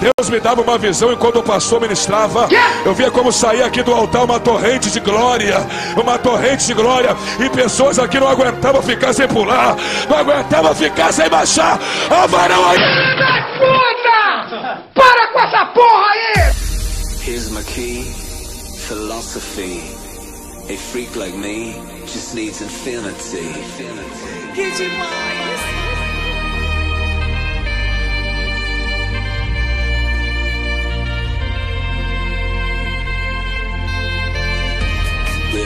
Deus me dava uma visão e quando o pastor ministrava, eu via como saía aqui do altar uma torrente de glória, uma torrente de glória, e pessoas aqui não aguentavam ficar sem pular, não aguentavam ficar sem baixar. Ó, varão aí! Puta! Para com essa porra aí! Here's my key, philosophy. A freak like me just needs infinity. infinity. Que demais!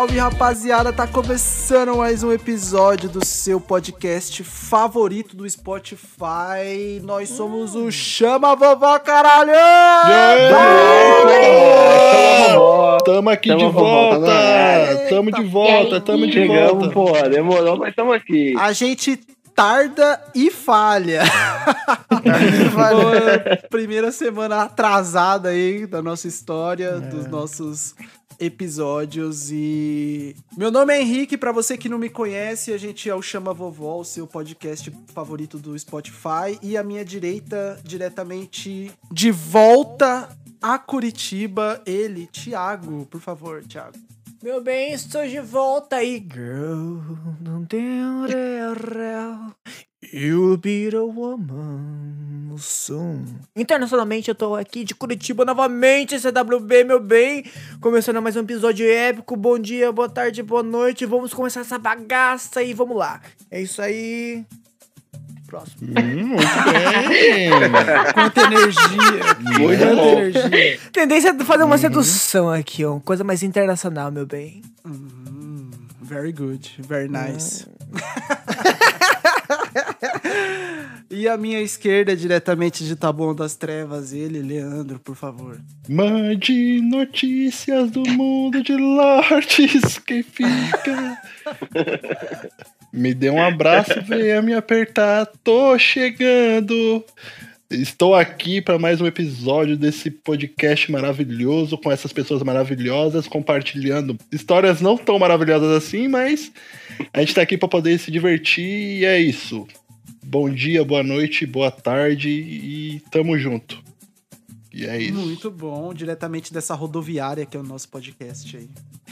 Salve, rapaziada! Tá começando mais um episódio do seu podcast favorito do Spotify. Nós somos o Chama Vovó Caralho! Tamo aqui Tamo de volta, né? Tamo de volta, tamo de Chegamos, volta. porra, demorou, mas estamos aqui. A gente tarda e falha. Foi a primeira semana atrasada aí da nossa história, dos nossos episódios e meu nome é Henrique, pra você que não me conhece, a gente é o Chama Vovó, o seu podcast favorito do Spotify e à minha direita, diretamente de volta a Curitiba, ele, Thiago, por favor, Thiago. Meu bem, estou de volta aí. Girl, não tem real. You'll be the woman soon. Internacionalmente, eu tô aqui de Curitiba novamente, CWB, meu bem. Começando mais um episódio épico. Bom dia, boa tarde, boa noite. Vamos começar essa bagaça e vamos lá. É isso aí. Próximo. Hum, muito bem. Quanta energia, Muito quanta bom. energia. Tendência é fazer uma sedução aqui, ó. Coisa mais internacional, meu bem. Hum, very good, very nice. e a minha esquerda, diretamente de Taboão das Trevas, ele, Leandro, por favor. Mande notícias do mundo de lords que fica. Me dê um abraço, venha me apertar, tô chegando. Estou aqui para mais um episódio desse podcast maravilhoso com essas pessoas maravilhosas compartilhando histórias não tão maravilhosas assim, mas a gente tá aqui para poder se divertir e é isso. Bom dia, boa noite, boa tarde e tamo junto. E é isso. Muito bom, diretamente dessa rodoviária que é o nosso podcast aí.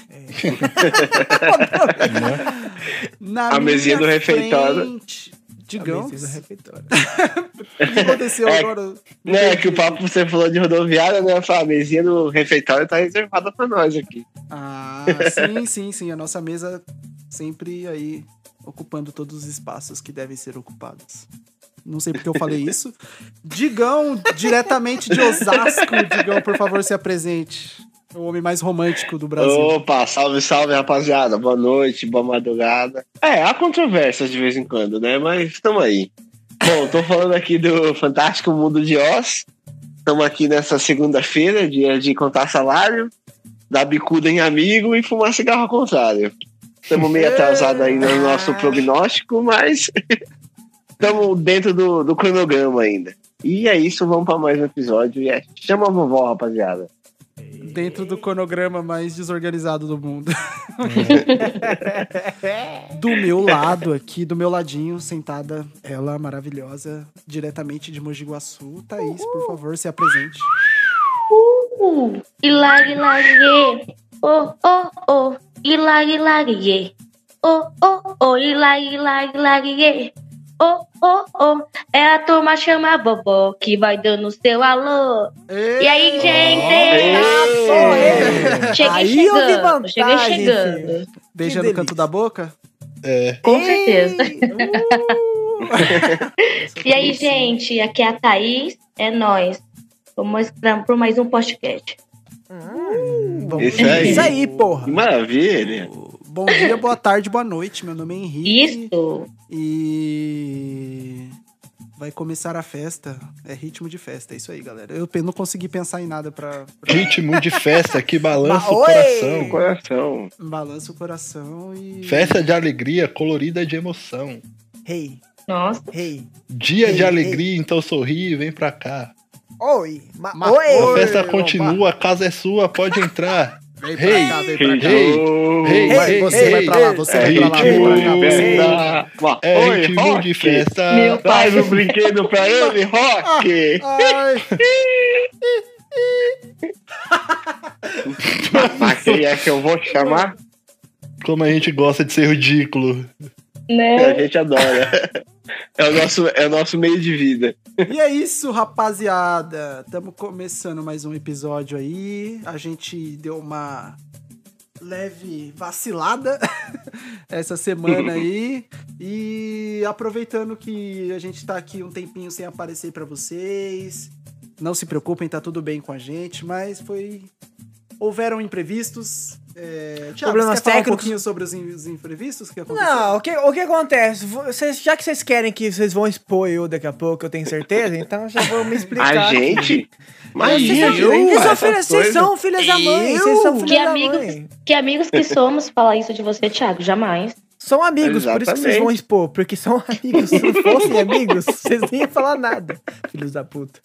Na A mesinha do refeitório. Cabeça do refeitório. o que aconteceu É, agora? Não é que o papo você falou de rodoviária, né? A mesinha do refeitório tá reservada pra nós aqui. Ah, sim, sim, sim. A nossa mesa sempre aí ocupando todos os espaços que devem ser ocupados. Não sei porque eu falei isso. Digão, diretamente de Osasco. Digão, por favor, se apresente. O homem mais romântico do Brasil. Opa, salve, salve, rapaziada. Boa noite, boa madrugada. É, há controvérsias de vez em quando, né? Mas estamos aí. Bom, tô falando aqui do Fantástico Mundo de Oz. Estamos aqui nessa segunda-feira, dia de contar salário, dar bicuda em amigo e fumar cigarro ao contrário. Estamos meio atrasados aí no nosso prognóstico, mas estamos dentro do, do cronograma ainda. E é isso, vamos para mais um episódio. E é, chama a vovó, rapaziada. Dentro do cronograma mais desorganizado do mundo. do meu lado aqui, do meu ladinho, sentada, ela maravilhosa, diretamente de Mogi Guaçu. Thaís, por favor, se apresente. Uh, ilag, ilag. Oh, oh, oh. Ilag, ilag. Oh, oh, oh. Ilag, ilag, ilag. Oh, oh, oh. É a turma chama a vovó que vai dando seu alô. E aí, gente? Cheguei Aí chegando. Cheguei vantagem, chegando. filho. Beija Que no canto da boca? É. Com certeza. Uh! E aí, gente? Aqui é a Thaís. É nós. Vamos pra mais um podcast. Vamos- Isso aí. Isso aí, porra. Que maravilha. Bom dia, boa tarde, boa noite. Meu nome é Henrique. Isso. E. Vai começar a festa. É ritmo de festa, é isso aí, galera. Eu não consegui pensar em nada pra, pra Ritmo de festa que balança o coração. Coração. balança o coração e. Festa de alegria, colorida de emoção. Hey, Nossa. hey. Dia de Ei, alegria, então sorri e vem pra cá. Oi. Ma Ma- oi. A festa opa. continua, a casa é sua, pode entrar. Vem pra Hey, cá, vem pra cá. Hey, hey, Vai, hey, você hey, vai pra lá, você vai pra lá, vem pra cá. Você... É Oi, ritmo Rock. de festa. Meu pai. Um brinquedo pra ele, Rock. Ai, Mas quem é que eu vou chamar? Como a gente gosta de ser ridículo. A Né? gente adora. É o nosso, é o nosso meio de vida. E é isso, rapaziada. Estamos começando mais um episódio aí. A gente deu uma leve vacilada essa semana aí. E aproveitando que a gente tá aqui um tempinho sem aparecer pra vocês. Não se preocupem, tá tudo bem com a gente, mas foi. Houveram imprevistos. É... Thiago, Problemas você quer falar técnicos. um pouquinho sobre os, os imprevistos que aconteceram? Não, o que, o que acontece? Vocês, já que vocês querem que vocês vão expor eu daqui a pouco, eu tenho certeza, então já vou me explicar. A gente? Vocês Imagina, são, vocês são essas filhas- vocês são filhas da mãe, Eu? vocês são filhas Que da amigos, mãe. que amigos que somos falar isso de você, Thiago? Jamais. São amigos, por isso que vocês Exatamente. vão expor, porque são amigos. Se fossem amigos, vocês nem iam falar nada, filhos da puta.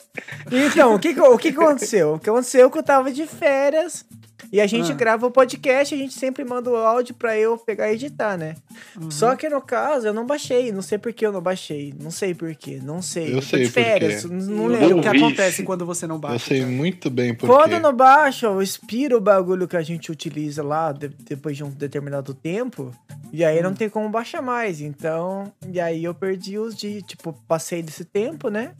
Então, o que, que- o que aconteceu? O que aconteceu é que eu tava de férias e a gente Ah. grava o podcast, a gente sempre manda o áudio pra eu pegar e editar, né? Uhum. Só que no caso, eu não baixei, não sei por que eu não baixei, não sei por quê, não sei. Eu sei de férias, não E o lembro. que acontece quando você não bate? Eu sei muito bem por Quando quê. não baixa, eu expiro o bagulho que a gente utiliza lá de- depois de um determinado tempo. E aí Hum. não tem como baixar mais. Então, e aí eu perdi os dias, tipo, passei desse tempo, né?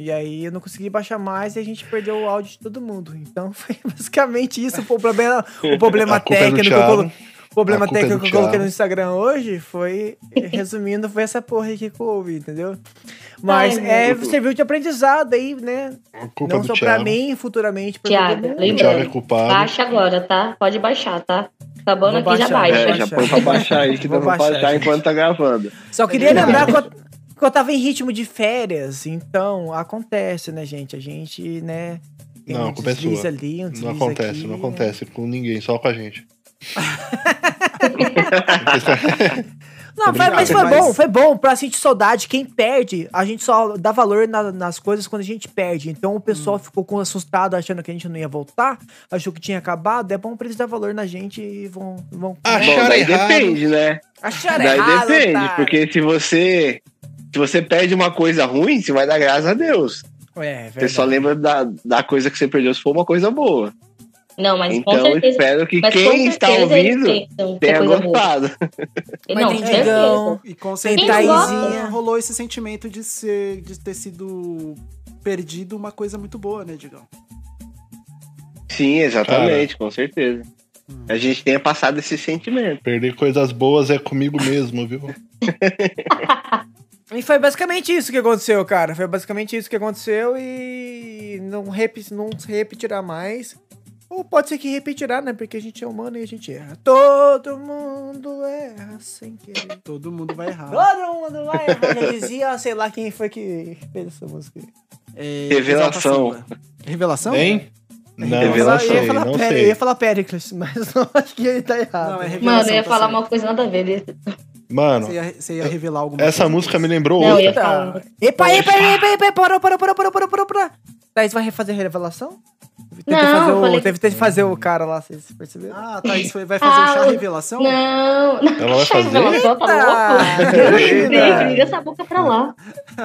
E aí eu não consegui baixar mais e a gente perdeu o áudio de todo mundo. Então foi basicamente isso. O problema, o problema é técnico que eu Thiago. colo- o problema é técnico do que eu coloquei no Instagram hoje foi, resumindo, foi essa porra aí que eu ouvi, entendeu? Mas Ai, é, serviu de aprendizado aí, né? Não é do só pra mim, futuramente pra Thiago, todo mundo. O Thiago é culpado. Baixa agora, tá? Pode baixar, tá? Acabando Vou aqui, já baixar, baixa. É, já põe pra baixar aí, que pra baixar, enquanto tá gravando. Só queria lembrar que eu, tava em ritmo de férias, então acontece, né, gente? A gente, né. tem Não, um culpa é ali, um Não acontece, aqui, não né? acontece com ninguém, só com a gente. Não, foi- mas foi Mas- bom, foi bom pra sentir saudade. Quem perde, a gente só dá valor na- nas coisas quando a gente perde. Então o pessoal Hum. ficou com assustado achando que a gente não ia voltar, achou que tinha acabado. É bom pra eles dar valor na gente e vão. vão Ah, Bom, errado. depende, né? Acharam Daí errado, depende, otário. porque se você se você perde uma coisa ruim, você vai dar graças a Deus. É, Você só lembra da, da coisa que você perdeu se for uma coisa boa. Não, mas com então certeza. espero que mas com quem está ouvindo é tenha boa. gostado. Mas Não, tem com certeza. Digão, E com certeza rolou esse sentimento de ser de ter sido perdido uma coisa muito boa, né, Digão? Sim, exatamente, com certeza. A gente tenha passado esse sentimento. Perder coisas boas é comigo mesmo, viu? E foi basicamente isso que aconteceu, cara. Foi basicamente isso que aconteceu e não, repi não se repetirá mais. Ou pode ser que repetirá, né? Porque a gente é humano e a gente erra. Todo mundo erra sem querer. Todo mundo vai errar. Todo mundo vai errar. Já dizia, sei lá quem foi que fez essa música. É, Revelação. Revelação? Hein? Não, Revelação. eu ia falar, eu ia falar Pericles, mas não acho que ele tá errado. Não, é Mano, eu ia tá falar uma coisa nada a ver. Mano, Você ia, você ia revelar alguma essa coisa? música me lembrou Não, ia outra. Tá. Epa, epa, epa, epa, parou, parou, parou, parou, parou, parou, parou. Thaís vai refazer a revelação? Teve que Não, fazer o, falei- Teve que fazer o cara lá, vocês perceberam? Ah, Thaís foi- vai fazer o Ah, chá o- revelação? Não, não. Ela vai fazer? Revelação, tá louco? Deus, liga essa boca pra lá.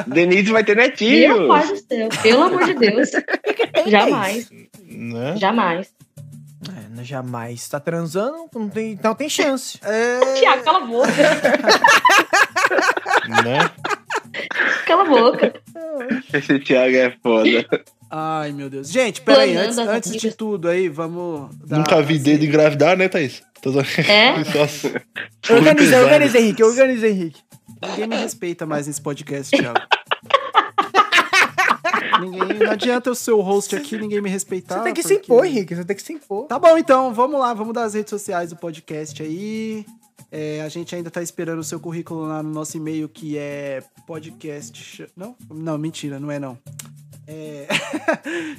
Denise vai ter Meu netinho. pai do céu. Pelo amor de Deus. Jamais. Né? Jamais. É, jamais. Tá transando? Não tem, então tem chance. É... Tiago, cala a boca. né? Cala a boca. Esse Thiago é foda. Ai, meu Deus. Gente, peraí, antes, antes de tudo aí, vamos... dar- Nunca vi assim, dedo engravidar, né, Thaís? É? Só- Organiza, organiza, Henrique. Organiza, Henrique. Ninguém me respeita mais nesse podcast, Thiago. Ninguém, não adianta eu ser o host aqui, ninguém me respeitar. Você tem que se porque- impor, Henrique. Você tem que se impor. Tá bom, então, vamos lá, vamos dar as redes sociais do podcast aí. É, a gente ainda tá esperando o seu currículo lá no nosso e-mail, que é podcast. Não? Não, mentira, não é não. É...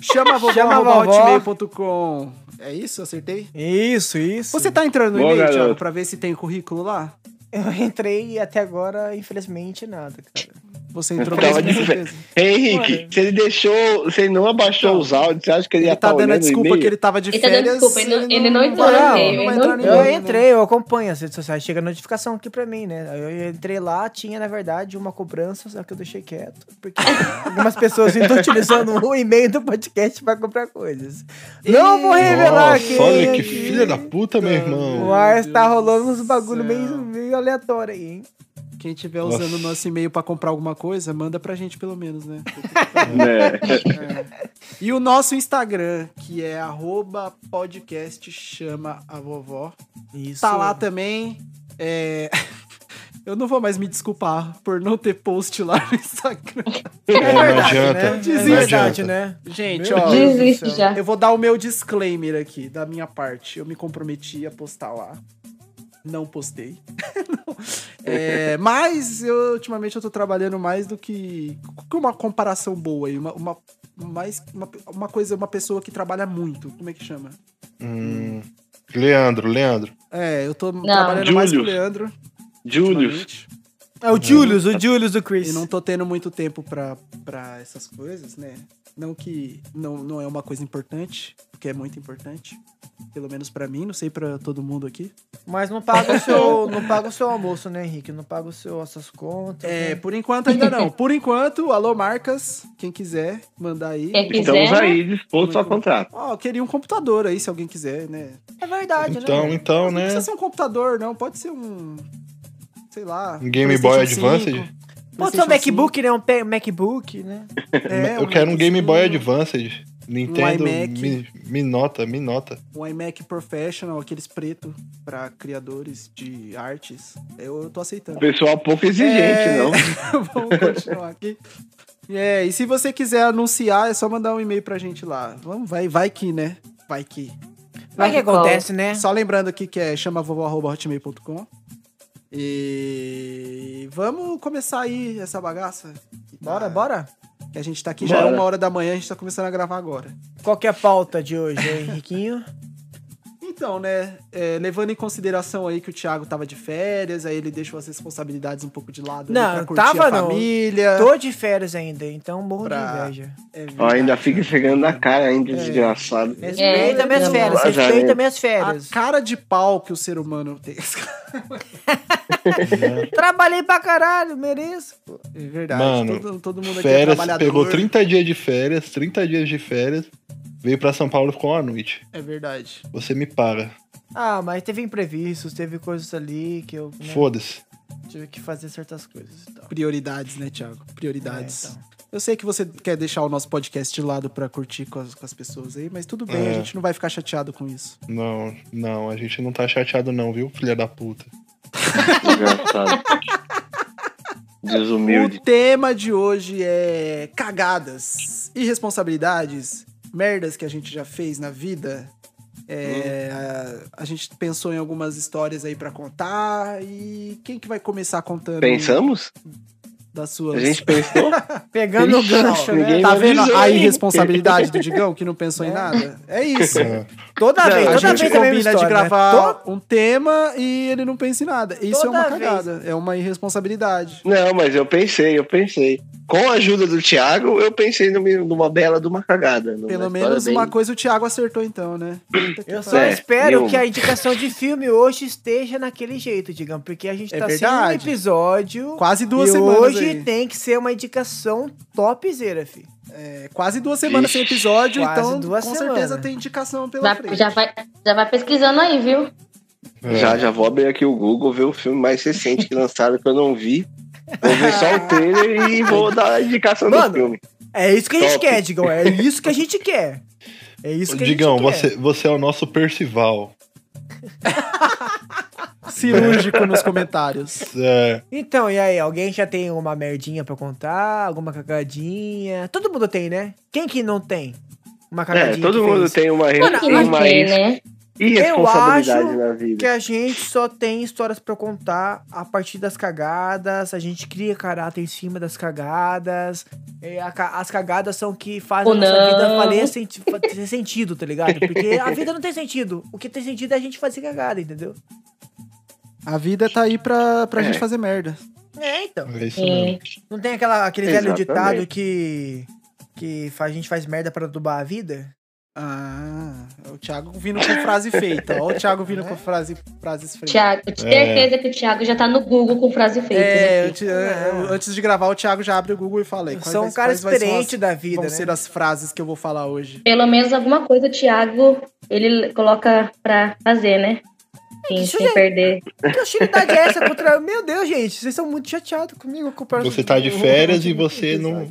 Chama a Chama a vovó, vovó. hotmail.com. É isso? Acertei? Isso, isso. Você tá entrando no e-mail, Thiago, pra ver se tem currículo lá? Eu entrei e até agora, infelizmente, nada, cara. Você entrou mesmo, de com certeza. Ei, Henrique, se ele deixou, se ele não abaixou os áudios, você acha que ele ia Ele tá estar dando a o desculpa que ele tava de Ele tá dando férias. desculpa, ele não- ele não entrou no e-mail, não não entrou. Eu entrei, eu acompanho as redes sociais, chega notificação aqui pra mim, né? Aí Eu entrei lá, tinha, na verdade, uma cobrança, só que eu deixei quieto, porque algumas pessoas estão utilizando o e-mail do podcast pra comprar coisas. Não vou revelar Nossa, quem. olha que aqui. filha da puta, meu irmão. Mas tá rolando uns bagulho meio, meio aleatório aí, hein? Quem tiver usando o nosso e-mail pra comprar alguma coisa, manda pra gente pelo menos, né? Né? E o nosso Instagram, que é arroba podcast chama a vovó. Isso. Tá lá também. É... Eu não vou mais me desculpar por não ter post lá no Instagram. É não verdade, né? Não É verdade, né? Gente, Meu ó, Desiste já. eu vou dar o meu disclaimer aqui, da minha parte. Eu me comprometi a postar lá. Não postei. Não. É, mas eu, ultimamente eu tô trabalhando mais do que. Uma comparação boa aí. Uma, uma, mais, uma, uma coisa, uma pessoa que trabalha muito. Como é que chama? Hum, Leandro, Leandro. É, eu tô trabalhando mais com o Julius. Leandro. Julius. É o Julius, o Julius do Chris. E não tô tendo muito tempo pra, pra essas coisas, né? Não que não, não é uma coisa importante, porque é muito importante. Pelo menos pra mim, não sei pra todo mundo aqui. Mas não paga o seu, não paga o seu almoço, né, Henrique? Não paga o seu, as suas contas. É, né? por enquanto ainda não. Por enquanto, alô marcas, quem quiser, mandar aí. Quem quiser, estamos aí dispostos ao contrato. Ó, eu queria um computador aí, se alguém quiser, né? É verdade, Então, né? então, Não né? precisa ser um computador, não. Pode ser um. Sei lá. Um Game Boy Advance? 5, Pode ser um MacBook, né? Um MacBook, né? 5. É, Eu quero um Game Boy Mac, Advance. Nintendo, iMac. me, me nota, me nota. Um iMac Professional, aqueles preto pra criadores de artes. Eu, eu tô aceitando. Pessoal pouco exigente, É. não. Vamos continuar aqui. É, e se você quiser anunciar, é só mandar um e-mail pra gente lá. Vamos, vai, vai que, né? Vai que. O que acontece, né? Só lembrando aqui que é chamavovó.hotmail.com. E vamos começar aí essa bagaça. Tá- Bora, bora. Que a gente tá aqui já é Bora. uma hora da manhã, a gente tá começando a gravar agora. Qual que é a pauta de hoje, hein, Henriquinho? Então, né, é, levando em consideração aí que o Thiago tava de férias, aí ele deixou as responsabilidades um pouco de lado Não, pra curtir tava a não. família. Tô de férias ainda, então morro Pra- de inveja. É Ó, ainda fica chegando na cara ainda, desgraçado. Respeita É, minhas não. férias, respeita minhas A férias. cara de pau que o ser humano tem. Trabalhei pra caralho, mereço. pô. É verdade. Mano, todo, todo mundo aqui é trabalhador. pegou 30 dias de férias, 30 dias de férias, veio pra São Paulo e ficou uma noite. É verdade. Você me paga. Ah, mas teve imprevistos, teve coisas ali que eu né, Foda-se. tive que fazer certas coisas e tal. Prioridades, né, Thiago? Prioridades. É, então. Eu sei que você quer deixar o nosso podcast de lado pra curtir com as, com as pessoas aí, mas tudo bem, É. a gente não vai ficar chateado com isso. Não, não, a gente não tá chateado não, viu, filha da puta. Desumilde. O tema de hoje é cagadas, irresponsabilidades, merdas que a gente já fez na vida. É, a, a gente pensou em algumas histórias aí pra contar e quem que vai começar contando Pensamos? das suas A gente pensou? Pegando o Ixi, gancho, né? Tá vendo avisou, a irresponsabilidade do Digão que não pensou em nada? É isso. É. Toda Não, vez, A toda gente vez é a combina de história, né? gravar To- um tema e ele não pensa em nada. Isso Toda é uma vez. cagada, é uma irresponsabilidade. Não, mas eu pensei, eu pensei. Com a ajuda do Thiago, eu pensei numa, bela de uma cagada. Pelo menos bem- uma coisa o Thiago acertou então, né? Eu só. É, espero nenhuma. que a indicação de filme hoje esteja naquele jeito, digamos, porque a gente É tá sem um episódio. Quase duas e semanas hoje aí. tem que ser uma indicação topzera, fi. É, quase duas semanas sem Ixi, episódio, quase então duas com semanas. certeza tem indicação pela Vai- frente. já, vai, já vai pesquisando aí, viu? É. Já, já vou abrir aqui o Google, ver o filme mais recente que lançaram que eu não vi. Vou ver só o trailer e vou dar a indicação Mano, do filme. É isso que a gente Top. quer, Digão. É isso que a gente quer. É isso que Digão, a gente quer. você, você é o nosso Percival. Cirúrgico nos comentários. É, Então, e aí? Alguém já tem uma merdinha pra contar? Alguma cagadinha? Todo mundo tem, né? Quem que não tem? Uma É, cagadinha todo que mundo fez? tem uma, não uma tem, ex- né? Irresponsabilidade acho na vida. que a gente só tem histórias pra contar a partir das cagadas, a gente cria caráter em cima das cagadas. é, a as cagadas são que fazem Ou a nossa vida valer senti- ter sentido, tá ligado? Porque a vida não tem sentido. O que tem sentido é a gente fazer cagada, entendeu? A vida tá aí pra, pra É. gente fazer merda. É, então. É isso mesmo. Não tem aquela, aquele velho Exatamente. ditado que. que faz, a gente faz merda pra adubar a vida? Ah, o Thiago vindo com frase feita. Olha o Thiago vindo com frase, frases feitas. Thiago, eu tenho certeza que o Thiago já tá no Google com frase feita. É, te- antes de gravar, o Thiago já abre o Google e fala quais sou um cara experiente as- da vida, Vão né? ser as frases que eu vou falar hoje. Pelo menos alguma coisa o Thiago, ele coloca pra fazer, né? Sim, sem perder. Que hostilidade é essa contra. Meu Deus, gente, vocês são muito chateados comigo. Com Você tá de férias e você não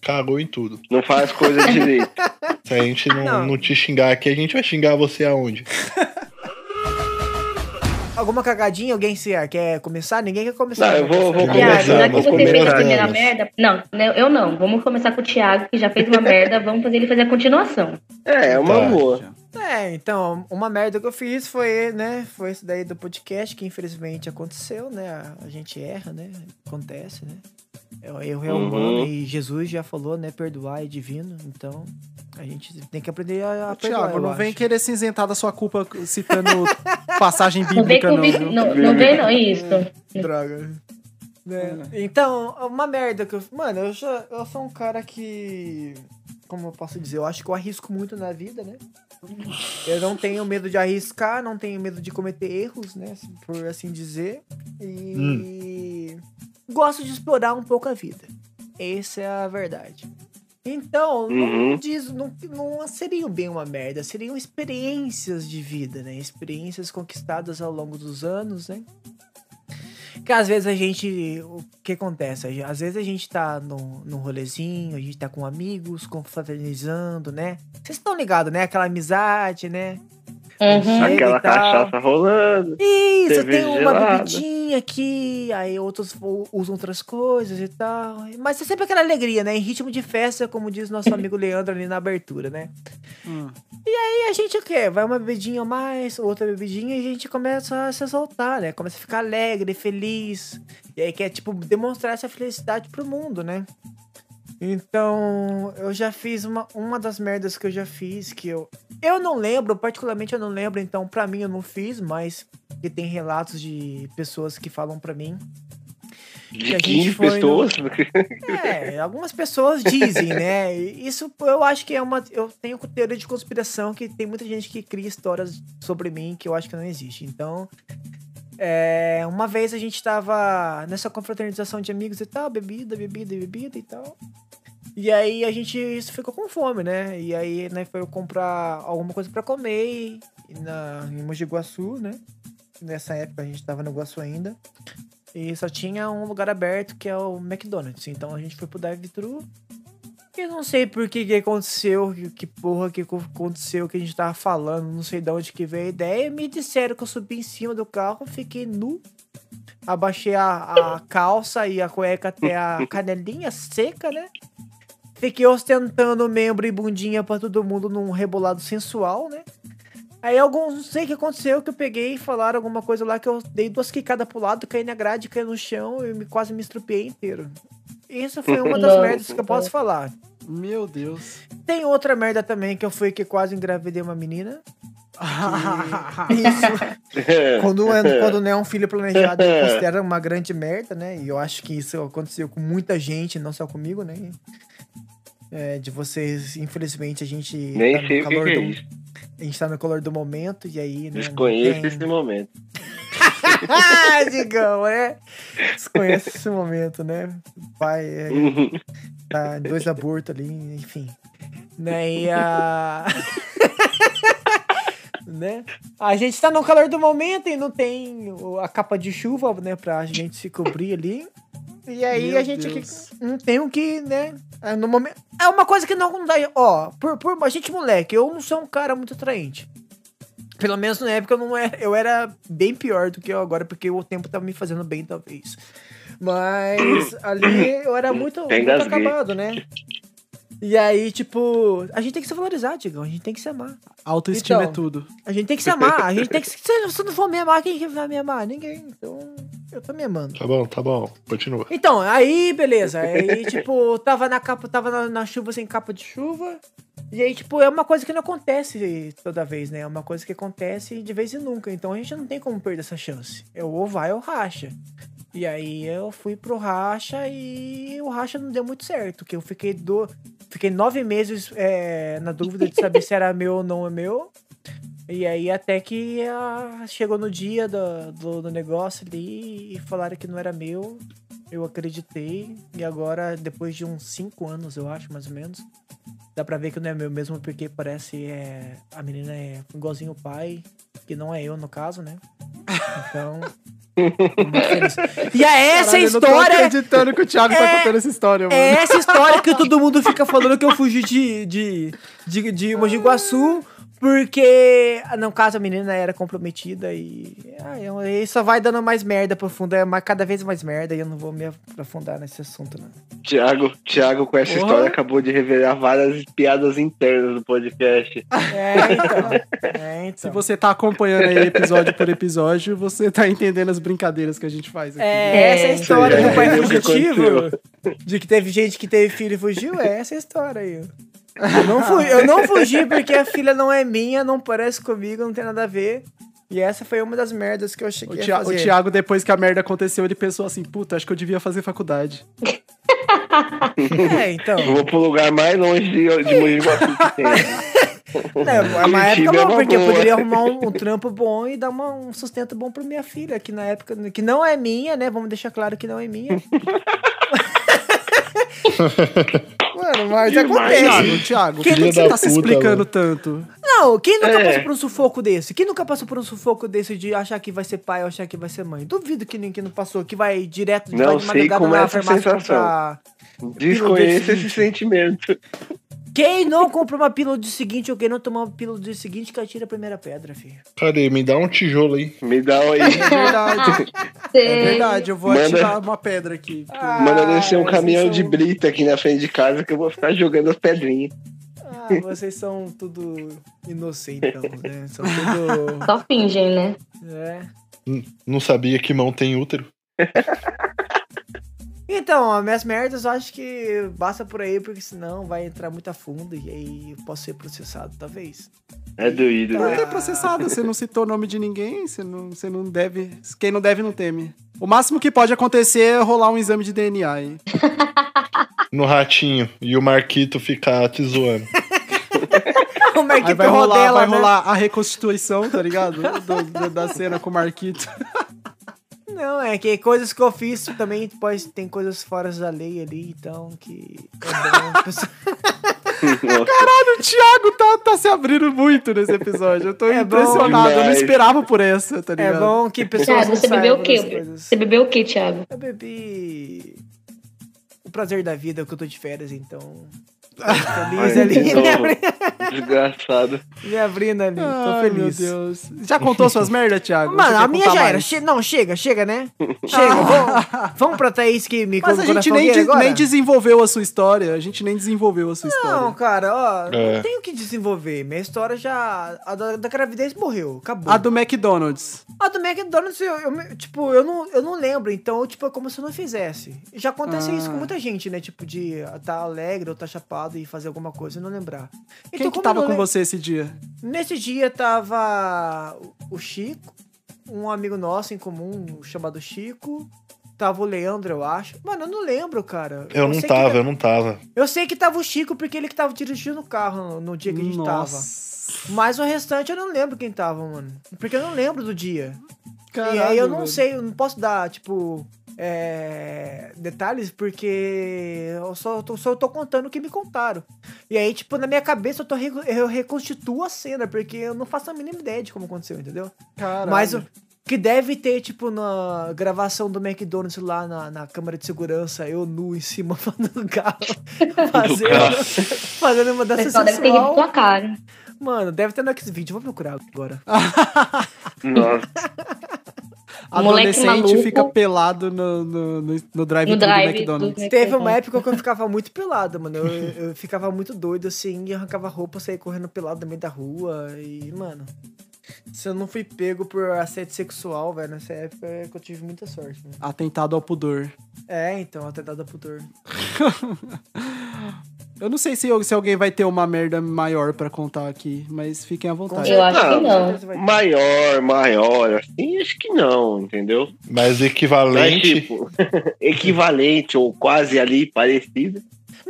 cagou em tudo. Não faz coisa direito. Se a gente não, Não. não. te xingar aqui, a gente vai xingar você aonde? Alguma cagadinha? Alguém se quer começar? Ninguém quer começar. Não, eu vou- vou Thiago, já que você fez a primeira merda. Não, né, eu não. Vamos começar com o Thiago, que já fez uma merda. Vamos fazer ele fazer a continuação. É, é uma Tá. boa. É, então, uma merda que eu fiz foi, né, foi isso daí do podcast, que infelizmente aconteceu, né, a, gente erra, né, acontece, né, o erro é Uhum. humano e Jesus já falou, né, perdoar é divino, então a gente tem que aprender a, a perdoar, Thiago, eu não vem acho. querer se isentar da sua culpa citando passagem Não vem bíblica, não, viu? não, não vem, não. Isso. Droga. Né? Então, uma merda que eu. Mano, eu, já, eu sou um cara que. Como eu posso dizer? Eu acho que eu arrisco muito na vida, né? Eu não tenho medo de arriscar, não tenho medo de cometer erros, né? Por assim dizer. E. Gosto de explorar um pouco a vida. Essa é a verdade. Então, não, Uhum. diz, não, não seriam bem uma merda, seriam experiências de vida, né? Experiências conquistadas ao longo dos anos, né? Que às vezes a gente. O que acontece? Às vezes a gente tá no, no rolezinho, a gente tá com amigos, confraternizando, né? Vocês estão ligados, né? Aquela amizade, né? Uhum. Aquela e cachaça rolando. Isso, tem uma bebidinha aqui, aí outros usam outras coisas e tal. Mas é sempre aquela alegria, né? Em ritmo de festa, como diz nosso amigo Leandro ali na abertura, né? Hum. E a gente o quê? Vai uma bebidinha a mais, outra bebidinha e a gente começa a se exaltar, né? Começa a ficar alegre, feliz. E aí quer, tipo, demonstrar essa felicidade pro mundo, né? Então, eu já fiz uma, uma das merdas que eu já fiz, que eu. Eu não lembro, particularmente eu não lembro, então pra mim eu não fiz, mas que tem relatos de pessoas que falam pra mim. Que De a gente 15 foi no- pessoas. É, algumas pessoas dizem, né? Isso eu acho que é uma. Eu tenho teoria de conspiração que tem muita gente que cria histórias sobre mim que eu acho que não existe. Então. É, uma vez a gente tava nessa confraternização de amigos e tal, bebida, bebida, bebida e tal. E aí a gente ficou com fome, né? E aí, né, foi comprar alguma coisa pra comer na, em Mogi Guaçu, né? Nessa época a gente tava no Guaçu ainda. E só tinha um lugar aberto que é o McDonald's. Então a gente foi pro drive-thru. E eu não sei por que que aconteceu, que, que porra que aconteceu, que a gente tava falando, não sei de onde que veio a ideia. Me disseram que eu subi em cima do carro, fiquei nu, abaixei a, a calça e a cueca até a canelinha seca, né? Fiquei ostentando membro e bundinha pra todo mundo num rebolado sensual, né? Aí alguns, não sei o que aconteceu, que eu peguei e falaram alguma coisa lá que eu dei duas quicadas pro lado, caí na grade, caí no chão e me, quase me estrupiei inteiro. Isso foi uma das merdas que eu posso falar. Meu Deus. Tem outra merda também que eu fui que quase engravidei uma menina. Isso. quando, é, quando não é um filho planejado, eu considero uma grande merda, né? E eu acho que isso aconteceu com muita gente, não só comigo, né? É, de vocês, infelizmente, a gente Nem tá no sei o que, calor que é do, isso. A gente tá no calor do momento e aí, né? Desconheço tem- esse momento. ah, Digão, é. Desconhece esse momento, né? Pai, é, tá dois abortos ali, enfim. Né? E a. né? A gente tá no calor do momento e não tem a capa de chuva, né? Pra gente se cobrir ali. E aí Meu a gente Deus. que- não tem o que, né? é, No momento, é uma coisa que não dá. Ó, por, por a gente, moleque, eu não sou um cara muito atraente. Pelo menos na época eu não era, eu era bem pior do que eu agora, porque o tempo tava me fazendo bem, talvez. Mas ali eu era muito, muito acabado, né? E aí, tipo, a gente tem que se valorizar, Digão. A gente tem que se amar. Autoestima Então. é tudo. A gente tem que se amar. A gente tem que. Se você não for me amar, quem que vai me amar? Ninguém. Então, eu tô me amando. Tá bom, tá bom. Continua. Então, aí, beleza. Aí, tipo, tava na capa, tava na, na chuva sem capa de chuva. E aí, tipo, é uma coisa que não acontece toda vez, né? É uma coisa que acontece de vez em nunca. Então a gente não tem como perder essa chance. É ou vai ou racha. E aí eu fui pro racha e o racha não deu muito certo. Que eu fiquei do. Fiquei nove meses é, na dúvida de saber se era meu ou não é meu. E aí até que ah, chegou no dia do, do, do negócio ali e falaram que não era meu. Eu acreditei. E agora, depois de uns cinco anos, eu acho, mais ou menos. Dá pra ver que não é meu mesmo, porque parece é, a menina é igualzinho o pai, que não é eu no caso, né? Então. feliz. E é essa Caralho, eu não tô história. acreditando que o Thiago tá É- contando essa história, mano. É essa história que todo mundo fica falando que eu fugi de, de, de, de Mogi Guaçu, porque, no caso, a menina era comprometida e. Ah, eu, e só vai dando mais merda profunda, é mais- cada vez mais merda, e eu não vou me aprofundar nesse assunto, não. Thiago, Thiago, com essa Porra. história, acabou de revelar várias piadas internas do podcast. É, então. É, Se então. você tá acompanhando aí episódio por episódio, você tá entendendo as brincadeiras que a gente faz aqui. É, essa é a história do pai é que fugitivo. De que teve gente que teve filho e fugiu, é essa a história aí. Eu não, fugi, eu não fugi porque a filha não é minha, não parece comigo, não tem nada a ver. E essa foi uma das merdas que eu O, cheguei Thi- a o fazer. Thiago, depois que a merda aconteceu, ele pensou assim, puta, acho que eu devia fazer faculdade. É, então. Eu vou pro lugar mais longe de, de Mogi Guaçu que tem. É, uma época é bom, porque eu poderia arrumar um, um trampo bom e dar uma- um sustento bom pra minha filha, que na época, que não é minha, né? Vamos deixar claro que não é minha. Mano, mas acontece. Thiago, Thiago, Quem por que você tá se puta, explicando mano. tanto? Não, quem nunca É. passou por um sufoco desse? Quem nunca passou por um sufoco desse de achar que vai ser pai ou achar que vai ser mãe? Duvido que ninguém não passou, que vai direto Não vai de sei madrugada como é na essa farmácia sensação. comprar. Desconheço esse sentimento. Quem não comprou uma pílula do dia seguinte ou quem não tomou uma pílula do dia seguinte que atira a primeira pedra, filho. Cadê? Me dá um tijolo aí. Me dá aí. É verdade, é verdade, eu vou Manda- atirar uma pedra aqui. Ah, Manda descer um caminhão são- de brita aqui na frente de casa que eu vou ficar jogando as pedrinhas. Ah, vocês são tudo inocentão, né? São tudo. Só fingem, né? É. Não sabia que mão tem útero. Então, as minhas merdas eu acho que basta por aí, porque senão vai entrar muito a fundo e aí eu posso ser processado, talvez. É doído, Não né? tem processado, você não citou o nome de ninguém, você não, você não deve. Quem não deve, não teme. O máximo que pode acontecer é rolar um exame de DNA aí. No ratinho. E o Marquito ficar te zoando. O Marquito Aí vai rolar, Rodela, vai né? rolar a reconstituição, tá ligado? Do- do- da cena com o Marquito. Não, é que coisas que eu fiz também pode, tem coisas fora da lei ali, então que. É Caralho, o Thiago tá, tá se abrindo muito nesse episódio. Eu tô É bom impressionado, eu não esperava por essa, tá é ligado? bom que pessoas. Thiago, você bebeu o quê? Você bebeu o quê, Thiago? Eu bebi. O prazer da vida, que eu tô de férias, então. Feliz ali, Desgraçado. me abrindo ali, tô feliz. meu Deus. Já contou suas merdas, Thiago? Mano, a minha já era. mais? Che- não, chega, chega, né? Chega, vamos, vamos pra Thaís que me Mas a gente nem, de- agora? nem desenvolveu a sua história. A gente nem desenvolveu a sua Não, história. cara, ó, É. não tenho o que desenvolver. Minha história já. A da, da gravidez morreu, acabou. A do McDonald's. A do McDonald's, eu, eu tipo, eu não, eu não lembro, então, tipo, é como se eu não fizesse. Já acontece isso com Ah. muita gente, né? Tipo, de estar alegre ou estar chapado e fazer alguma coisa e não lembrar. Quem Então, que tava eu não com você esse dia? Nesse dia tava o- Chico, um amigo nosso em comum chamado Chico. Tava o Leandro, eu acho. Mano, eu não lembro, cara. Eu não sei que tava, ta- eu não tava. Eu sei que tava o Chico porque ele que tava dirigindo o carro no, dia que a gente tava. Nossa. Mas o restante eu não lembro quem tava, mano. Porque eu não lembro do dia. e Caralho, aí eu não mano. sei, eu não posso dar, tipo, é, detalhes, porque eu só, tô- só tô contando o que me contaram. E aí, tipo, na minha cabeça eu, tô, eu reconstituo a cena, porque eu não faço a mínima ideia de como aconteceu, entendeu? Caralho. Mas o que deve ter, tipo, na gravação do McDonald's lá na, na câmera de segurança, eu nu em cima do carro, fazendo, fazendo uma dança pessoal deve ter rido sensual. tua cara. Mano, deve ter no X-Video, vou procurar agora. Nossa. Moleque Adolescente maluco. fica pelado no, no, no, no drive-thru No do drive McDonald's. do- Teve uma época que eu ficava muito pelado, mano. Eu, eu ficava muito doido, assim, e arrancava roupa, saía correndo pelado no meio da rua. E, mano, se eu não fui pego por assédio sexual, velho, nessa época é que eu tive muita sorte, né? Atentado ao pudor. É, então, até dado pudor. Eu não sei se, se alguém vai ter uma merda maior pra contar aqui, mas fiquem à vontade. Eu acho que Não. Maior, maior, assim, acho que não, entendeu? Mas Mas, equivalente. tipo, equivalente ou quase ali parecido.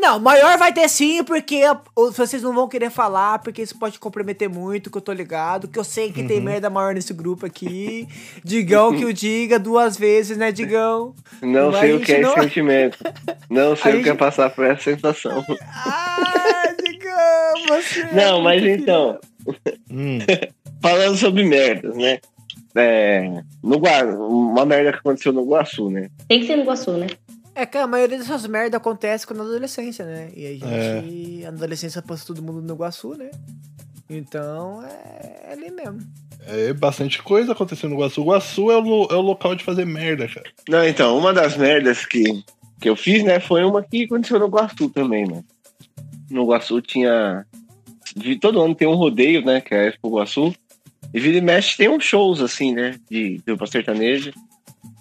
Não, maior vai ter sim, porque vocês não vão querer falar, porque isso pode comprometer muito, que eu tô ligado, que eu sei que Uhum. tem merda maior nesse grupo aqui. Digão que o diga duas vezes, né, Digão? Não Mas sei o que é gente não- esse sentimento. Não sei A o que é gente- passar por essa sensação. Ah, Digão, você. é Não, mas então, Hum, falando sobre merdas, né? É, no Gua... Uma merda que aconteceu no Guaçu, né? Tem que ser no Iguaçu, né? É que a maioria dessas merdas acontece quando na adolescência, né? E a É. gente, na adolescência, passa todo mundo no Iguaçu, né? Então, é ali mesmo. é bastante coisa acontecendo no Guaçu. O Guaçu é o, é o local de fazer merda, cara. Não, então, uma das merdas que, que eu fiz, né, foi uma que aconteceu no Guaçu também, né? No Guaçu tinha. de- Todo ano tem um rodeio, né? Que é a Expo Guaçu. E vira e mexe tem uns shows, assim, né? De dupla sertaneja.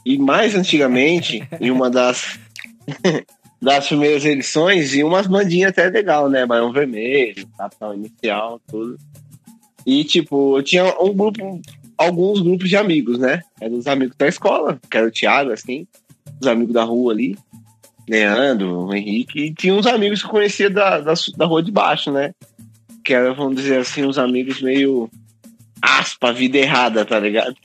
E mais antigamente, em uma das. das primeiras edições, e umas bandinhas até legal, né? Barão Vermelho, Capital Inicial, tudo. E, tipo, eu tinha um grupo, alguns grupos de amigos, né? Eram os amigos da escola, que era o Thiago, assim, os amigos da rua ali, Leandro, o Henrique, e tinha uns amigos que eu conhecia da, da, da rua de baixo, né? Que eram, vamos dizer assim, uns amigos meio aspa, vida errada, tá ligado?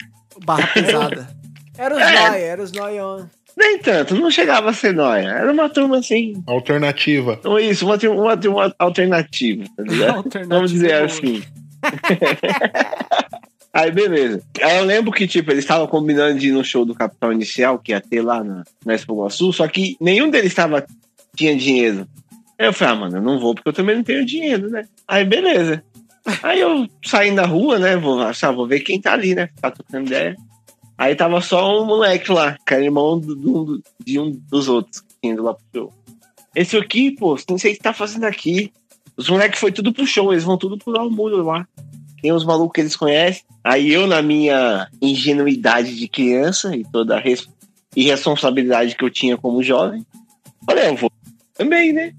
Barra pesada. Era os É. nóia, era os noião. Nem tanto, não chegava a ser nóia. Era uma turma assim. Alternativa. Ou isso, uma, turma- uma, turma alternativa, tá ligado? Alternativa Vamos dizer assim. Aí, beleza. Aí eu lembro que, tipo, eles estavam combinando de ir no show do Capital Inicial, que ia ter lá na, na Expo Guaçu, só que nenhum deles tava, tinha dinheiro. Aí eu falei, ah, mano, eu não vou porque eu também não tenho dinheiro, né? Aí, beleza. Aí eu saindo da rua, né? Vou, ah, vou ver quem tá ali, né? Tá trocando ideia. Aí tava só um moleque lá, que era irmão do- do- de um dos outros, indo lá pro show. Esse aqui, pô, não sei o que tá fazendo aqui. Os moleques foi tudo pro show, eles vão tudo pular o muro lá. Tem uns malucos que eles conhecem. Aí eu, na minha ingenuidade de criança e toda a res- irresponsabilidade que eu tinha como jovem, falei, eu vou também, né?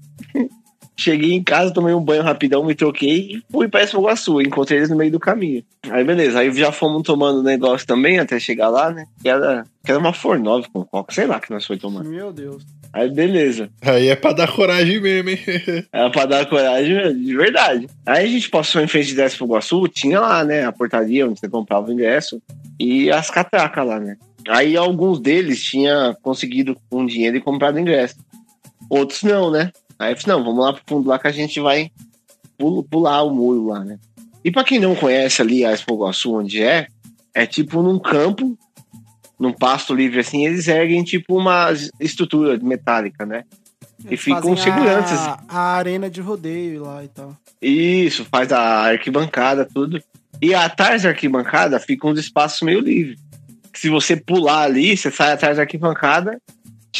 Cheguei em casa, tomei um banho rapidão, me troquei e fui pra Esfoguaçu. Encontrei eles no meio do caminho. Aí beleza, aí já fomos tomando negócio também até chegar lá, né? Que era, que era uma Fornove com coca, sei lá que nós foi tomando. Meu Deus. Aí beleza. Aí é pra dar coragem mesmo, hein? Era pra dar coragem de verdade. Aí a gente passou em frente da Expo Guaçu, tinha lá, né, a portaria onde você comprava o ingresso e as catracas lá, né. Aí alguns deles tinham conseguido um dinheiro e comprado ingresso. Outros não, né. Aí eu falei, não, vamos lá pro fundo lá que a gente vai pul- pular o muro lá, né. E pra quem não conhece ali a Expo Guaçu, onde é, é tipo num campo, num pasto livre assim, eles erguem tipo uma estrutura metálica, né. E ficam seguranças. A, a arena de rodeio lá e tal. Isso, faz a arquibancada, tudo. E atrás da arquibancada fica uns espaços meio livres. Se você pular ali, você sai atrás da arquibancada,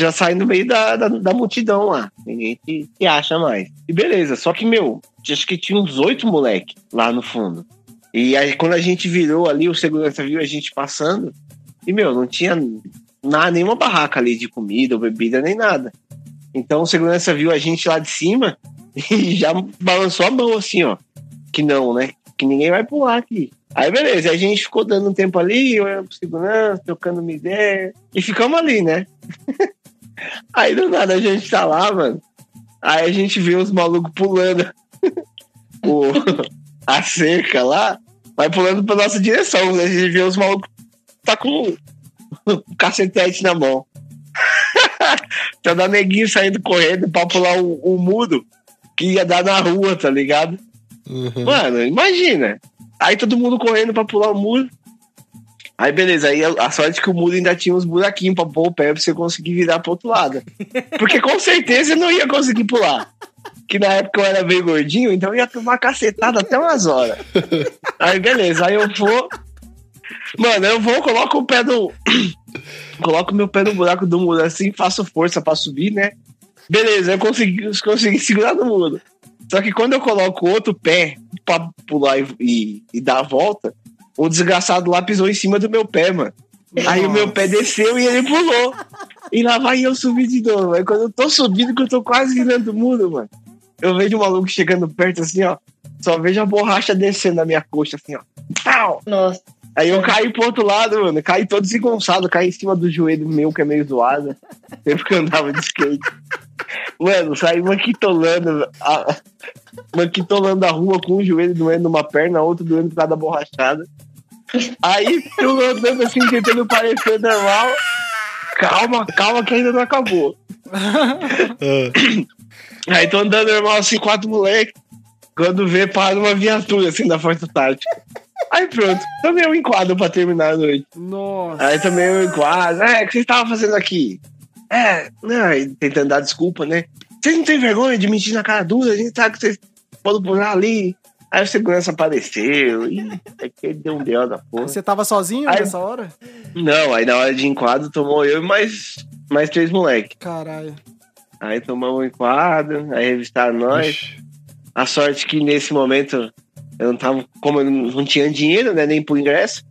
já sai no meio da, da, da multidão lá. Ninguém te, te acha mais. E beleza, só que, meu, acho que tinha uns oito moleque lá no fundo. E aí, quando a gente virou ali, o segurança viu a gente passando. E, meu, não tinha nada, nenhuma barraca ali de comida ou bebida, nem nada. Então o segurança viu a gente lá de cima e já balançou a mão assim, ó. Que não, né? Que ninguém vai pular aqui. Aí beleza, a gente ficou dando um tempo ali, olhando pro segurança, trocando uma ideia. E ficamos ali, né? Aí do nada a gente tá lá, mano. Aí a gente vê os malucos pulando o, a cerca lá, vai pulando pra nossa direção. Né? A gente vê os malucos tá com o cacetete na mão. tá da neguinho saindo correndo pra pular o, o muro que ia dar na rua, tá ligado? Uhum. Mano, imagina. Aí todo mundo correndo pra pular o muro. Aí beleza, aí a, sorte é que o muro ainda tinha uns buraquinhos pra pôr o pé pra você conseguir virar pro outro lado. Porque com certeza eu não ia conseguir pular. Que na época eu era meio gordinho, então eu ia tomar cacetada até umas horas. Aí beleza, aí eu vou. Mano, eu vou, coloco o pé no. coloco meu pé no buraco do muro assim, faço força pra subir, né? Beleza, eu consegui, consegui segurar no muro. Só que quando eu coloco o outro pé pra pular e, e, e dar a volta, o desgraçado lá pisou em cima do meu pé, mano. Aí o meu pé desceu e ele pulou. E lá vai eu subir de novo. Aí quando eu tô subindo, que eu tô quase virando o muro, mano. Eu vejo o maluco chegando perto assim, ó. Só vejo a borracha descendo na minha coxa, assim, ó. Pau! Nossa. Aí eu caí pro outro lado, mano. Caí todo desengonçado, caí em cima do joelho meu, que é meio zoado. Sempre que eu andava de skate. Mano, saí manquitolando, a, manquitolando a rua com um joelho doendo numa perna, outro doendo por causa da borrachada. Aí eu andando assim, tentando parecer normal. Calma, calma, que ainda não acabou. Aí tô andando normal assim, quatro moleques. Quando vê, para uma viatura assim da Força Tática. Aí pronto, também eu enquadro pra terminar a noite. Nossa. Aí também eu enquadro. É, o que vocês estavam fazendo aqui? É, não, aí tentando dar desculpa, né? Vocês não têm vergonha de mentir na cara dura? A gente sabe que vocês foram por lá ali. Aí o segurança apareceu. Ih, é que ele deu um B.O. da porra. Você tava sozinho Aí- nessa hora? Não, aí na hora de enquadro tomou eu e mais, mais três moleques. Caralho. Aí tomamos um enquadro, aí revistaram nós. Ixi. A sorte que nesse momento eu não tava, como eu não tinha dinheiro, né, nem pro ingresso,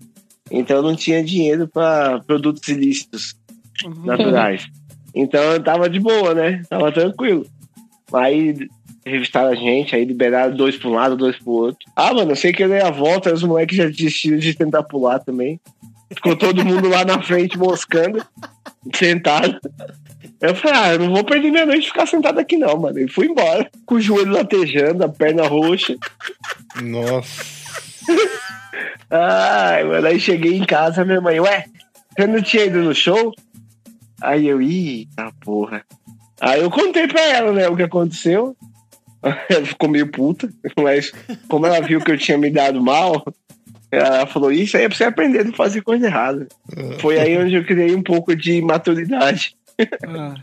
então eu não tinha dinheiro para produtos ilícitos naturais. Então eu tava de boa, né? Tava tranquilo. Aí revistaram a gente, aí liberaram dois pra um lado, dois pro outro. Ah, mano, eu sei que eu dei a volta, aí os moleques já desistiram de tentar pular também. Ficou todo mundo lá na frente moscando, sentado. Eu falei, ah, eu não vou perder minha noite de ficar sentado aqui não, mano. E fui embora, com o joelho latejando, a perna roxa. Nossa. Ai, mano, aí cheguei em casa, minha mãe, ué, você não tinha ido no show? Aí eu, eita porra. Aí eu contei pra ela, né, o que aconteceu. Ela ficou meio puta, mas como ela viu que eu tinha me dado mal, ela falou, isso aí é pra você aprender a não fazer coisa errada. Foi aí onde eu criei um pouco de maturidade. Ah.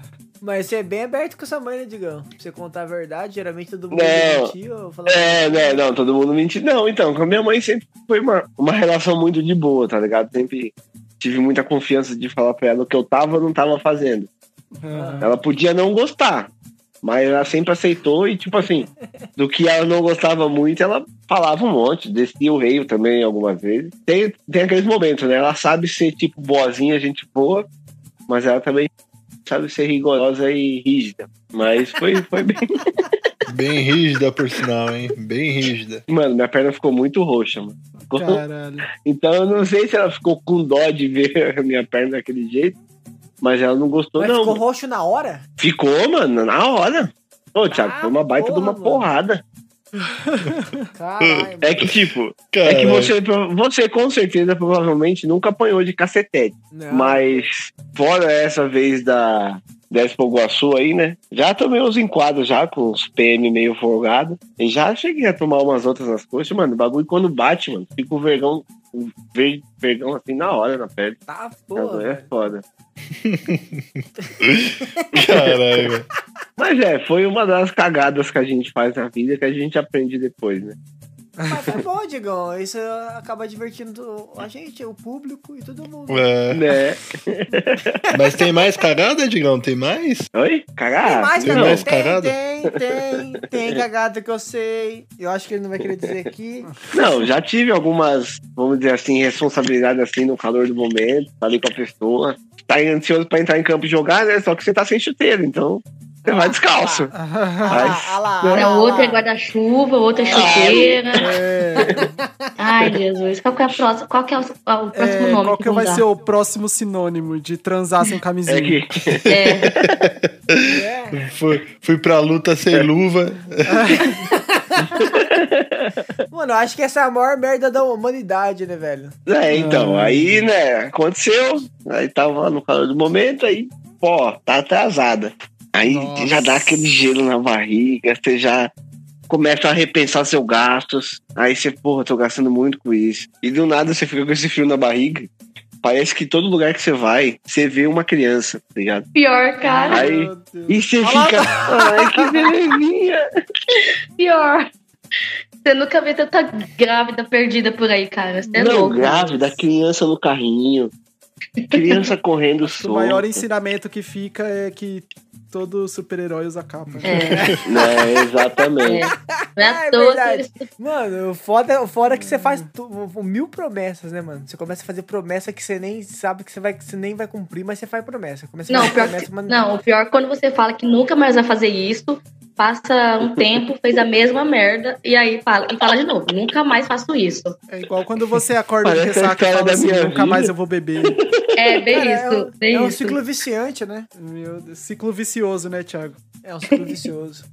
Mas você é bem aberto com essa mãe, né, Digão? Pra você contar a verdade, geralmente todo mundo Não. mentiu. falava, É, né, não, todo mundo mentiu. Não, então, com a minha mãe sempre foi uma, uma relação muito de boa, tá ligado? Sempre tive muita confiança de falar pra ela o que eu tava ou não tava fazendo. Aham. Ela podia não gostar, mas ela sempre aceitou e, tipo assim, do que ela não gostava muito, ela falava um monte, descia o rei também algumas vezes. Tem, tem aqueles momentos, né? Ela sabe ser, tipo, boazinha, gente boa, mas ela também sabe ser rigorosa e rígida. Mas foi, foi bem. Bem rígida, por sinal, hein? Bem rígida. Mano, minha perna ficou muito roxa, mano. Ficou- Caralho. Então eu não sei se ela ficou com dó de ver a minha perna daquele jeito, mas ela não gostou, Mas não. ficou roxo na hora? Ficou, mano, na hora. Ô, Thiago, Ah, foi uma baita de uma porra, mano. porrada. Caralho. É que, tipo, é Cara, que você, você com certeza, provavelmente, nunca apanhou de cacetete. Não. Mas, fora essa vez da, da Expo Guaçu aí, né? Já tomei uns enquadros já, com os PM meio folgado. E já cheguei a tomar umas outras nas coxas, mano. O bagulho quando bate, mano, fica o vergão, o ver- vergão assim na hora na perna. Tá, é porra. foda. Caralho. Mas é, foi uma das cagadas que a gente faz na vida que a gente aprende depois, né? Mas foi bom, Digão. Isso acaba divertindo a gente, o público e todo mundo. É. Né? Mas tem mais cagada, Digão? Tem mais? Oi? Cagada? Tem mais, tem mais tem, cagada? tem, tem, tem cagada que eu sei. Eu acho que ele não vai querer dizer aqui. Não, já tive algumas, vamos dizer assim, responsabilidades assim no calor do momento, tá ali com a pessoa. Tá ansioso pra entrar em campo e jogar, né? Só que você tá sem chuteiro, então você vai descalço. Ah ah lá, Pra ah outra é guarda-chuva, outra é chuteira. É, Ai, Jesus. Qual que é, a próxima, qual que é o, o próximo é, nome qual que que vai dar? ser o próximo sinônimo de transar sem camisinha? É que É, É. Fui, fui pra luta sem luva. Mano, eu acho que essa é a maior merda da humanidade, né, velho? É, então, aí, né, aconteceu, aí tava no calor do momento, aí, pô, tá atrasada. Aí Nossa. já dá aquele gelo na barriga, você já começa a repensar seus gastos, aí você, porra, tô gastando muito com isso. E do nada você fica com esse frio na barriga. Parece que todo lugar que você vai, você vê uma criança, tá ligado? pior, cara. Aí, e você fica, ai, que belezinha. Pior. Você nunca vê tanta grávida perdida por aí, cara. Você é não, louco. grávida, criança no carrinho, criança correndo O solta. maior ensinamento que fica é que todo super-herói usa capa. É, Né, exatamente. é. Não é É verdade. Mano, o foda, o foda é que você faz tu- mil promessas, né, mano? Você começa a fazer promessa que você nem sabe que você, vai, que você nem vai cumprir, mas você faz promessa. Começa a Não, fazer pior promessa, que- mas não, o pior é quando você fala que nunca mais vai fazer isso, passa um tempo, fez a mesma merda, e aí fala, e fala de novo, nunca mais faço isso. É igual quando você acorda de Parece ressaca e fala assim, nunca vida. mais eu vou beber. É bem Cara, isso, é, um- bem é um ciclo viciante, né? Meu Deus, ciclo vicioso, né, Thiago? É um ciclo vicioso.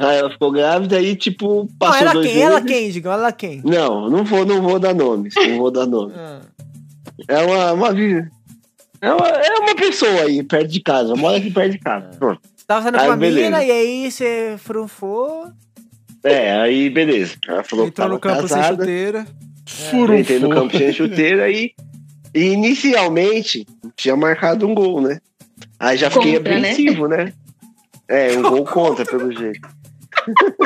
Aí ela ficou grávida e, tipo, Não, passou ela dois quem? meses. Ela quem, Digão? Ela quem? Não, não vou, não vou dar nomes. Não vou dar nomes. Ah. É uma, uma é uma, é uma pessoa aí, perto de casa. Mora aqui perto de casa. Pronto. Você tava saindo Aí, com a mina e aí você frufou. É, aí beleza. Ela falou Entrou que no campo sem casada. chuteira. Furufú. Entrei no campo sem chuteira e, e inicialmente tinha marcado um gol, né? Aí já fiquei Contra, né? apreensivo, né? É, um gol contra, pelo jeito.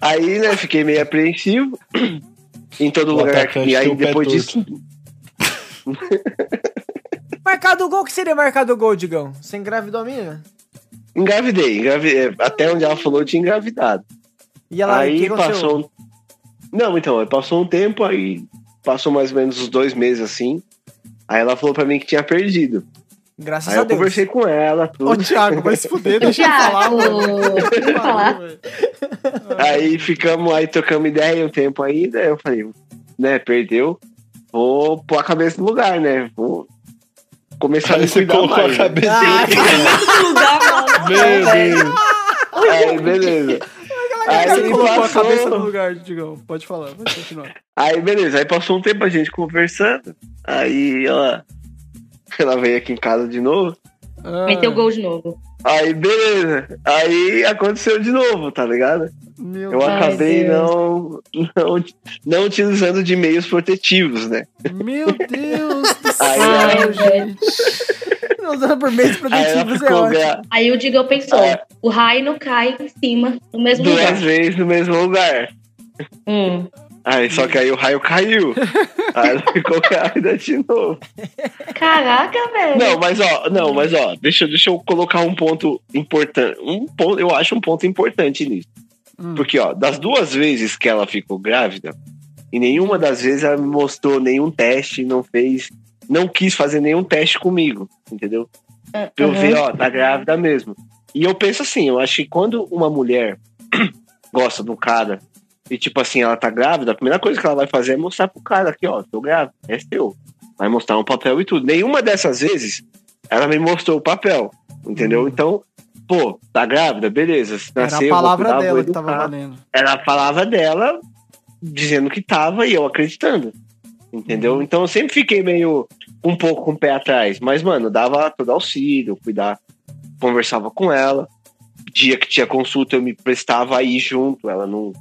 aí, né, fiquei meio apreensivo. Em todo O lugar. E aí depois disso. Marcado o gol, o que seria marcado o gol, Digão? Você engravidou a mina? Engravidei, engravidei. Até onde ela falou, eu tinha engravidado. E ela, aí passou. Não, então, passou um tempo, aí passou mais ou menos uns dois meses assim. Aí ela falou pra mim que tinha perdido. Graças Aí a eu Deus. conversei com ela, Ô, tudo. Thiago, vai se fuder, deixa eu falar, deixa eu falar. Aí ficamos aí, trocamos ideia um tempo aí, daí eu falei, né, perdeu, vou pôr a cabeça no lugar, né? Vou começar a Aí me você cuidar colocou mais. a né? cabeça. Ah, Não dá, mano. Meu Deus. Aí, beleza. Aí Você colocou a passou- cabeça no lugar, Digão. Pode falar, pode continuar. Aí, beleza. Aí passou um tempo a gente conversando. Aí ela, ela veio aqui em casa de novo. Ah, Meteu gol de novo. Aí, beleza. Aí aconteceu de novo, tá ligado? Meu Eu acabei Deus. não, não, não utilizando de meios protetivos, né? Meu Deus do Aí, Ai, ela, velho. Usando por meios aí protetivos é ficou ótimo. gra- Aí o Digão pensou, É. o raio não cai em cima, no mesmo duas lugar. vezes no mesmo lugar. Hum. Aí, só que aí o raio caiu. aí ela ficou grávida de novo. Caraca, velho. Não, mas ó, não, mas ó, deixa, deixa eu colocar um ponto importante. Um ponto, eu acho um ponto importante nisso. Hum. Porque, ó, das duas vezes que ela ficou grávida, e nenhuma das vezes ela me mostrou nenhum teste, não fez, não quis fazer nenhum teste comigo, entendeu? Pra eu Uhum. ver, ó, tá grávida mesmo. E eu penso assim, eu acho que quando uma mulher gosta do cara e, tipo assim, ela tá grávida, a primeira coisa que ela vai fazer é mostrar pro cara aqui, ó, tô grávida, é seu. Vai mostrar um papel e tudo. Nenhuma dessas vezes ela me mostrou o papel, entendeu? Então, pô, tá grávida? Beleza. Se Era a palavra cuidar, dela que tava valendo. Era a palavra dela dizendo que tava e eu acreditando. Entendeu? Então eu sempre fiquei meio um pouco com o pé atrás. Mas, mano, dava todo auxílio, cuidar, conversava com ela. Dia que tinha consulta, eu me prestava aí junto. Ela não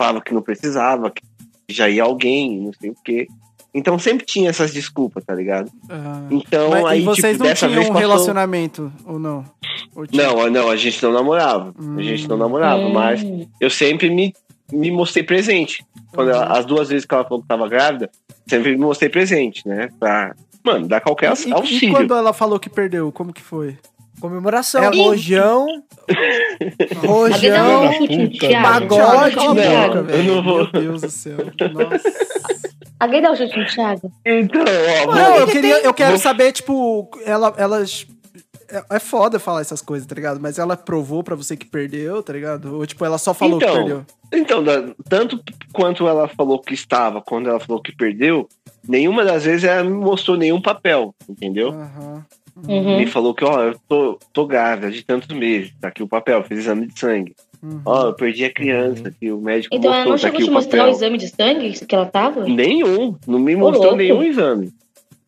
falava que não precisava, que já ia alguém, não sei o quê. Então sempre tinha essas desculpas, tá ligado? Ah. Então Mas, aí, e vocês tipo, não dessa vez tinham um passou... relacionamento, ou não? Ou tinha? Não, não, a gente não namorava. A gente não namorava, Hum. mas eu sempre me, me mostrei presente. Quando ela- as duas vezes que ela falou que tava grávida, sempre me mostrei presente, né? Pra, mano, dar qualquer E, e auxílio. quando ela falou que perdeu, como que foi? Comemoração, É, rojão. Rojão. Thiago. pagode, não. velho. eu não vou. Meu Deus do céu. Nossa. Alguém dá um chute no Thiago. Então, ó, Não, eu, queria, eu quero saber, tipo, ela, elas. É, é foda falar essas coisas, tá ligado? Mas ela provou pra você que perdeu, tá ligado? Ou, tipo, ela só falou que Então, perdeu. Então, da- tanto quanto ela falou que estava, quando ela falou que perdeu, nenhuma das vezes ela me mostrou nenhum papel, entendeu? Aham. Uhum. Me falou que, ó, eu tô, tô grávida de tantos meses, tá aqui o papel, fiz exame de sangue. Uhum. Ó, eu perdi a criança, que o médico Então ela mostrou, não tá chegou a aqui te o mostrar papel. o exame de sangue que ela tava? Nenhum, não me mostrou nenhum exame.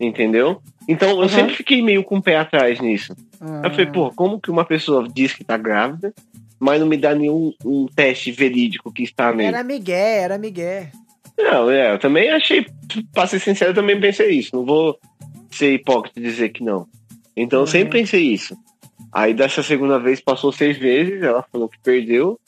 Entendeu? Então eu Uhum. sempre fiquei meio com o pé atrás nisso. Ah. Eu falei, pô, como que uma pessoa diz que tá grávida, mas não me dá nenhum um teste verídico que está nele? Era Miguel, era Miguel. Não, é, eu também achei, pra ser sincero, eu também pensei isso. Não vou ser hipócrita e dizer que não. Então eu sempre pensei isso. Aí dessa segunda vez passou seis meses, ela falou que perdeu,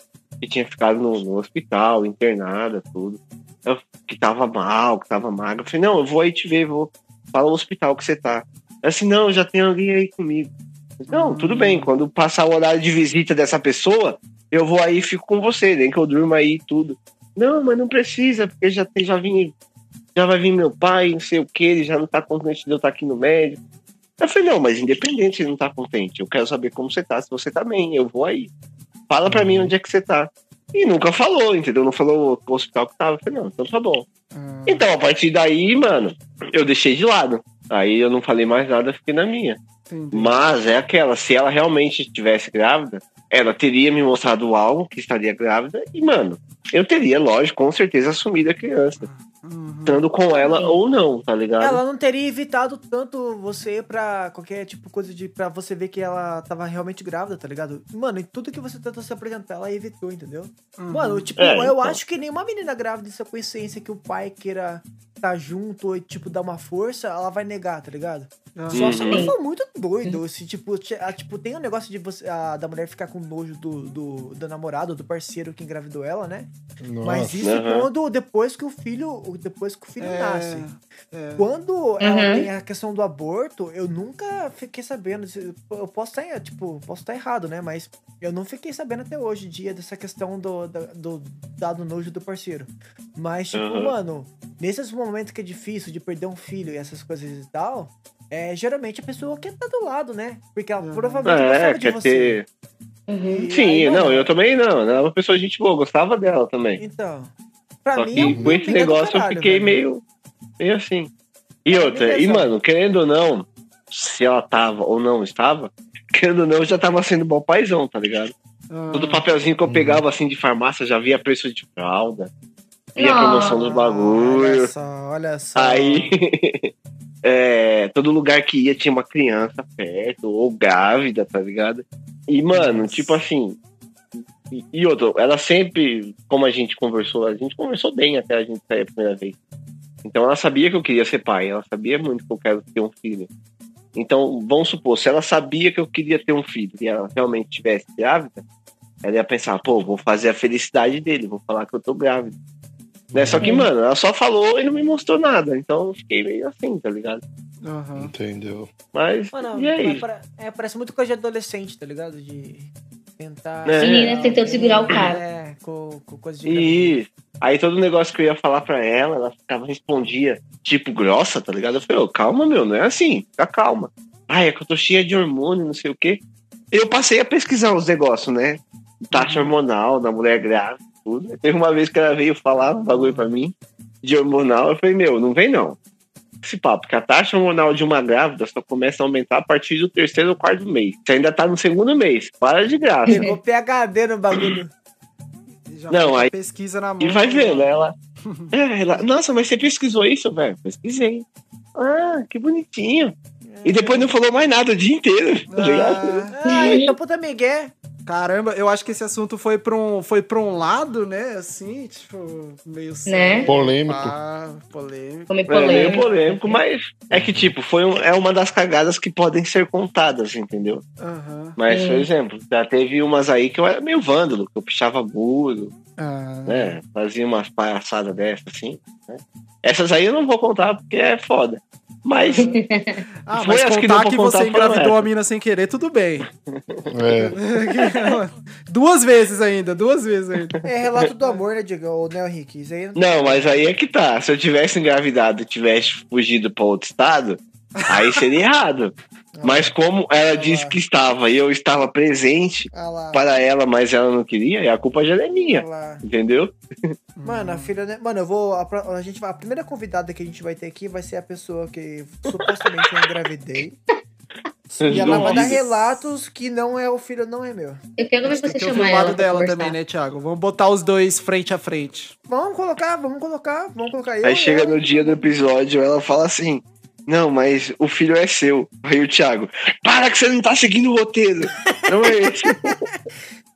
que tinha ficado no, no hospital, internada, tudo. Eu, que tava mal, que tava magra. Eu falei, não, eu vou aí te ver, vou. Fala no hospital que você tá. Ela assim, não, já tem alguém aí comigo. Falei, não, tudo bem, quando passar o horário de visita dessa pessoa, eu vou aí e fico com você, nem que eu durma aí e tudo. Não, mas não precisa, porque já, tem, já vim, já vai vir meu pai, não sei o que, ele já não tá contente de eu estar aqui no médico. Eu falei, não, mas independente se ele não tá contente, eu quero saber como você tá, se você tá bem, eu vou aí. Fala pra mim onde é que você tá. E nunca falou, entendeu? Não falou o hospital que tava. Eu falei, não, então tá bom. Então, a partir daí, mano, eu deixei de lado. Aí eu não falei mais nada, fiquei na minha. Entendi. Mas é aquela, se ela realmente estivesse grávida, ela teria me mostrado algo que estaria grávida e, mano, eu teria, lógico, com certeza assumido a criança. Uhum. Estando com ela ou não, tá ligado? Ela não teria evitado tanto você pra qualquer tipo coisa de. pra você ver que ela tava realmente grávida, tá ligado? Mano, em tudo que você tentou se apresentar, ela evitou, entendeu? Mano, tipo, É, eu então. acho que nenhuma menina grávida, se a consciência que o pai queira tá junto e, tipo, dar uma força, ela vai negar, tá ligado? Só se Uhum. for muito doido. Se, tipo, ti- ah, tipo, tem um negócio de você, a, da mulher ficar com nojo do, do, do namorado, do parceiro que engravidou ela, né? Mas Nossa. isso Aham. quando depois que o filho. Depois que o filho É, nasce. é. Quando ela Uhum. tem a questão do aborto, eu nunca fiquei sabendo. se- Eu posso estar, tipo, posso estar errado, né? Mas eu não fiquei sabendo até hoje em dia dessa questão do, da- do dado nojo do parceiro. Mas, tipo, Uhum. mano, nesses momentos que é difícil de perder um filho e essas coisas e tal, é, geralmente a pessoa quer estar do lado, né? Porque ela provavelmente É, gostava de quer você. ter. E Sim, não, eu também não. Ela é uma pessoa gente boa, gostava dela também. Então, pra Só mim que é um com esse negócio caralho, eu fiquei velho. meio, meio assim. E É, outra, e mano, querendo ou não, se ela tava ou não estava, querendo ou não, eu já tava sendo bom paizão, tá ligado? Ah, Todo papelzinho que eu pegava assim de farmácia, já via preço de fralda, via Nossa. promoção dos Olha bagulho. só, olha só. Aí, é, todo lugar que ia tinha uma criança perto, ou grávida, tá ligado? E, mano, Nossa. tipo assim. E, e outra, ela sempre, como a gente conversou, a gente conversou bem até a gente sair a primeira vez. Então ela sabia que eu queria ser pai, ela sabia muito que eu quero ter um filho. Então, vamos supor, se ela sabia que eu queria ter um filho e ela realmente tivesse grávida, ela ia pensar, pô, vou fazer a felicidade dele, vou falar que eu tô grávida. Né? Só que, Uhum. mano, ela só falou e não me mostrou nada. Então eu fiquei meio assim, tá ligado? aham. Entendeu? Mas, Mano, e aí? é, parece muito coisa de adolescente, tá ligado? De tentar. É. Meninas tentando segurar o cara. É, com, com coisa de. E aí todo negócio que eu ia falar pra ela, ela ficava, respondia, tipo, grossa, tá ligado? Eu falei, ô, calma, meu, não é assim, fica calma. Ai, é que eu tô cheia de hormônio, não sei o quê. Eu passei a pesquisar os negócios, né? Taxa hormonal da mulher grávida, tudo. Teve uma vez que ela veio falar um bagulho pra mim de hormonal, eu falei, meu, não vem não. Esse papo, porque a taxa hormonal de uma grávida só começa a aumentar a partir do terceiro ou quarto mês. Você ainda tá no segundo mês, para de graça. Pegou PHD no bagulho. Já Não, aí- pesquisa na mão. E vai vendo, ela. É, ela. Nossa, mas você pesquisou isso, velho? Pesquisei. Ah, que bonitinho. E depois não falou mais nada o dia inteiro, tá ligado? Ah, Ah, então puta Miguel. Caramba, eu acho que esse assunto foi pra um, foi pra um lado, né? Assim, tipo, meio Né? Polêmico. Ah, polêmico. Como é É meio polêmico. polêmico, mas é que, tipo, foi um- é uma das cagadas que podem ser contadas, entendeu? Mas, Sim. por exemplo, já teve umas aí que eu era meio vândalo, que eu pichava muro, Ah, né? Fazia umas palhaçadas dessas, assim, né? Essas aí eu não vou contar porque é foda. Mas Ah, Foi mas as que contar que, contar você engravidou a mina sem querer, tudo bem. É. duas vezes ainda, duas vezes ainda. É relato do amor, né, Diego? Ou né, Henrique? Isso aí Não, mas aí é que tá. Se eu tivesse engravidado e tivesse fugido para outro estado, aí seria errado. Mas como ela disse que estava e eu estava presente Ah para ela, mas ela não queria, e a culpa já é Ah minha, entendeu? Mano, a filha, né? Mano, eu vou. A, a gente vai- a primeira convidada que a gente vai ter aqui vai ser a pessoa que supostamente eu engravidei. E ela vai dar relatos que não é o filho, não é meu. Eu quero ver você chamar ela. lado dela conversar. também, né, Thiago? Vamos botar os dois frente a frente. Vamos colocar, vamos colocar, vamos colocar eu. Aí chega ela. no dia do episódio, ela fala assim: Não, mas o filho é seu. Aí o Thiago, para que você não tá seguindo o roteiro. Não é esse.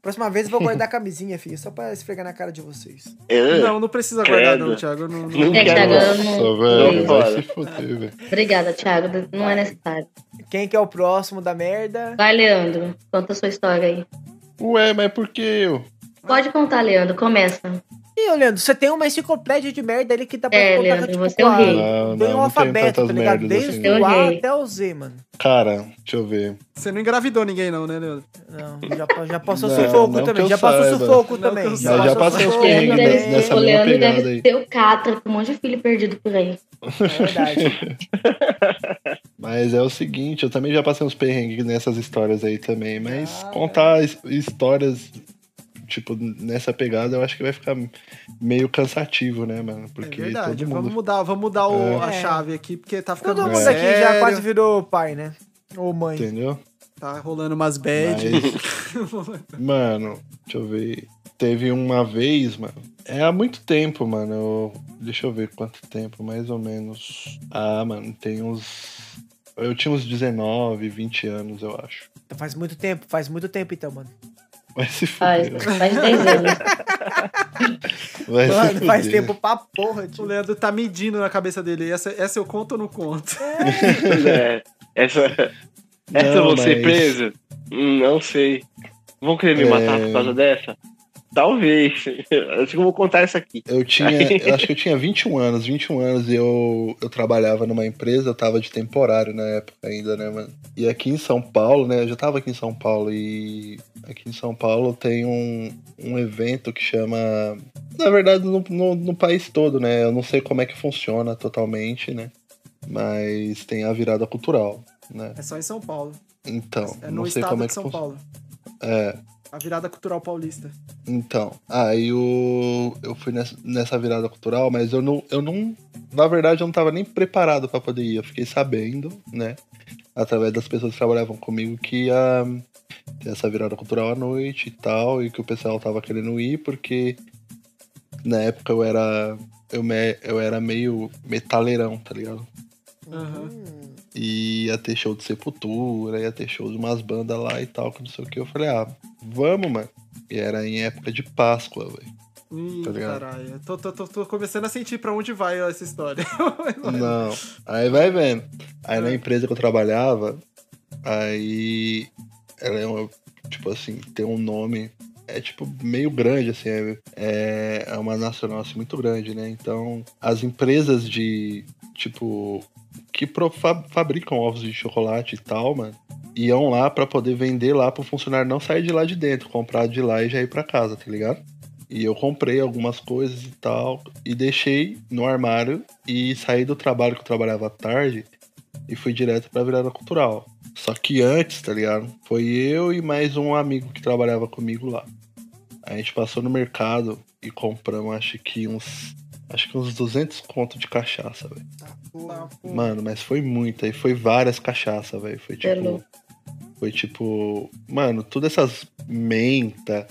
Próxima vez eu vou guardar a camisinha, filho, só pra esfregar na cara de vocês. Ah, Não, não precisa guardar, Credo. não, Thiago. eu Não, não- Não É, quero, Thiago, não. eu Nossa, não... velho, vai fora. se foder, velho. Obrigada, Thiago. Não é necessário. Quem que é o próximo da merda? Vai, Leandro. Conta a sua história aí. Ué, mas por que eu? Pode contar, Leandro. Começa. Ih, Leandro, você tem uma enciclopédia de merda ali que dá pra É, contar, Leandro, tipo, você é o rei. Não, não, não tenho alfabeto, tá ligado? merdas Desde assim. Eu o A até o Z, mano. Cara, deixa eu ver. Você não engravidou ninguém, não, né, Leandro? Não, já, já passou Não, sufoco não também. eu Já passou saiba. sufoco Não também. eu. Já passou passei uns sufoco perrengues deve, nessa o Leandro deve aí. ter o catra com um monte de filho perdido por aí. É verdade. Mas é o seguinte, eu também já passei uns perrengues nessas histórias aí também, mas Ah, contar his- histórias, tipo, nessa pegada eu acho que vai ficar meio cansativo, né, mano? É Porque verdade. todo Vamos mundo. mudar, vamos mudar o- a É. chave aqui, porque tá ficando Todo mundo aqui já quase virou pai, né? Ou mãe. Entendeu? Tá rolando umas bad. Mas, mano, deixa eu ver. Teve uma vez, mano. É há muito tempo, mano. eu- deixa eu ver quanto tempo, mais ou menos. Ah, mano, tem uns. Eu tinha uns 19, 20 anos, eu acho. Faz muito tempo, faz muito tempo então, mano. Vai se Faz, fuder. faz 10 anos. Vai Mano, faz fuder. tempo pra porra, O tio. Leandro tá medindo na cabeça dele. Essa, essa eu conto ou não conto? Pois é. Essa, essa eu Não, vou ser mas- preso? Hum, não sei. Vão querer me É. matar por causa dessa? Talvez. Acho que eu vou contar essa aqui. Eu tinha, eu acho que eu tinha 21 anos, 21 anos e eu, eu trabalhava numa empresa, eu tava de temporário na época ainda, né, mano? E aqui em São Paulo, né, eu já tava aqui em São Paulo e aqui em São Paulo tem um, um evento que chama, na verdade, no, no, no país todo, né, eu não sei como é que funciona totalmente, né, mas tem a virada cultural, né, É só em São Paulo. então, É no não sei estado como é de que São funciona. Paulo. É, A virada cultural paulista. Então, aí eu, eu fui nessa, nessa virada cultural, mas eu não, eu não. Na verdade, eu não tava nem preparado pra poder ir. Eu fiquei sabendo, né? Através das pessoas que trabalhavam comigo que ia ter essa virada cultural à noite e tal, e que o pessoal tava querendo ir, porque na época eu era. Eu, me, eu era meio metaleirão, tá ligado? Aham. E ia ter show de Sepultura, ia ter show de umas bandas lá e tal, que não sei o que. Eu falei, ah, vamos, mano. E era em época de Páscoa, velho. Ih, Tá caralho. Tô, tô, tô, tô começando a sentir pra onde vai essa história. Não. Aí vai vendo. Aí na empresa que eu trabalhava, aí ela é uma, tipo assim, tem um nome, é tipo meio grande, assim, é, é, é uma nacional assim, muito grande, né? Então, as empresas de, tipo, que pro- fa- fabricam ovos de chocolate e tal, mano, iam lá pra poder vender lá pro funcionário não sair de lá de dentro, comprar de lá e já ir pra casa, tá ligado? E eu comprei algumas coisas e tal, e deixei no armário e saí do trabalho que eu trabalhava à tarde e fui direto pra virada cultural. Só que antes, tá ligado? Foi eu e mais um amigo que trabalhava comigo lá. A gente passou no mercado e compramos, acho que uns. Acho que uns 200 conto de cachaça, velho. Tá. Mano, mas foi muita. E foi várias cachaças, velho. Foi É tipo. louco. Foi tipo. Mano, todas essas menta,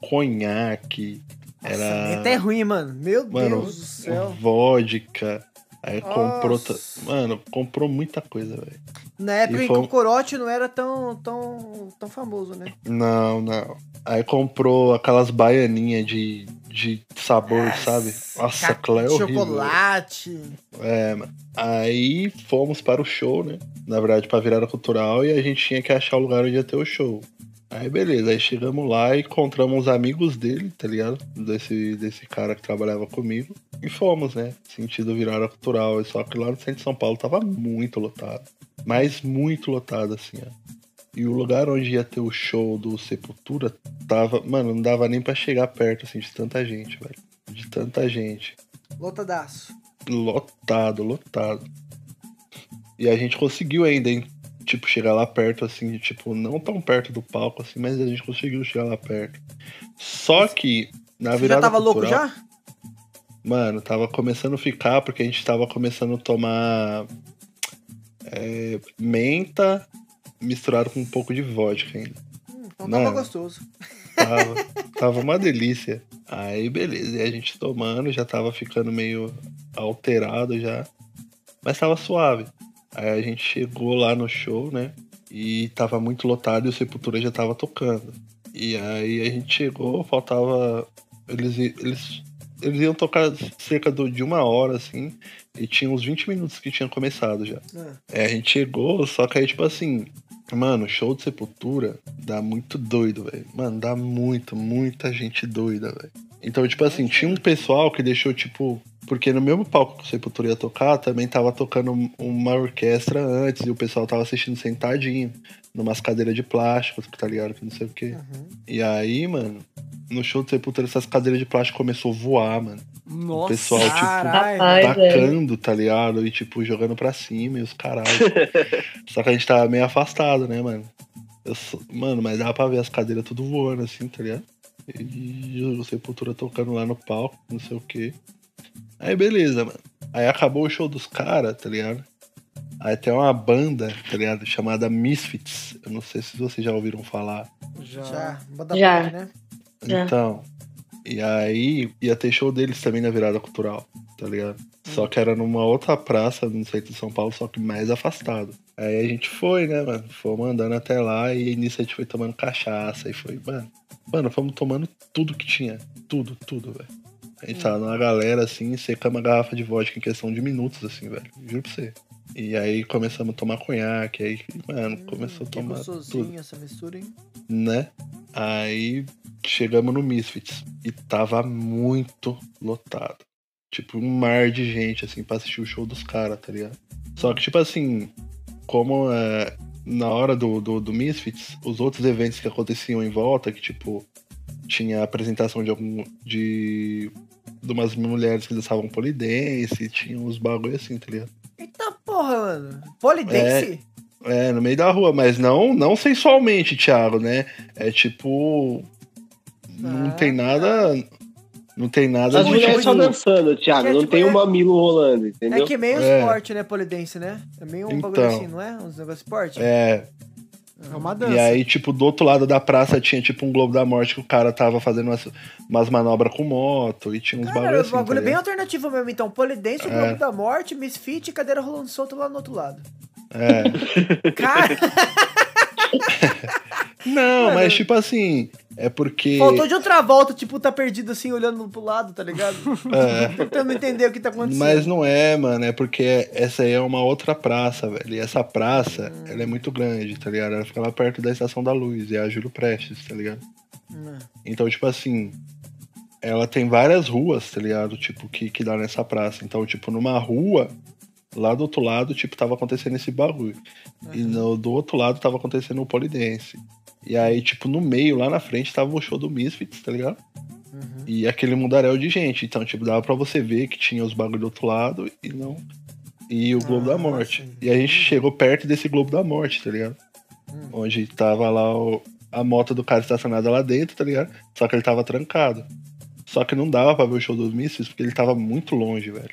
conhaque. Era. Até ruim, mano. Meu Mano, Deus do céu. vodka. Aí comprou. Nossa. Mano, comprou muita coisa, velho. Na época em foi que o corote não era tão, tão, tão famoso, né? Não, não. Aí comprou aquelas baianinhas de, de sabor, sabe? Nossa, aquela é horrível. Chocolate. É, mano. Aí fomos para o show, né? Na verdade, pra virada cultural e a gente tinha que achar o lugar onde ia ter o show. Aí beleza, aí chegamos lá e encontramos os amigos dele, tá ligado? Desse, desse cara que trabalhava comigo. E fomos, né? Sentido virada cultural. Só que lá no centro de São Paulo tava muito lotado. Mas muito lotado, assim, ó. E o lugar onde ia ter o show do Sepultura tava. Mano, não dava nem pra chegar perto, assim, de tanta gente, velho. De tanta gente Lotadaço. lotado, lotado. E a gente conseguiu ainda, hein? Tipo, chegar lá perto, assim, de, tipo, não tão perto do palco, assim, mas a gente conseguiu chegar lá perto. Só que, na Você já virada tava louco cultural- já? Mano, tava começando a ficar, porque a gente tava começando a tomar é, menta misturado com um pouco de vodka ainda. Então Não. tava gostoso. Tava, tava uma delícia. Aí, beleza. E a gente tomando, já tava ficando meio alterado já. Mas tava suave. Aí a gente chegou lá no show, né? E tava muito lotado e o Sepultura já tava tocando. E aí a gente chegou, faltava. Eles, eles, eles iam tocar cerca de uma hora, assim, e tinha uns 20 minutos que tinha começado já. É, a gente chegou, só que aí, tipo assim, mano, show de sepultura dá muito doido, velho. Mano, dá muito, muita gente doida, velho. Então, tipo assim, tinha um pessoal que deixou, tipo. Porque no mesmo palco que o Sepultura ia tocar, também tava tocando um- uma orquestra antes, e o pessoal tava assistindo sentadinho, numas cadeiras de plástico, tá ligado? Que não sei o quê. E aí, mano, no show de Sepultura, essas cadeiras de plástico começou a voar, mano. Nossa, o pessoal, tipo, Caralho. Ai, velho. tacando, tá ligado? E, tipo, jogando pra cima e os caralho. Só que a gente tava meio afastado, né, mano? Eu só- Mano, mas dava pra ver as cadeiras tudo voando, assim, tá ligado? E o Sepultura tocando lá no palco, não sei o quê. Aí, beleza, mano. Aí acabou o show dos caras, tá ligado? Aí tem uma banda, tá ligado? Chamada Misfits. Eu não sei se vocês já ouviram falar. já. Já, banda Já. punk, né? Já. Então. E aí ia ter show deles também na virada cultural, tá ligado? Só que era numa outra praça no centro de São Paulo, só que mais afastado. Aí a gente foi, né, mano? Fomos andando até lá e nisso a gente foi tomando cachaça e foi, mano. Mano, fomos tomando tudo que tinha. Tudo, tudo, velho. A gente tava numa galera assim, secamos a garrafa de vodka em questão de minutos, assim, velho. Juro pra você. E aí começamos a tomar conhaque, aí, mano, começou a tomar tudo essa mistura, hein? né? Aí chegamos no Misfits e tava muito lotado. Tipo, um mar de gente, assim, pra assistir o show dos caras, tá ligado? Só que, tipo assim, como é, na hora do, do, do Misfits, os outros eventos que aconteciam em volta, que, tipo, tinha a apresentação de algum. de. de umas mulheres que dançavam polidense, tinha uns bagulho assim, tá ligado? Eita porra, mano. Polidense? É, no meio da rua, mas não, não sensualmente, Thiago, né? É tipo. Não Ah, tem nada. Não tem nada As de. mulheres só tipo, dançando, Thiago. É, não tipo, tem é- um mamilo rolando, entendeu? É que meio É. esporte, né, polidense, né? É meio um bagulho Então. assim, não é? Uns negócios esporte? É, É uma dança. e aí, tipo, do outro lado da praça tinha, tipo, um Globo da Morte que o cara tava fazendo umas, umas manobras com moto e tinha uns Cara, bagulho assim. bagulho tá bem ligado? alternativo mesmo, então. Polidense, É. Globo da Morte, Misfit e cadeira rolando solto lá no outro lado. É. Cara, Não, Mano. mas tipo assim, é porque. faltou de outra volta, tipo, tá perdido assim, olhando pro lado, tá ligado? É. Tentando entender o que tá acontecendo. Mas não é, mano, é porque essa aí é uma outra praça, velho. E essa praça, Hum. ela é muito grande, tá ligado? Ela fica lá perto da Estação da Luz, e é a Júlio Prestes, tá ligado? Hum. Então, tipo assim, ela tem várias ruas, tá ligado? Tipo, que, que dá nessa praça. Então, tipo, numa rua, lá do outro lado, tipo, tava acontecendo esse bagulho. E no, do outro lado tava acontecendo o polidense. E aí, tipo, no meio, lá na frente, tava o show do Misfits, tá ligado? Uhum. E aquele mundaréu de gente. Então, tipo, dava pra você ver que tinha os bagulho do outro lado e não. E o Globo Ah, da Morte. sim. E a gente chegou perto desse Globo da Morte, tá ligado? Hum. Onde tava lá o- a moto do cara estacionada lá dentro, tá ligado? Só que ele tava trancado. Só que não dava pra ver o show dos Misfits porque ele tava muito longe, velho.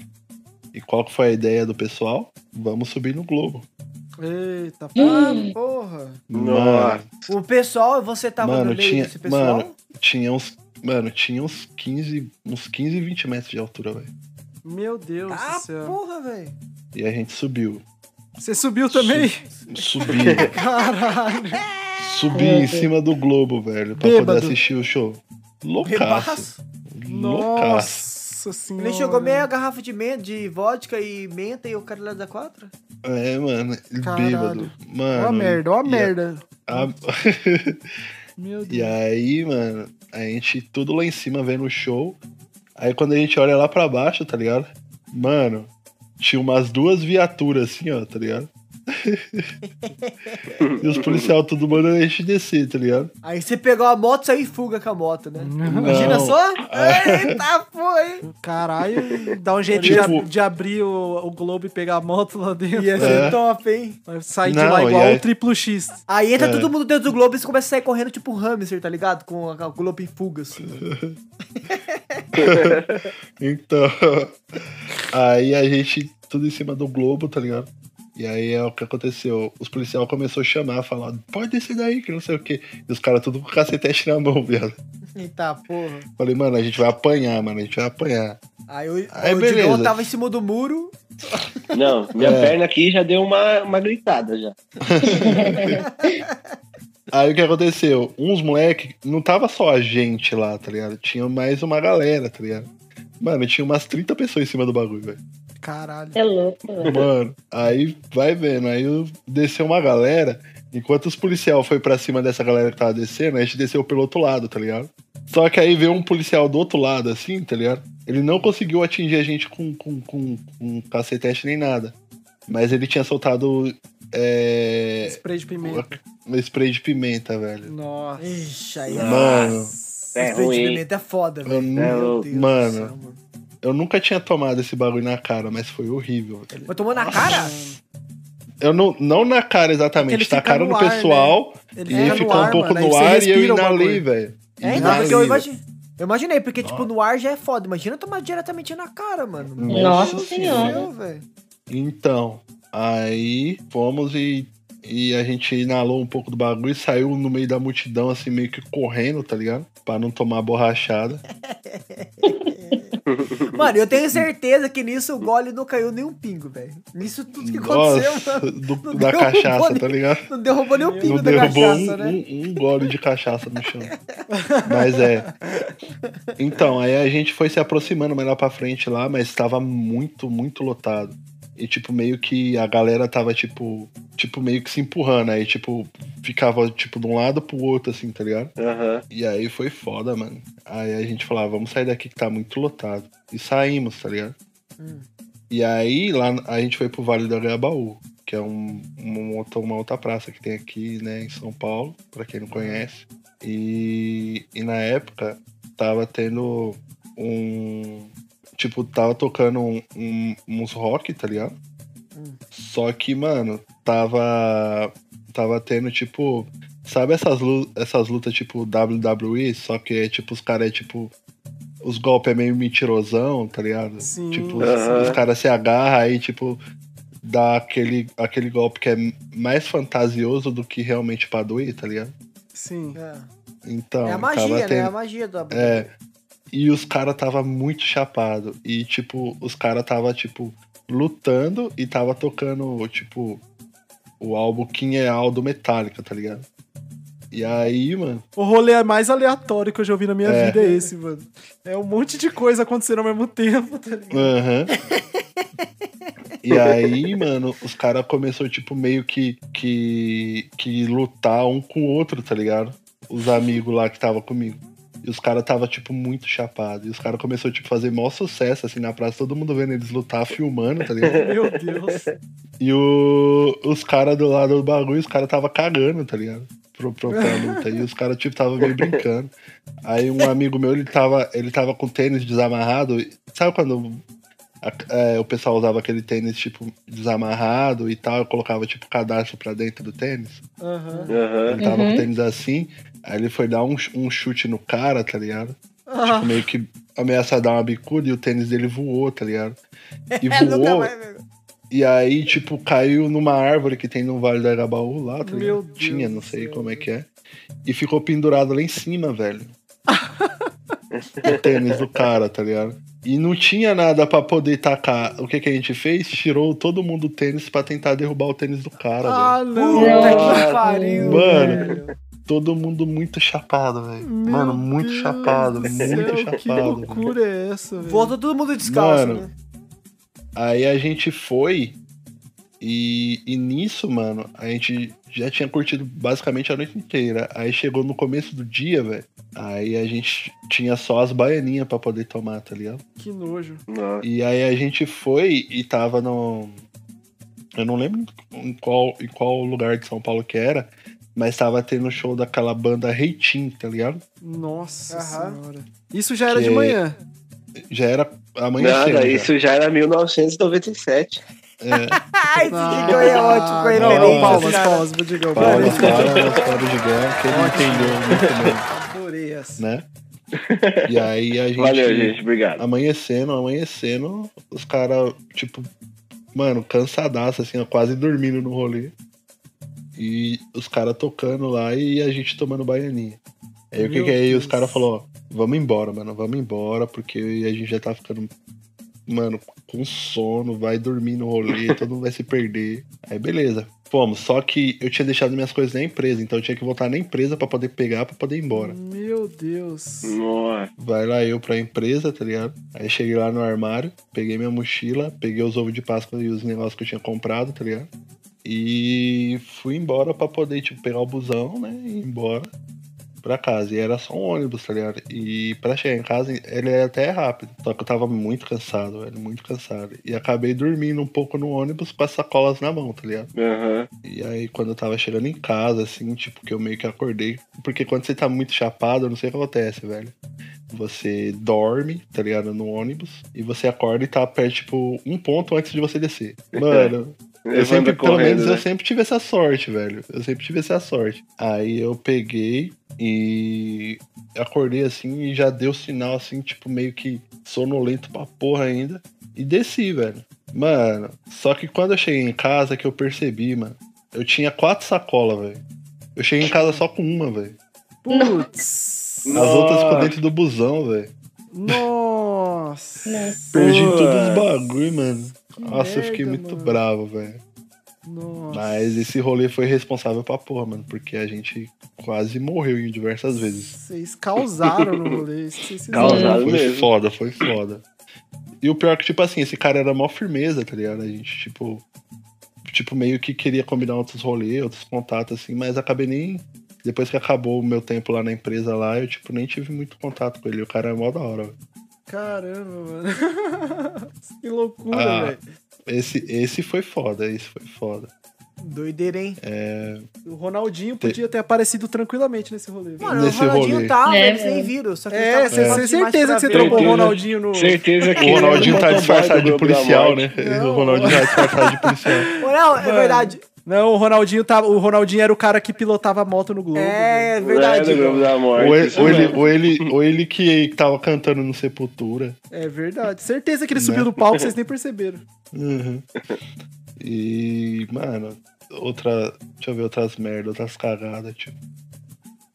E qual que foi a ideia do pessoal? Vamos subir no Globo. Eita, Ah, porra. Nossa. O pessoal, você tava Mano, no meio tinha- desse pessoal? mano, Tinha uns. Mano, tinha uns 15, uns 15, 20 metros de altura, velho. meu Deus Ah, do céu. porra, velho. E a gente subiu. Você subiu também? Subi. Caralho. Subi em cima do Globo, velho, pra Bêbado. poder assistir o show. Loucaço. Loucaço. Nossa senhora. Ele jogou meia garrafa de, men de vodka e menta e o cara lá da quatro? É, mano, Caralho. bêbado. Mano. Ó a merda, ó a e merda. a- Meu E Deus. aí, mano, a gente tudo lá em cima vendo o show. Aí quando a gente olha lá pra baixo, tá ligado? Mano, tinha umas duas viaturas assim, ó, tá ligado? E os policiais tudo mandando a gente descer, tá ligado? Aí você pegou a moto e saiu em fuga com a moto, né? Imagina Não. só? Eita, foi! Caralho, dá um jeito Tipo- de, de abrir o, o Globo e pegar a moto lá dentro. Ia ser É. top, hein? Vai sair de lá igual aí- o triplo X. Aí entra É. todo mundo dentro do globo e você começa a sair correndo tipo um hamster, tá ligado? Com a- o globo em fuga, assim. Então, aí a gente tudo em cima do globo, tá ligado? E aí é o que aconteceu. Os policiais começaram a chamar, falar, pode descer daí, que não sei o quê. E os caras tudo com o cacetete na mão, viado. Eita porra. Falei, mano, a gente vai apanhar, mano, a gente vai apanhar. Aí o, Aí, o beleza. Digão tava em cima do muro. Não, minha É. perna aqui já deu uma, uma gritada já. Aí o que aconteceu? Uns moleque, não tava só a gente lá, tá ligado? Tinha mais uma galera, tá ligado? Mano, tinha umas 30 pessoas em cima do bagulho, velho. Caralho. É louco, velho. Mano, aí vai vendo, aí eu- desceu uma galera, enquanto os policial foi pra cima dessa galera que tava descendo, a gente desceu pelo outro lado, tá ligado? Só que aí veio um policial do outro lado, assim, tá ligado? Ele não conseguiu atingir a gente com, com, com, com cacetete nem nada. Mas ele tinha soltado é, Spray de pimenta. um spray de pimenta, velho. Nossa. Ixi, aí. Mano, É Spray de ruim. pimenta é foda, velho. nu- É Meu louco. Deus do mano, céu, mano. Eu nunca tinha tomado esse bagulho na cara, mas foi horrível. velho. Mas tomou na cara? Eu não, não na cara exatamente, fica tacaram no no, ar, pessoal Ele e fica um pouco mano, no ar e eu inalei, velho. É, então, porque eu imaginei. Eu imaginei, porque, tipo, no ar já é foda. Imagina tomar diretamente na cara, mano. Nossa Meu Senhora. Velho. Então, aí fomos e, e a gente inalou um pouco do bagulho e saiu no meio da multidão, assim, meio que correndo, tá ligado? Pra não tomar borrachada. Mano, eu tenho certeza que nisso o gole não caiu nem um pingo, velho. Nisso tudo que aconteceu, Nossa, mano. do- da cachaça, nem- tá ligado? Não derrubou nem um pingo Não da derrubou cachaça, um, né? um, um gole de cachaça no chão. Mas é. Então, aí a gente foi se aproximando mais lá pra frente lá, mas tava muito, muito lotado. E, tipo, meio que a galera tava, tipo, tipo, meio que se empurrando. Aí, tipo, ficava, tipo, de um lado pro outro, assim, tá ligado? Aham. E aí foi foda, mano. Aí a gente falava, vamos sair daqui que tá muito lotado. E saímos, tá ligado? Hum. E aí lá a gente foi pro Vale do Agabaú, que é um, uma, outra, uma outra praça que tem aqui, né, em São Paulo, pra quem não conhece. E, e na época tava tendo um. Tipo, tava tocando um, um- uns rock, tá ligado? Hum. Só que, mano, tava. Tava tendo, tipo. Sabe essas, essas lutas tipo WWE? Só que é tipo, os caras é tipo. Os golpes é meio mentirosão, tá ligado? Sim. Tipo, os, Aham. os caras se agarram aí, tipo, dá aquele, aquele golpe que é mais fantasioso do que realmente pra doer, tá ligado? Sim. É. Então, É a magia, né? É tendo- a magia da. é. E os caras tava muito chapado. E, tipo, os caras tava, tipo, lutando e tava tocando, tipo, o álbum é All do Metallica, tá ligado? E aí, mano, O rolê mais aleatório que eu já ouvi na minha É. vida é esse, mano. É um monte de coisa acontecendo ao mesmo tempo, tá ligado? Aham. E aí, mano, os caras começou tipo, meio que, que, que lutar um com o outro, tá ligado? Os amigos lá que tava comigo. E os caras tava, tipo, muito chapado. E os caras começou tipo, fazer maior sucesso, assim, na praça, todo mundo vendo eles lutar, filmando, tá ligado? Meu Deus. E o, os caras do lado do bagulho, os caras tava cagando, tá ligado? Pro, pro, pra luta. E os caras, tipo, tava meio brincando. Aí um amigo meu, ele tava, ele tava com tênis desamarrado. e- Sabe quando a- é, o pessoal usava aquele tênis, tipo, desamarrado e tal, eu colocava, tipo, cadastro pra dentro do tênis? Aham. Aham. Ele tava com Uhum. o tênis assim, aí ele foi dar um, um chute no cara, tá ligado? Ah, Tipo, meio que ameaçar dar uma bicuda e o tênis dele voou, tá ligado? E É, voou, mais, e aí, tipo, caiu numa árvore que tem no Vale do Agabaú lá, tá Meu ligado? Deus Tinha, do não sei céu, como é que é. E ficou pendurado lá em cima, velho. o tênis do cara, tá ligado? E não tinha nada pra poder tacar. O que que a gente fez? Tirou todo mundo o tênis pra tentar derrubar o tênis do cara, ah, velho. não. Puta que pariu. Mano, velho. Todo mundo muito chapado, velho. Mano, muito Deus chapado, do muito céu, chapado. Que loucura é essa, velho? Voltou todo mundo descalço, Mano, né? Aí a gente foi e, e nisso, mano, a gente já tinha curtido basicamente a noite inteira. Aí chegou no começo do dia, velho. Aí a gente tinha só as baianinhas pra poder tomar, tá ligado? Que nojo. Nossa. E aí a gente foi e tava no. Eu não lembro em qual, em qual lugar de São Paulo que era, mas tava tendo show daquela banda Reitim, tá ligado? Nossa Aham. senhora. Isso já era de Que- manhã. Já era amanhecendo. Nada, já. isso já era 1997. É, Ah, esse Digão é ótimo a não, não, palmas, cara. palmas pro Digão. palmas, Palmas. palmas, palmas de guerra, que ele entendeu muito bem. Adorei essa. né? E aí a gente. Valeu, gente. Obrigado. Amanhecendo, amanhecendo, os caras, tipo, mano, cansadaço, assim, ó, quase dormindo no rolê. E os caras tocando lá e a gente tomando baianinha. Aí o que que é? Aí Deus. os caras falaram, ó, vamos embora, mano, vamos embora, porque a gente já tá ficando, mano, com sono, vai dormir no rolê, todo mundo vai se perder. Aí beleza. Fomos, só que eu tinha deixado minhas coisas na empresa, então eu tinha que voltar na empresa pra poder pegar, pra poder ir embora. Meu Deus. Nossa. Vai lá eu pra empresa, tá ligado? Aí cheguei lá no armário, peguei minha mochila, peguei os ovos de Páscoa e os negócios que eu tinha comprado, tá ligado? E fui embora pra poder, tipo, pegar o busão, né? E ir embora pra casa. E era só um ônibus, tá ligado? E pra chegar em casa, ele é até rápido. Só que eu tava muito cansado, velho, muito cansado. E acabei dormindo um pouco no ônibus com as sacolas na mão, tá ligado? Aham. E aí, quando eu tava chegando em casa, assim, tipo, que eu meio que acordei. Porque quando você tá muito chapado, eu não sei o que acontece, velho. Você dorme, tá ligado? No ônibus. E você acorda e tá perto, tipo, um ponto antes de você descer. Mano. Eu sempre, pelo correndo, menos, eu né? sempre tive essa sorte, velho. Eu sempre tive essa sorte. Aí eu peguei e acordei assim e já deu sinal, assim, tipo, meio que sonolento pra porra ainda. E desci, velho. Mano, só que quando eu cheguei em casa que eu percebi, mano, eu tinha quatro sacolas, velho. Eu cheguei em casa só com uma, velho. Putz. As outras ficou dentro do busão, velho. Nossa. Perdi todos os bagulho, mano. Nossa, eu fiquei merda, muito mano. bravo, velho. Nossa. Mas esse rolê foi responsável pra porra, mano. Porque a gente quase morreu em diversas vezes. Vocês causaram no rolê. vocês. Causaram. foi mesmo. foda, foi foda. E o pior é que, tipo assim, esse cara era mó firmeza, tá ligado? A gente, tipo. Tipo, meio que queria combinar outros rolês, outros contatos, assim, mas acabei nem. Depois que acabou o meu tempo lá na empresa lá, eu, tipo, nem tive muito contato com ele. O cara é mó da hora, velho. Caramba, mano. que loucura, Ah. velho. Esse, esse foi foda, esse foi foda. Doideira, hein? É. O Ronaldinho podia ter aparecido tranquilamente nesse rolê. velho. Mano, Nesse o Ronaldinho rolê. tava, É, eles nem viram. Só que É, você tem demais certeza que você trocou o. Ronaldinho no. Certeza que O Ronaldinho tá é o motoboy disfarçado do de policial, né? Não. O Ronaldinho tá disfarçado de policial. Não, é verdade. Não, o Ronaldinho tava. O Ronaldinho era o cara que pilotava a moto no Globo. É, É, verdade. do Globo da Morte. Ou ele, ou, ele, ou, ele, ou ele que tava cantando no Sepultura. É verdade. Certeza que ele Né? subiu no palco, vocês nem perceberam. Uhum. E, mano, outra. Deixa eu ver outras merdas, outras cagadas, tipo.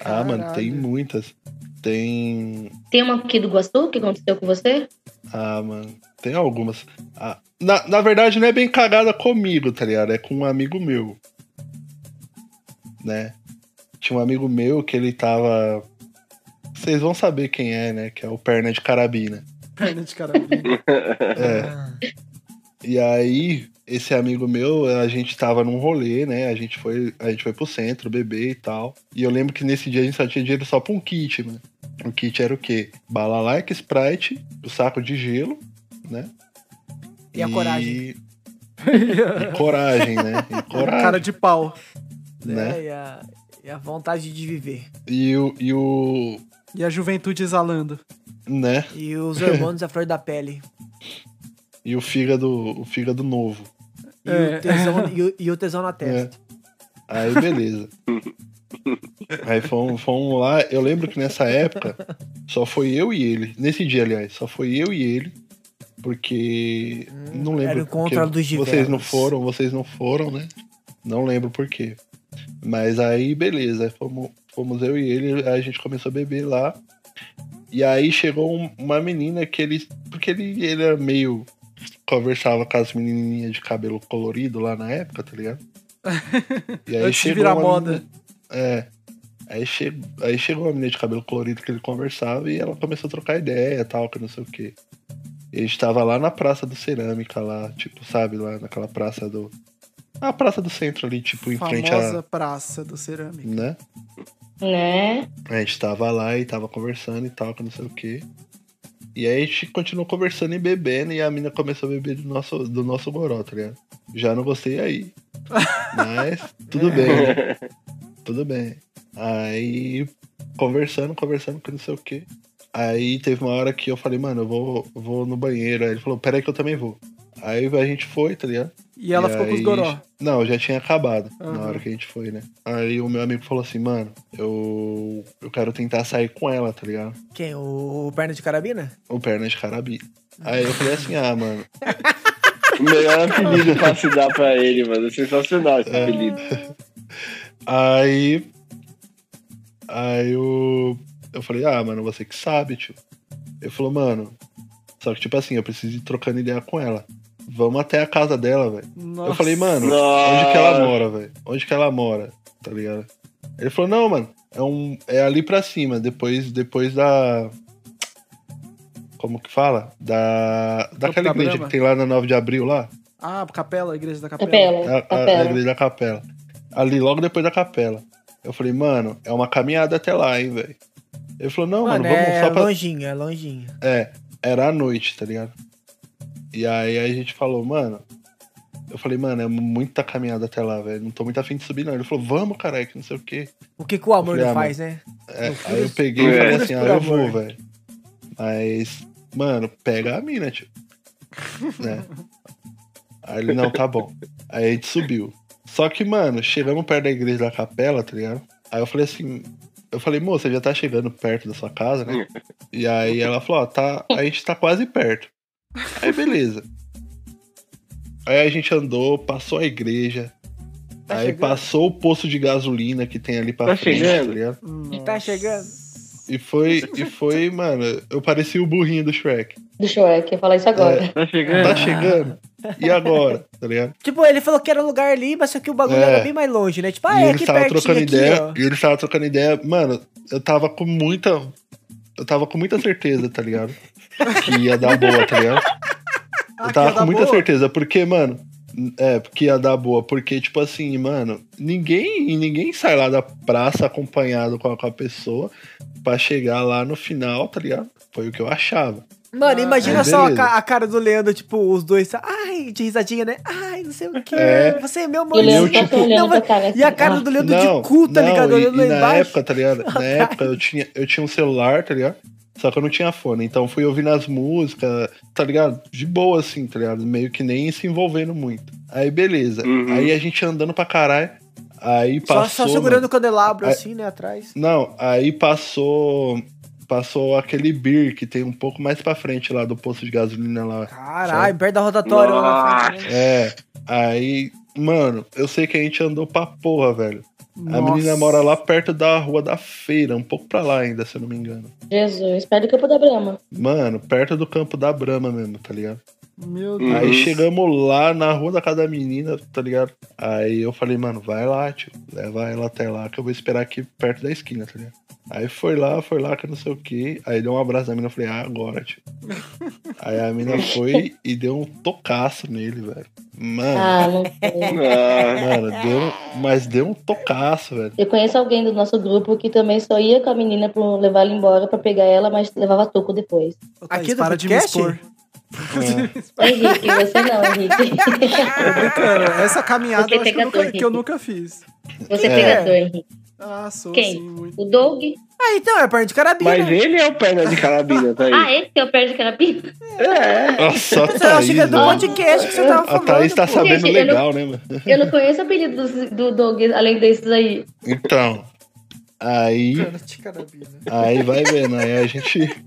Ah, mano, tem Caralho. muitas. Tem. Tem uma aqui do Guaçu que aconteceu com você? Ah, mano, tem algumas. Ah, na, na verdade, não é bem cagada comigo, tá ligado? É com um amigo meu. Né? Tinha um amigo meu que ele tava. Vocês vão saber quem é, né? Que é o Perna de Carabina. Perna de carabina. É. E aí, esse amigo meu, a gente tava num rolê, né? A gente foi, a gente foi pro centro beber e tal. E eu lembro que nesse dia a gente só tinha dinheiro só pra um kit, mano. O kit era o quê? Bala like, Sprite, o saco de gelo, né? E a coragem. E coragem, né? E coragem, Cara de pau. né? É, e, a, e a vontade de viver. E o, e o, E a juventude exalando. né? E os hormônios à flor da pele. E o fígado, o fígado novo. E, É. o, tesão, e, o, e o tesão na É. testa. Aí, beleza. Aí fomos, fomos lá. Eu lembro que nessa época só foi eu e ele. Nesse dia, aliás, só foi eu e ele. Porque. não lembro. era porque dos Vocês não diversos. foram, vocês não foram, né? Não lembro por quê. Mas aí, beleza. Fomos, fomos eu e ele. A gente começou a beber lá. E aí chegou um- uma menina que ele. Porque ele, ele era meio. Conversava com as menininhas de cabelo colorido lá na época, tá ligado? E aí Antes chegou virar uma moda. menina- é. Aí, che... aí chegou uma menina de cabelo colorido que ele conversava e ela começou a trocar ideia tal, que não sei o quê. E a gente tava lá na Praça do Cerâmica, lá, tipo, sabe, lá naquela praça do. A praça do centro ali, tipo, em frente Famosa a. praça do cerâmica. Né? Né? A gente tava lá e tava conversando e tal, que não sei o quê. E aí a gente continuou conversando e bebendo e a mina começou a beber do nosso, do nosso goró, tá ligado? Já não gostei aí. Mas tudo bem. né? Tudo bem. Aí conversando, conversando, que não sei o quê. Aí teve uma hora que eu falei, mano, eu vou, vou no banheiro. Aí ele falou, peraí que eu também vou. Aí a gente foi, tá ligado? E ela E ficou com os aí- goró. Não, já tinha acabado Aham. na hora que a gente foi, né? Aí o meu amigo falou assim, mano, eu, eu quero tentar sair com ela, tá ligado? Quem? O perna de carabina? O perna de carabina. Aí eu falei assim, ah, mano, O melhor apelido pra se dar pra ele, mano. É sensacional esse É. apelido. aí. Aí eu. Eu falei, ah, mano, você que sabe, tio. Ele falou, mano, só que tipo assim, eu preciso ir trocando ideia com ela. vamos até a casa dela, velho. Eu falei, mano, Nossa. onde que ela mora, velho? Onde que ela mora, tá ligado? Ele falou, não, mano, é, um, é ali pra cima, depois, depois da. Como que fala? Da. Daquela da igreja Brahma? que tem lá na 9 de abril lá. Ah, capela, igreja da capela. Capela, A, a- a capela. igreja da capela. Ali, logo depois da capela. Eu falei, mano, é uma caminhada até lá, hein, velho. Ele falou, não, mano, Mano, vamos é só pra. longinho, é longinho. É, era à noite, tá ligado? E aí a gente falou, mano. Eu falei, mano, é muita caminhada até lá, velho. Não tô muito afim de subir, não. Ele falou, vamos, caralho, que não sei o quê. O que, que o amor falei, não ah, faz, né? É, aí eu peguei e É. falei loucuras assim, ah, eu vou, velho. Mas, mano, pega a mina, tio. né? Aí ele, não, tá bom. Aí a gente subiu. Só que, mano, chegamos perto da igreja da capela, tá ligado? Aí eu falei assim, eu falei, moça, já tá chegando perto da sua casa, né? E aí ela falou, ó, tá, a gente tá quase perto. Aí beleza. Aí a gente andou, passou a igreja. Tá aí chegando? passou o posto de gasolina que tem ali pra Tá frente, chegando? tá ligado? Tá chegando. E foi, e foi, mano, eu parecia o burrinho do Shrek. Do Shrek, eu ia falar isso agora. Tá chegando? Tá chegando. E agora? Tá ligado? Tipo, ele falou que era um lugar ali, mas só que o bagulho É. era bem mais longe, né? Tipo, ah, e é aqui estavam pertinho trocando aqui, ideia. ó. E eles estavam trocando ideia. Mano, eu tava com muita. Eu tava com muita certeza, tá ligado? Que ia dar boa, tá ligado? Ah, Eu tava com muita boa. certeza, porque, mano. É, porque ia dar boa. Porque, tipo assim, mano, ninguém ninguém sai lá da praça acompanhado com a, com a pessoa pra chegar lá no final, tá ligado? Foi o que eu achava. Mano, imagina Aí, só a, ca- a cara do Leandro, tipo, os dois, ai, de risadinha, né? Ai, não sei o que. É. Você é meu o mãe. Leandro eu, só tipo, olhando Não, mas- cara assim. E a cara ah, do Leandro de cu, tá ligado? e, Olhando lá e na embaixo. época, tá ligado? Na época eu tinha, eu tinha um celular, tá ligado? Só que eu não tinha fone. Então fui ouvindo as músicas, tá ligado? De boa, assim, tá ligado? Meio que nem se envolvendo muito. Aí beleza. Uhum. Aí a gente andando pra caralho. Aí Só, passou. só segurando mano. o candelabro, Aí- assim, né, atrás. Não, aí passou. Passou aquele beer que tem um pouco mais pra frente lá do posto de gasolina lá. Caralho, perto da rotatória lá na frente, né? É. Aí, mano, eu sei que a gente andou pra porra, velho. A Nossa. menina mora lá perto da rua da feira, um pouco pra lá ainda, se eu não me engano. Jesus, perto do campo da Brama. Mano, perto do campo da Brama mesmo, tá ligado? Meu Uhum. Deus. Aí chegamos lá na rua da casa da menina, tá ligado? Aí eu falei, mano, vai lá, tio. Leva ela até lá que eu vou esperar aqui perto da esquina, tá ligado? Aí foi lá, foi lá, que eu não sei o que. Aí deu um abraço na mina, eu falei, ah, agora, tio. Aí a mina foi e deu um tocaço nele, velho. Mano, Ah, não sei. Ah, mano, deu, mas deu um tocaço, velho. Eu conheço alguém do nosso grupo que também só ia com a menina pra levar ela embora pra pegar ela, mas levava toco depois. Aqui do para de me podcast? expor. Henrique, você não, Henrique. Tô brincando. Essa caminhada eu acho que eu, nunca, que eu nunca fiz. Você é É. pegador, Henrique. Ah, sou Quem? sim, muito. O Doug? Ah, então, é perna de carabina. mas ele é o perna de carabina, tá aí. Ah, esse é o pé de carabina? É. Nossa, a Eu Thaís, achei que era do velho. podcast que você tava A falando. Thaís tá pô. sabendo Gente, eu não- legal, né, mano? Eu não conheço o apelido do, do Doug, além desses aí. Então, aí, Perna de carabina. aí vai vendo, aí a gente...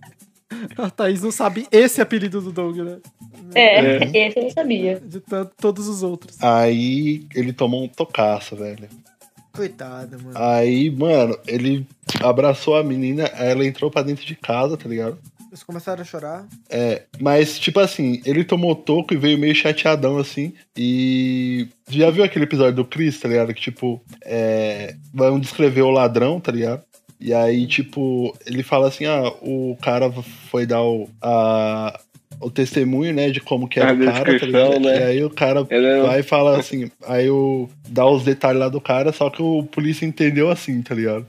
A Thaís não sabe esse apelido do Doug, né? É, esse eu não sabia. De tanto, todos os outros. Aí ele tomou um tocaço, velho. Coitada, mano. Aí, mano, ele abraçou a menina, aí ela entrou pra dentro de casa, tá ligado? Eles começaram a chorar. É, mas, tipo assim, ele tomou toco e veio meio chateadão, assim. E. Já viu aquele episódio do Chris, tá ligado? Que, tipo, é. Vão descrever o ladrão, tá ligado? E aí, tipo, ele fala assim: ah, o cara foi dar o. A, o testemunho, né, de como que era A o cara, tá né? E aí o cara Ele é- vai e fala assim, aí o. dá os detalhes lá do cara, só que o polícia entendeu assim, tá ligado?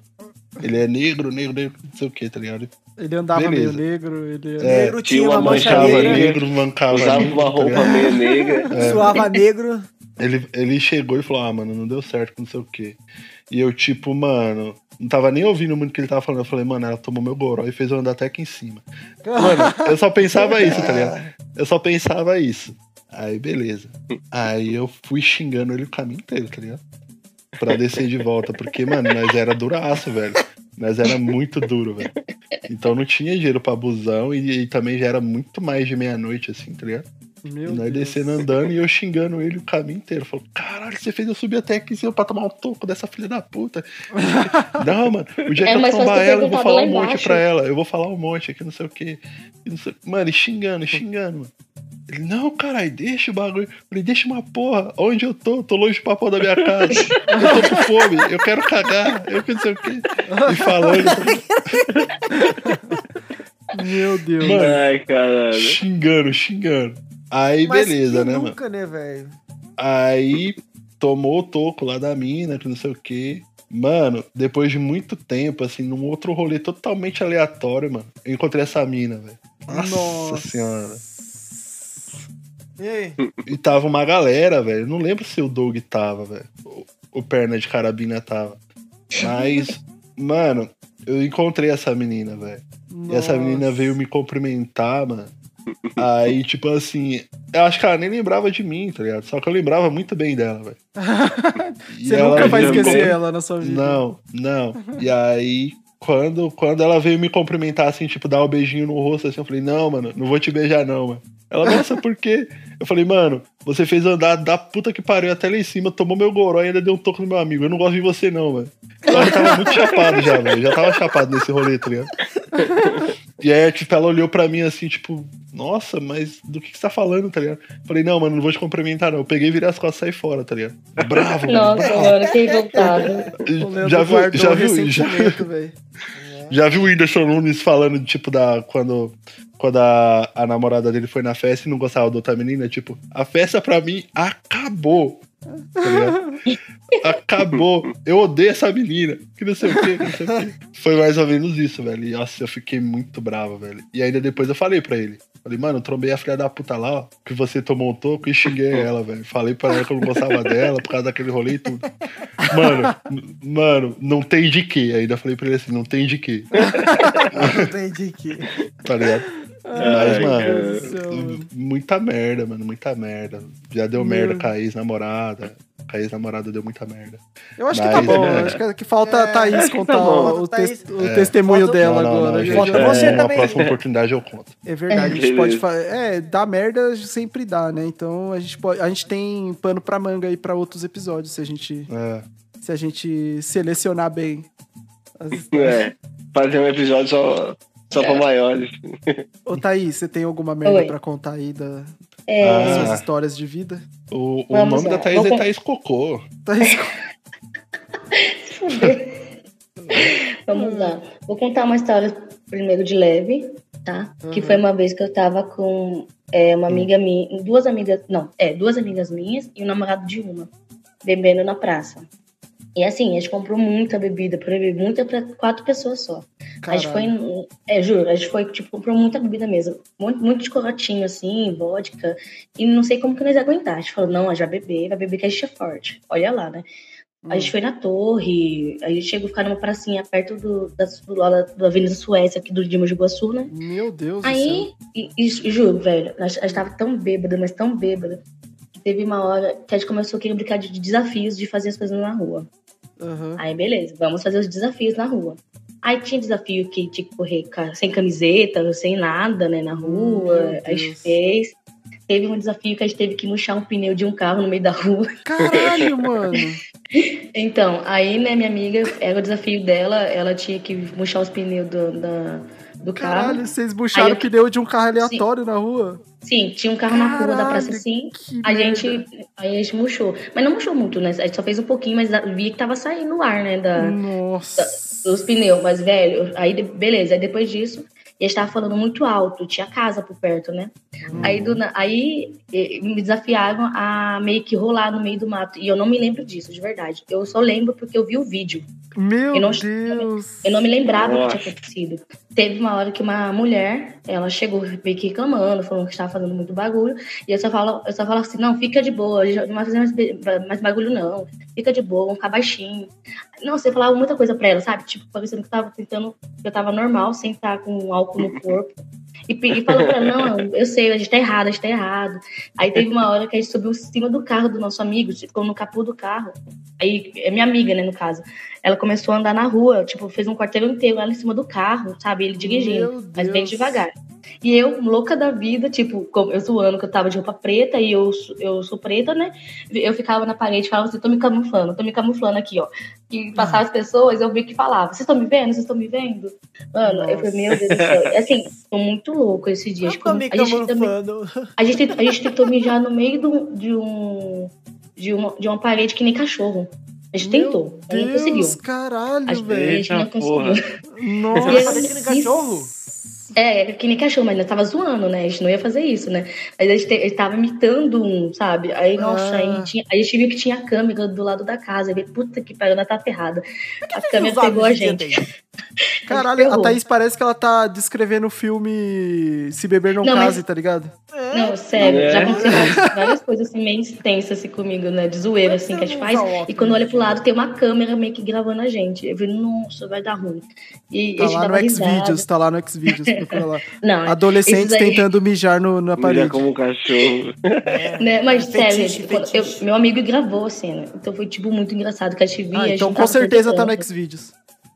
Ele é negro, negro, negro, não sei o que, tá ligado? Ele andava Beleza. meio negro, ele É, negro tinha tinha uma uma mancha Mancava negra. negro, mancava Usava negro, uma tá roupa ligado? meio negra. Suava negro. Ele, ele chegou e falou, ah, mano, não deu certo, não sei o quê. E eu, tipo, mano, não tava nem ouvindo muito o que ele tava falando. Eu falei, mano, ela tomou meu goró e fez eu andar até aqui em cima. Mano, eu só pensava isso, tá ligado? Eu só pensava isso. Aí, beleza. Aí eu fui xingando ele o caminho inteiro, tá ligado? Pra descer de volta. Porque, mano, nós era duraço, velho. Nós era muito duro, velho. Então não tinha dinheiro pra busão e, e também já era muito mais de meia-noite, assim, tá ligado? Meu E nós Deus. descendo andando e eu xingando ele o caminho inteiro. Falou, caralho, você fez eu subir até aqui em cima pra tomar um toco dessa filha da puta. não, mano, o dia É que eu ter ela, eu vou falar um monte pra ela. Eu vou falar um monte aqui, não sei o quê. Não sei- Mano, e xingando, e xingando, mano. Ele, não, caralho, deixa o bagulho. Eu falei, deixa uma porra. Onde eu tô? Tô longe pra porra da minha casa. Eu tô com fome. Eu quero cagar. Eu que não sei o quê. E falando. Meu Deus. Mano, Ai, caralho. xingando, xingando. Aí, Mas beleza, né, mano? nunca, né, velho? Aí tomou o toco lá da mina, que não sei o quê. Mano, depois de muito tempo, assim, num outro rolê totalmente aleatório, mano, eu encontrei essa mina, velho. Nossa, senhora. E aí? E tava uma galera, velho. Não lembro se o Doug tava, velho. O perna de carabina tava. Mas, mano, eu encontrei essa menina, velho. E essa menina veio me cumprimentar, mano. Aí, tipo assim, eu acho que ela nem lembrava de mim, tá ligado? Só que eu lembrava muito bem dela, velho. Você ela nunca vai esquecer cum- ela na sua vida. Não, não. E aí, quando, quando ela veio me cumprimentar, assim, tipo, dar um beijinho no rosto, assim, eu falei, não, mano, não vou te beijar, não, mano. Ela, nossa, por quê? Eu falei, mano, você fez andar da puta que pariu até lá em cima, tomou meu goró e ainda deu um toco no meu amigo. Eu não gosto de você, não, mano. Ela tava muito chapado já, velho. Já tava chapado nesse rolê, tá ligado? E aí, tipo, ela olhou pra mim assim, tipo, nossa, mas do que, que você tá falando, tá ligado? Falei, não, mano, não vou te cumprimentar, não. Eu peguei, virei as costas e saí fora, tá ligado? Bravo, mano. Nossa, bravo. mano, que revoltado. Já viu, já o viu, já, velho. já viu o Whindersson Nunes falando, tipo, da. Quando, quando a, a namorada dele foi na festa e não gostava da outra menina? Tipo, a festa pra mim acabou. Tá? Acabou. Eu odeio essa menina. Que não sei o que, não sei o quê. Foi mais ou menos isso, velho. E nossa, eu fiquei muito bravo, velho. E ainda depois eu falei pra ele. Falei, mano, eu trombei a filha da puta lá, ó, que você tomou um toco e xinguei ela, velho. Falei pra ela que eu não gostava dela por causa daquele rolê e tudo. Mano, mano, não tem de quê. Ainda falei pra ele assim, não tem de quê. Entendi que. Tá ligado? Mas, Ai, mano, céu, muita merda, mano, muita merda. Já deu merda com a ex-namorada. A ex-namorada deu muita merda. Eu acho que Mas, tá bom. é. Acho que, que falta a Thaís contar bom. o, o Thaís. tes- o É. testemunho Falta- dela não, não, agora. não, gente, Falta é, você numa também. próxima oportunidade eu conto. É verdade, a gente Beleza. pode fazer. É, dar merda sempre dá, né? Então a gente, pode, a gente tem pano pra manga aí pra outros episódios, se a gente, É. se a gente selecionar bem. as. É, fazer um episódio só, só pra maiores. Ô, Thaís, você tem alguma merda Oi. pra contar aí da- das É, suas Ah. histórias de vida? O, o nome lá. da Thaís Vou é con- Thaís Cocô. Thaís, Vamos lá. Vou contar uma história primeiro de leve, tá? Que Uhum. foi uma vez que eu tava com é, uma amiga minha, duas amigas, não, é, duas amigas minhas e o namorado de uma, bebendo na praça. E assim, a gente comprou muita bebida pra beber, muita pra quatro pessoas só. A gente foi, caralho. é, juro, a gente foi, tipo, comprou muita bebida mesmo. Muito, muito de corotinho, assim, vodka. E não sei como que nós ia aguentar. A gente falou, não, a gente vai beber, vai beber que a gente é forte. Olha lá, né? A gente foi na torre, a gente chegou a ficar numa pracinha perto do, da, do, da, da Avenida Suécia, aqui do Dimas de Iguaçu, né? Meu Deus do céu. Aí, e, e, e juro, velho, a gente tava tão bêbada, mas tão bêbada, que teve uma hora que a gente começou a querer brincar de desafios de fazer as coisas na rua. Aham. Aí, beleza, vamos fazer os desafios na rua. Aí tinha desafio que tinha que correr sem camiseta, sem nada, né, na rua. A gente fez. Teve um desafio que a gente teve que murchar um pneu de um carro no meio da rua. Caralho, mano. Então, aí, né, minha amiga, era o desafio dela, ela tinha que murchar os pneus do, da, do carro. Caralho, vocês bucharam Aí o eu- pneu de um carro aleatório na rua? Sim, tinha um carro na rua da praça Caralho, que A merda. gente, aí a gente murchou. Mas não murchou muito, né? A gente só fez um pouquinho, mas via que tava saindo o ar, né? Da, Nossa. dos pneus. Mas, velho, aí beleza. Aí depois disso, e a gente tava falando muito alto, tinha casa por perto, né? Aí, do, aí me desafiaram a meio que rolar no meio do mato. E eu não me lembro disso, de verdade. Eu só lembro porque eu vi o vídeo. Meu Eu não- Deus. Eu não me lembrava o que tinha acontecido. Teve uma hora que uma mulher, ela chegou meio que reclamando, falando que estava fazendo muito bagulho. E eu só falo, eu só falo assim, não, fica de boa, a gente não vai fazer mais, mais bagulho, não. Fica de boa, vamos ficar baixinho. Não, você falava muita coisa pra ela, sabe? Tipo, parecendo que eu tava tentando, que eu tava normal, sem estar com álcool no corpo. E, e falou pra ela, não, eu sei, a gente tá errado, a gente tá errado. Aí teve uma hora que a gente subiu em cima do carro do nosso amigo, ficou no capô do carro. Aí, é minha amiga, né, no caso. Ela começou a andar na rua, tipo, fez um quarteirão inteiro ela em cima do carro, sabe? Ele dirigindo, mas bem devagar. E eu, louca da vida, tipo, eu zoando que eu tava de roupa preta e eu, eu sou preta, né? Eu ficava na parede e falava assim, tô me camuflando, tô me camuflando aqui, ó. que passava as pessoas, eu vi que falava, vocês estão me vendo? Vocês estão me vendo? Mano, eu falei, meu Deus do céu. Assim, muito louco esse dia. Me a, gente também, a, gente, tentou- a gente tentou mijar no meio do- de um. De uma, de uma parede que nem cachorro. A gente tentou, mas não conseguiu. Deus, caralho, A gente, a velho. gente não conseguiu. Nossa. E Parede que nem cachorro? É, que nem cachorro, mas nós tava zoando, né? A gente não ia fazer isso, né? Mas a gente, te- tava imitando um, sabe? Aí, nossa, aí, Ah. tinha, aí a gente viu que tinha a câmera do lado da casa. Aí, puta que pariu, nós tá ferrada. A câmera pegou a gente. Caralho, a. Thaís parece que ela tá descrevendo o filme Se Beber Não, Não, mas- Case, tá ligado? Não, sério, É. já aconteceu várias coisas assim meio intensas assim comigo, né? De zoeira, assim, que a gente faz. E quando olha pro lado, tem uma câmera meio que gravando a gente. Eu vi, nossa, vai dar ruim. E Tá a gente lá no. Xvideos, tá lá no Xvideos, procura lá. Não, Adolescentes tentando mijar no, na parede. como um cachorro. Né? Mas Fetiche, sério, gente, quando eu- meu amigo gravou a cena. Então foi, tipo, muito engraçado que a gente via. Ah, a gente então não com certeza tá no Xvideos.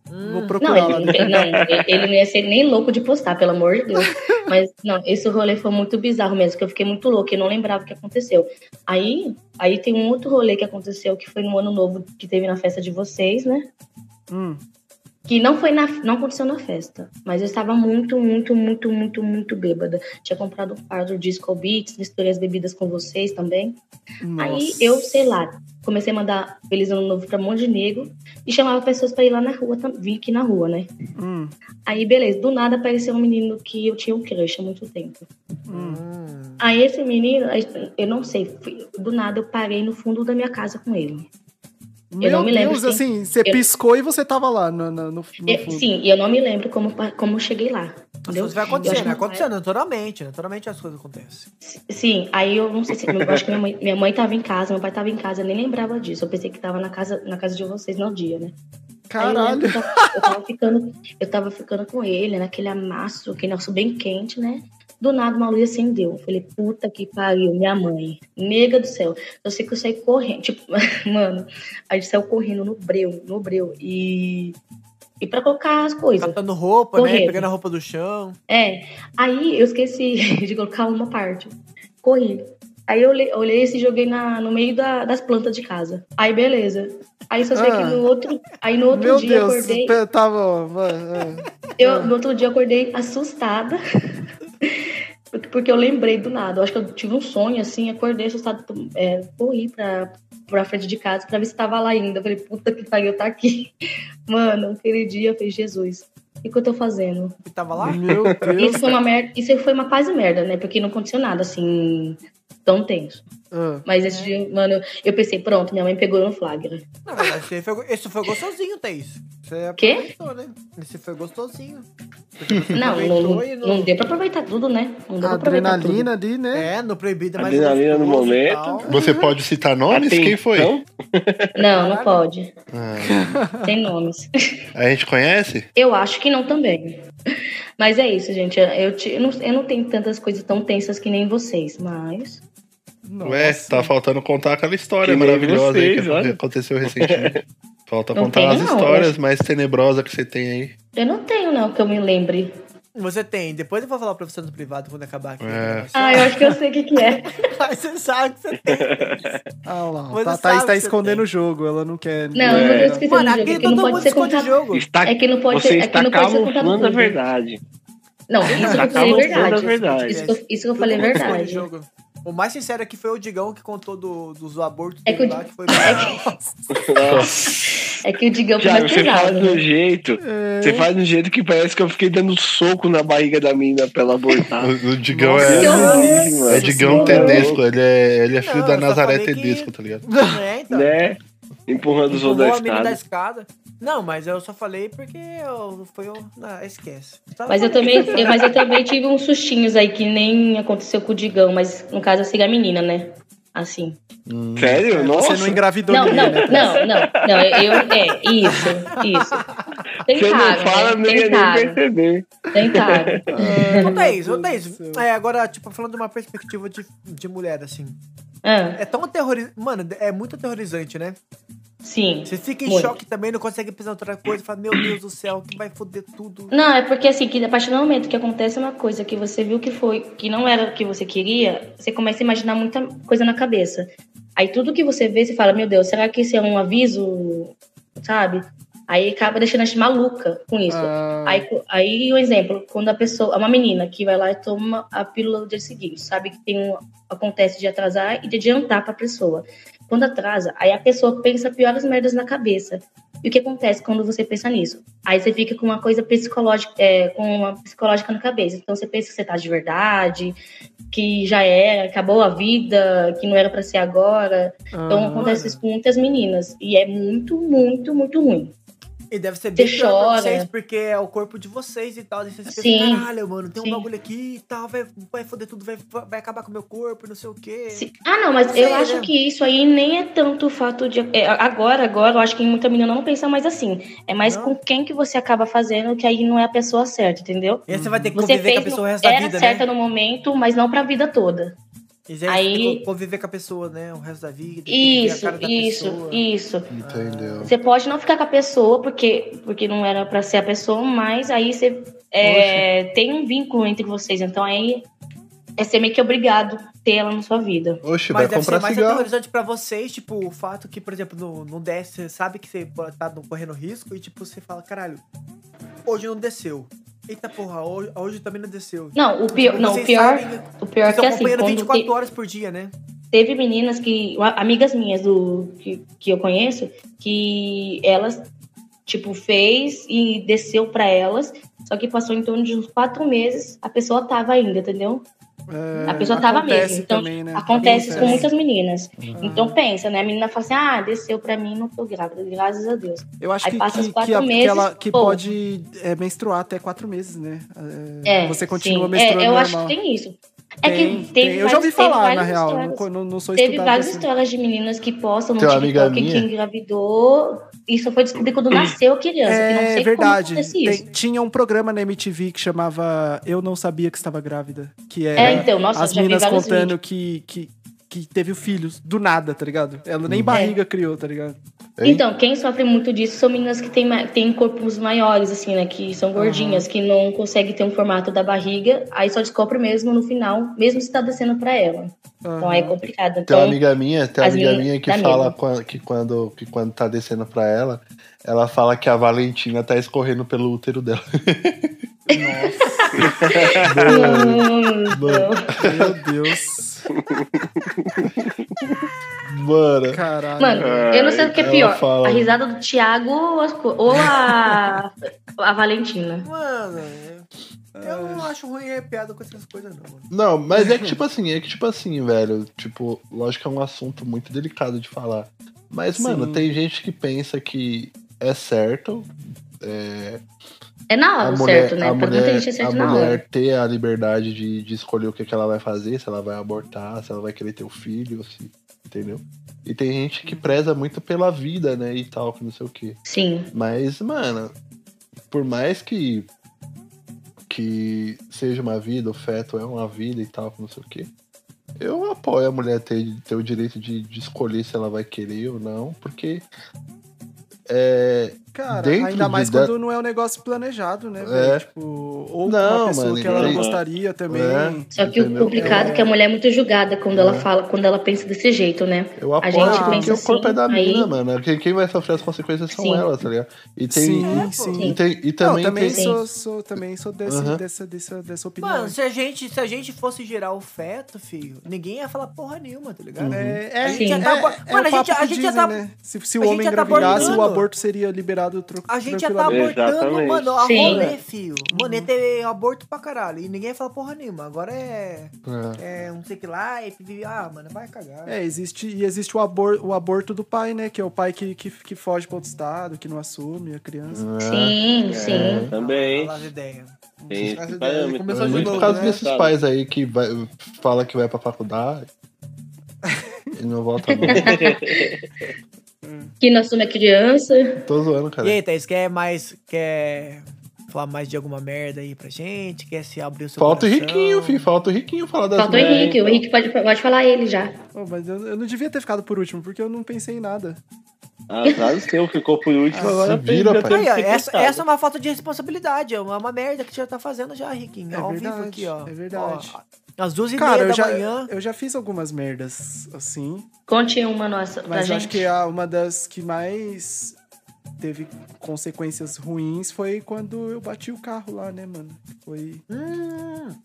Vou Não, procurar não, ele- não, ele- ele não ia ser nem louco de postar, pelo amor de Deus. Mas, não, esse rolê foi muito bizarro mesmo, que eu fiquei muito louca, eu não lembrava o que aconteceu. Aí, aí tem um outro rolê que aconteceu, que foi no ano novo, que teve na festa de vocês, né? Hum. Que não foi na, não aconteceu na festa, mas eu estava muito, muito, muito, muito, muito bêbada. Tinha comprado um par do Disco Beats, misturei as bebidas com vocês também. Aí Nossa. eu, sei lá, comecei a mandar Feliz Ano Novo pra um monte de negro e chamava pessoas pra ir lá na rua, vir aqui na rua, né? Hum, Aí, beleza, do nada apareceu um menino que eu tinha um crush há muito tempo. hum. Aí esse menino, eu não sei, fui- do nada eu parei no fundo da minha casa com ele. Meu não me lembro Deus, assim, você eu- piscou e você tava lá no, no, no, Eu- sim, e eu não me lembro como, como eu cheguei lá. As Entendeu? coisas vai Eu acontecendo, vai pai- acontecendo, naturalmente. Naturalmente as coisas acontecem. Sim, aí eu não sei se. Eu acho que minha mãe, minha mãe tava em casa, meu pai tava em casa, eu nem lembrava disso. Eu pensei que tava na casa, na casa de vocês no dia, né? Aí eu Caralho. lembro que Eu tava, eu tava ficando, eu tava ficando com ele, naquele amasso, aquele nosso bem quente, né? Do nada uma luz acendeu. Eu falei, puta que pariu, minha mãe. Nega do céu. Eu sei que eu saí correndo. Tipo, mano, a gente saiu correndo no breu, no breu. E. E pra colocar as coisas. Catando roupa, né? Correndo. Pegando a roupa do chão. É. Aí eu esqueci de colocar uma parte. Corri. Aí eu olhei, e joguei na, no meio da- das plantas de casa. Aí beleza. Aí só sei Ah. que no outro. Aí no outro Meu dia eu Deus, acordei. vai, é. Eu, no outro dia acordei assustada. Porque- Porque eu lembrei do nada. Eu acho que eu tive um sonho assim, acordei assustada. É, corri pra, pra frente de casa pra ver se tava lá ainda. Eu falei, puta que pariu, tá aqui. Mano, aquele dia eu falei, Jesus, o que, que eu tô fazendo? Que tava lá. Meu Deus. Isso foi uma merda, isso foi uma quase merda, né? Porque não aconteceu nada assim tão tenso. Ah, Mas esse dia, mano, eu- pensei, pronto, minha mãe pegou no flagra. Verdade, esse foi, esse foi gostosinho, Thaís. Você Quê? né? Esse foi gostosinho. Não, não, e não deu pra aproveitar tudo, né? Não deu a pra aproveitar adrenalina ali, né? É, no proibido mais Adrenalina no momento. Você pode citar nomes? Quem foi? Não, não pode. Ah, Tem nomes. a gente conhece? Eu acho que não também. Mas é isso, gente. Eu, te- eu, não, eu não tenho tantas coisas tão tensas que nem vocês, mas. Ué, tá faltando contar aquela história Que maravilhosa aí vocês, que olha. aconteceu recentemente. Falta Não contar as não, histórias eu mais tenebrosas que você tem aí. Eu não tenho, não, que eu me lembre. Você tem. Depois eu vou falar pra você no privado quando acabar aqui. É. né? Ah, eu acho que eu sei o que, que é. Mas você sabe que você tem. Ah lá, Você tá, sabe Thaís que tá escondendo o jogo, ela não quer. Não, eu não tô esquecendo Mano, jogo, é que não todo pode mundo ser esconde contado. jogo. Está, É que não pode você ser- é está que não pode ser contado a verdade. Não, isso que eu falei é a verdade. Isso que eu, isso que eu falei é verdade. O mais sincero aqui foi o Digão que contou do, dos abortos É que dele o lá, que foi... É que o Digão foi mais você um né? jeito. Você faz de um jeito que parece que eu fiquei dando soco na barriga da mina pra ela abortar. O, o Digão Nossa, é. que mano. É Digão Tedesco, ele é, ele é filho Não, da Nazaré falei que- Tedesco, tá ligado? É, então. Né? Empurrando os outros da escada. escada. Não, mas eu só falei porque eu, foi eu... Não, esquece. Só Mas eu também, eu- mas eu também tive uns sustinhos aí que nem aconteceu com o Digão, mas no caso eu sigo a menina, né? Assim. Sério? Nossa. Você não engravidou Não, ninguém, não, né? não, não, não, eu, é, isso, isso. Você não Tentaram, fala, né? não ia nem Tentaram, perceber. tentaram. Ô, Thaís, ô, Thaís, é, agora, tipo, falando de uma perspectiva de, de mulher, assim. Ah, É tão aterrorizante. Mano, é muito aterrorizante, né? sim. Você fica em Muito. choque também, não consegue pensar em outra coisa, fala, meu Deus do céu, que vai foder tudo. Não, é porque assim, que a partir do momento que acontece uma coisa que você viu que foi, que não era o que você queria, você começa a imaginar muita coisa na cabeça. Aí tudo que você vê, você fala, meu Deus, será que isso é um aviso sabe? Aí acaba deixando a gente maluca com isso. Ah, Aí, aí, um exemplo, quando a pessoa, uma menina que vai lá e toma a pílula do dia seguinte, sabe que tem um, acontece de atrasar e de adiantar para a pessoa. Quando atrasa, aí a pessoa pensa piores merdas na cabeça. E o que acontece quando você pensa nisso? Aí você fica com uma coisa psicológica, é, com uma psicológica na cabeça. Então você pensa que você tá de verdade, que já era, acabou a vida, que não era para ser agora. Então ah, acontece isso com muitas meninas. E é muito, muito, muito ruim. E deve ser bem pior pra vocês, porque é o corpo de vocês e tal. E vocês Sim. pensam, caralho, mano, tem um Sim. bagulho aqui e tal, vai, vai foder tudo, vai, vai acabar com o meu corpo, não sei o quê. Sim. Ah, não, mas eu acho né? que isso aí nem é tanto o fato de. é, agora, agora, eu acho que muita menina não pensa mais assim. É mais Não? com quem que você acaba fazendo, que aí não é a pessoa certa, entendeu? E aí você vai ter que Você fez. com a pessoa o resto da era vida, certa né? no momento, mas não pra vida toda. E aí, você tem aí- conviver com a pessoa, né? O resto da vida. Isso, cara da isso, pessoa. isso. Entendeu? Você pode não ficar com a pessoa, porque, porque não era pra ser a pessoa, mas aí você é, tem um vínculo entre vocês. Então aí é ser meio que obrigado ter ela na sua vida. Oxe, vai Mas deve ser comprar mais cigarro. aterrorizante pra vocês, tipo, o fato que, por exemplo, no, no desce, você sabe que você tá correndo risco e, tipo, você fala, caralho, hoje não desceu. Eita porra, hoje, hoje também não desceu. Não, o pior, não, o pior, sabem- o pior é que assim, acompanhando quando 24 tem- horas por dia, né? teve meninas que amigas minhas do que, que eu conheço que elas tipo fez e desceu pra elas só que passou em torno de uns quatro meses a pessoa tava ainda entendeu é, a pessoa tava acontece mesmo então também, né? acontece isso com muitas meninas Uhum. então pensa né a menina fala assim ah desceu pra mim não tô grávida graças a Deus Eu acho Aí que, passa os que, quatro que, a- que meses, ela que pô. pode é, menstruar até quatro meses, né? é você continua sim. menstruando é, eu normal. acho que tem isso é Tem, que tem. teve Eu já ouvi falar, na várias real. histórias. Não, não, não sou Teve várias assim. histórias de meninas que postam no Tem TikTok que engravidou só foi descobrir quando nasceu a criança. que não É sei verdade. como acontece isso. Tem- tinha um programa na MTV que chamava Eu Não Sabia Que Estava Grávida. Que era É, então, nossa, as meninas contando que, que, que teve filhos do nada, tá ligado? Ela nem barriga criou, tá ligado? Então, quem sofre muito disso são meninas que têm, têm corpos maiores, assim, né? Que são gordinhas, que não conseguem ter um formato da barriga, aí só descobre mesmo no final, mesmo se tá descendo pra ela. Então aí é complicado. Tem uma Então, amiga minha, tem uma amiga minha que fala que quando, que quando tá descendo pra ela, ela fala que a Valentina tá escorrendo pelo útero dela. Mano, Meu Deus. Mano, Caralho. Mano, eu não sei o que é pior. fala- A risada do Thiago ou, a, a Valentina. Mano, eu, não acho ruim é piada com essas coisas, não, mano. Não, mas é que tipo assim, é que tipo assim, velho, tipo, lógico que é um assunto muito delicado de falar. Mas, mano, Sim. tem gente que pensa que é certo. É, É na hora, mulher, certo, né? a muita mulher, gente é certo a mulher ter a liberdade de, de escolher o que, que ela vai fazer, se ela vai abortar, se ela vai querer ter o filho, se, entendeu? E tem gente que preza muito pela vida, né, e tal, que não sei o quê. Sim. Mas, mano, por mais que que seja uma vida, o feto é uma vida e tal, que não sei o quê. Eu apoio a mulher ter, ter o direito de, de escolher se ela vai querer ou não, porque é, Cara, dentro ainda mais de- da- quando não é um negócio planejado, né? É. Tipo, ou com Não, uma pessoa mano, que ela não gostaria também. É. Só que o Entendeu? complicado é que a mulher é muito julgada quando ela fala, quando ela pensa desse jeito, né? eu A apoio gente porque pensa o corpo é da assim, mina, aí- mano. Quem, quem vai sofrer as consequências são Sim. elas, tá ligado? E tem, Sim, e, sim. e tem- e Não, também, também tem, sou, sou- também sou desse, Aham. dessa, dessa, dessa opinião. Mano, se a, gente, se a gente fosse gerar o feto, filho, ninguém ia falar porra nenhuma, tá ligado? É, A é, gente Sim. já tá. é, Mano, é a o gente, a gente já tá. né? Se, a o gente homem já tá engravidasse, o aborto seria liberado tro- A gente já tá abortando, mano, a Sim. rolê, filho. Mano, ter aborto pra caralho. E ninguém fala porra nenhuma. Agora é. é. É um sei que lá, e pipi- ah, mano, vai cagar. É, existe, e existe o, abor, o aborto do pai, né? Que é o pai que, que, que foge para outro estado, que não assume a criança. Sim, sim. Também. Fala as ideias. Tem esse ideias. parâmetro. Começou de Muito novo, por causa né? desses pais aí que vai, fala que vai pra faculdade e não volta Que não assume a criança. Tô zoando, cara. E aí, Thaís, quer mais. Quer falar mais de alguma merda aí pra gente? Quer se abrir o seu Falta o coração? Riquinho, filho. Falta o Riquinho falar das Falta o. Henrique. O Henrique pode, pode falar ele já. Oh, mas eu, eu não devia ter ficado por último, porque eu não pensei em nada. Azar o seu, ficou por último. Ah, agora se vira, pai. Aí, ó, essa, essa é uma falta de responsabilidade, é uma, uma merda que você já tá fazendo já, Riquinho. É ao verdade, vivo aqui, ó. é verdade. Ó, às duas e Cara, meia eu da já, manhã. eu já fiz algumas merdas, assim. Conte uma nossa pra Mas eu gente. acho que a, uma das que mais teve consequências ruins foi quando eu bati o carro lá, né, mano? Foi.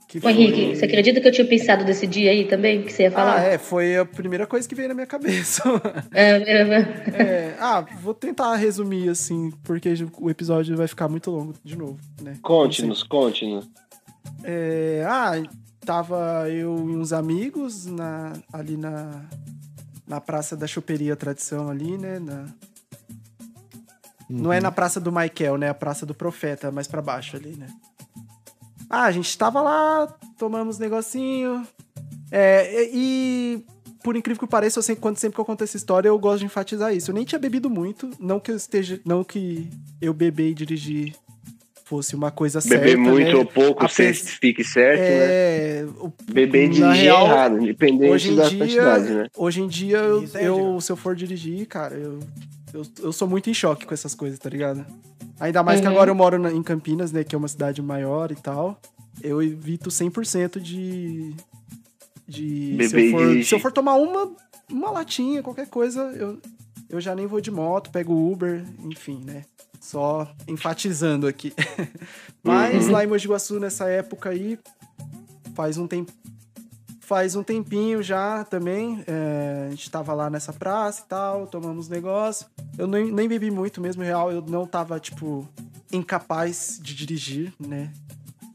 Que Ô, Henrique, você acredita que eu tinha pensado desse dia aí também, que você ia Ah, falar? é, foi a primeira coisa que veio na minha cabeça. É, é, é. É, ah, vou tentar resumir assim, porque o episódio vai ficar muito longo de novo, né? Conte-nos, conte-nos. É, ah, tava eu e uns amigos na, ali na, na Praça da Choperia Tradição ali, né? na- Não é na Praça do Michael, né? A Praça do Profeta, mais pra baixo ali, né? Ah, a gente tava lá, tomamos negocinho. É, e, e, por incrível que pareça, eu sempre, quando, sempre que eu conto essa história, eu gosto de enfatizar isso. Eu nem tinha bebido muito, não que eu esteja. Não que eu beber e dirigir fosse uma coisa certa. Beber muito né? ou pouco, Ape- sempre fique certo, né? é, o- Beber e dirigir real, é errado, independente hoje em da dia, quantidade, né? Hoje em dia, eu, eu- se eu for dirigir, cara, eu, eu, eu sou muito em choque com essas coisas, tá ligado? Ainda mais que Uhum. agora eu moro na- em Campinas, né, que é uma cidade maior e tal. Eu evito 100% de. de se, Beber e eu for, dirigir. se eu for tomar uma, uma latinha, qualquer coisa, eu, eu já nem vou de moto, pego Uber, enfim, né? Só enfatizando aqui. Mas Uhum. lá em Mogi Guaçu, nessa época aí, faz um tempo. Faz um tempinho já também. é, a gente tava lá nessa praça e tal, tomamos negócio. Eu nem, nem bebi muito mesmo, real. Eu não tava, tipo, incapaz de dirigir, né?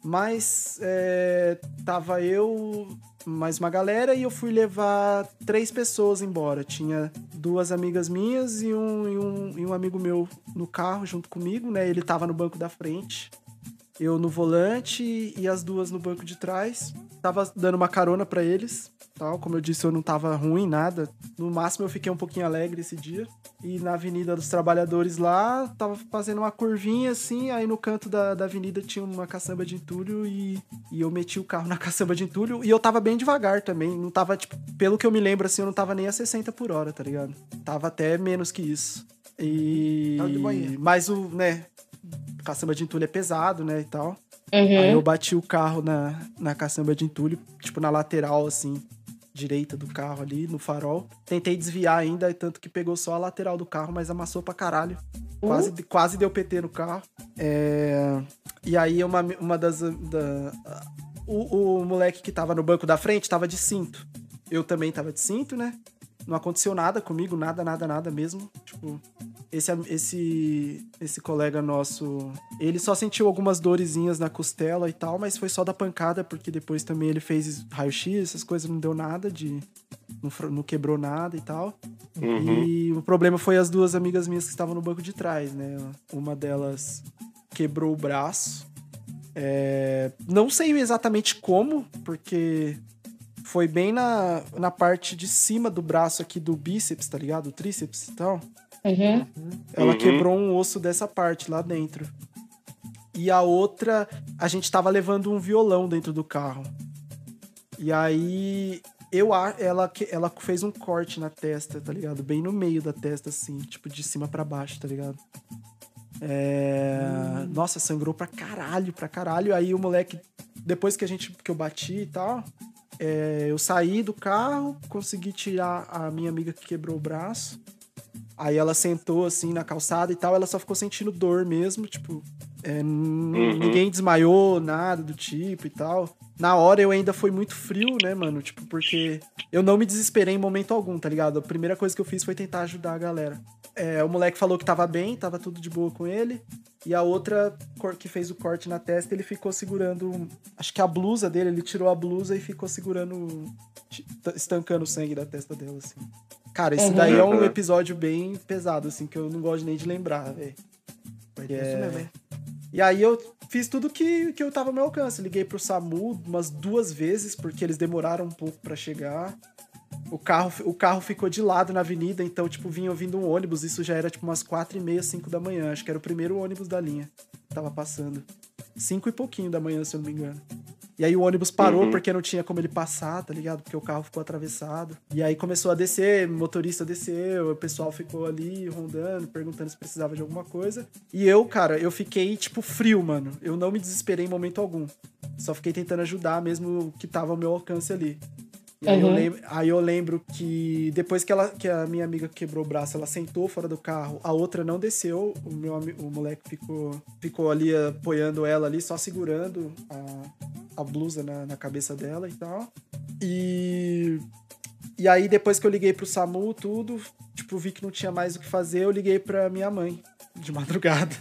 Mas é, tava eu, mais uma galera, e eu fui levar três pessoas embora. Tinha duas amigas minhas e um, e um, e um amigo meu no carro junto comigo, né? Ele tava no banco da frente eu no volante e as duas no banco de trás. Tava dando uma carona pra eles, tal. Como eu disse, eu não tava ruim, nada. No máximo eu fiquei um pouquinho alegre esse dia. E na Avenida dos Trabalhadores lá, tava fazendo uma curvinha assim, aí no canto da, da avenida tinha uma caçamba de entulho e, e eu meti o carro na caçamba de entulho e eu tava bem devagar também. Não tava, tipo, pelo que eu me lembro assim, eu não tava nem a 60 por hora, tá ligado? Tava até menos que isso. E. Tava de boinha. Mas o, né, caçamba de entulho é pesado, né, e tal. Uhum. Aí eu bati o carro na, na caçamba de entulho, tipo na lateral, assim, direita do carro ali, no farol. Tentei desviar ainda, tanto que pegou só a lateral do carro, mas amassou pra caralho. Quase, quase deu PT no carro. É, E aí uma, uma das... Da... O, o moleque que tava no banco da frente tava de cinto. Eu também tava de cinto, né? Não aconteceu nada comigo, nada, nada, nada mesmo. Tipo, esse, esse, esse colega nosso, ele só sentiu algumas dorezinhas na costela e tal, mas foi só da pancada, porque depois também ele fez raio-x, essas coisas não deu nada de. Não, não quebrou nada e tal. Uhum. E o problema foi as duas amigas minhas que estavam no banco de trás, né? Uma delas quebrou o braço. É, não sei exatamente como, porque foi bem na, na parte de cima do braço aqui do bíceps, tá ligado? O tríceps e tal. Uhum. Ela Uhum. quebrou um osso dessa parte lá dentro. E a outra, a gente tava levando um violão dentro do carro. E aí, eu a- ela, que- ela fez um corte na testa, tá ligado? Bem no meio da testa, assim, tipo, de cima pra baixo, tá ligado? É... Nossa, sangrou pra caralho, pra caralho. Aí o moleque, depois que a gente que eu bati e tal, é, eu saí do carro, consegui tirar a minha amiga que quebrou o braço. Aí ela sentou assim na calçada e tal, ela só ficou sentindo dor mesmo, tipo, é, n- ninguém desmaiou, nada do tipo e tal. Na hora eu ainda foi muito frio, né, mano? Tipo, porque eu não me desesperei em momento algum, tá ligado? A primeira coisa que eu fiz foi tentar ajudar a galera. É, o moleque falou que tava bem, tava tudo de boa com ele. E a outra que fez o corte na testa, ele ficou segurando. Acho que a blusa dele, ele tirou a blusa e ficou segurando. estancando o sangue da testa dela, assim. Cara, esse Uhum. daí é um episódio bem pesado, assim, que eu não gosto nem de lembrar, velho. É. isso mesmo, hein? E aí eu fiz tudo que, que eu tava ao meu alcance. Liguei pro SAMU umas duas vezes, porque eles demoraram um pouco pra chegar. O carro, o carro ficou de lado na avenida, então, tipo, vinha ouvindo um ônibus. Isso já era, tipo, umas quatro e meia, cinco da manhã. Acho que era o primeiro ônibus da linha que tava passando. Cinco e pouquinho da manhã, se eu não me engano. E aí o ônibus parou Uhum. porque não tinha como ele passar, tá ligado? Porque o carro ficou atravessado. E aí começou a descer, o motorista desceu, o pessoal ficou ali rondando, perguntando se precisava de alguma coisa. E eu, cara, eu fiquei, tipo, frio, mano. Eu não me desesperei em momento algum. Só fiquei tentando ajudar mesmo o que tava ao meu alcance ali. E aí, eu lembro, aí eu lembro que depois que, ela, que a minha amiga quebrou o braço, ela sentou fora do carro, a outra não desceu, o, meu, o moleque ficou, ficou ali apoiando ela ali, só segurando a, a blusa na, na cabeça dela e tal. E, e aí depois que eu liguei pro SAMU, tudo, tipo, vi que não tinha mais o que fazer, eu liguei pra minha mãe, de madrugada.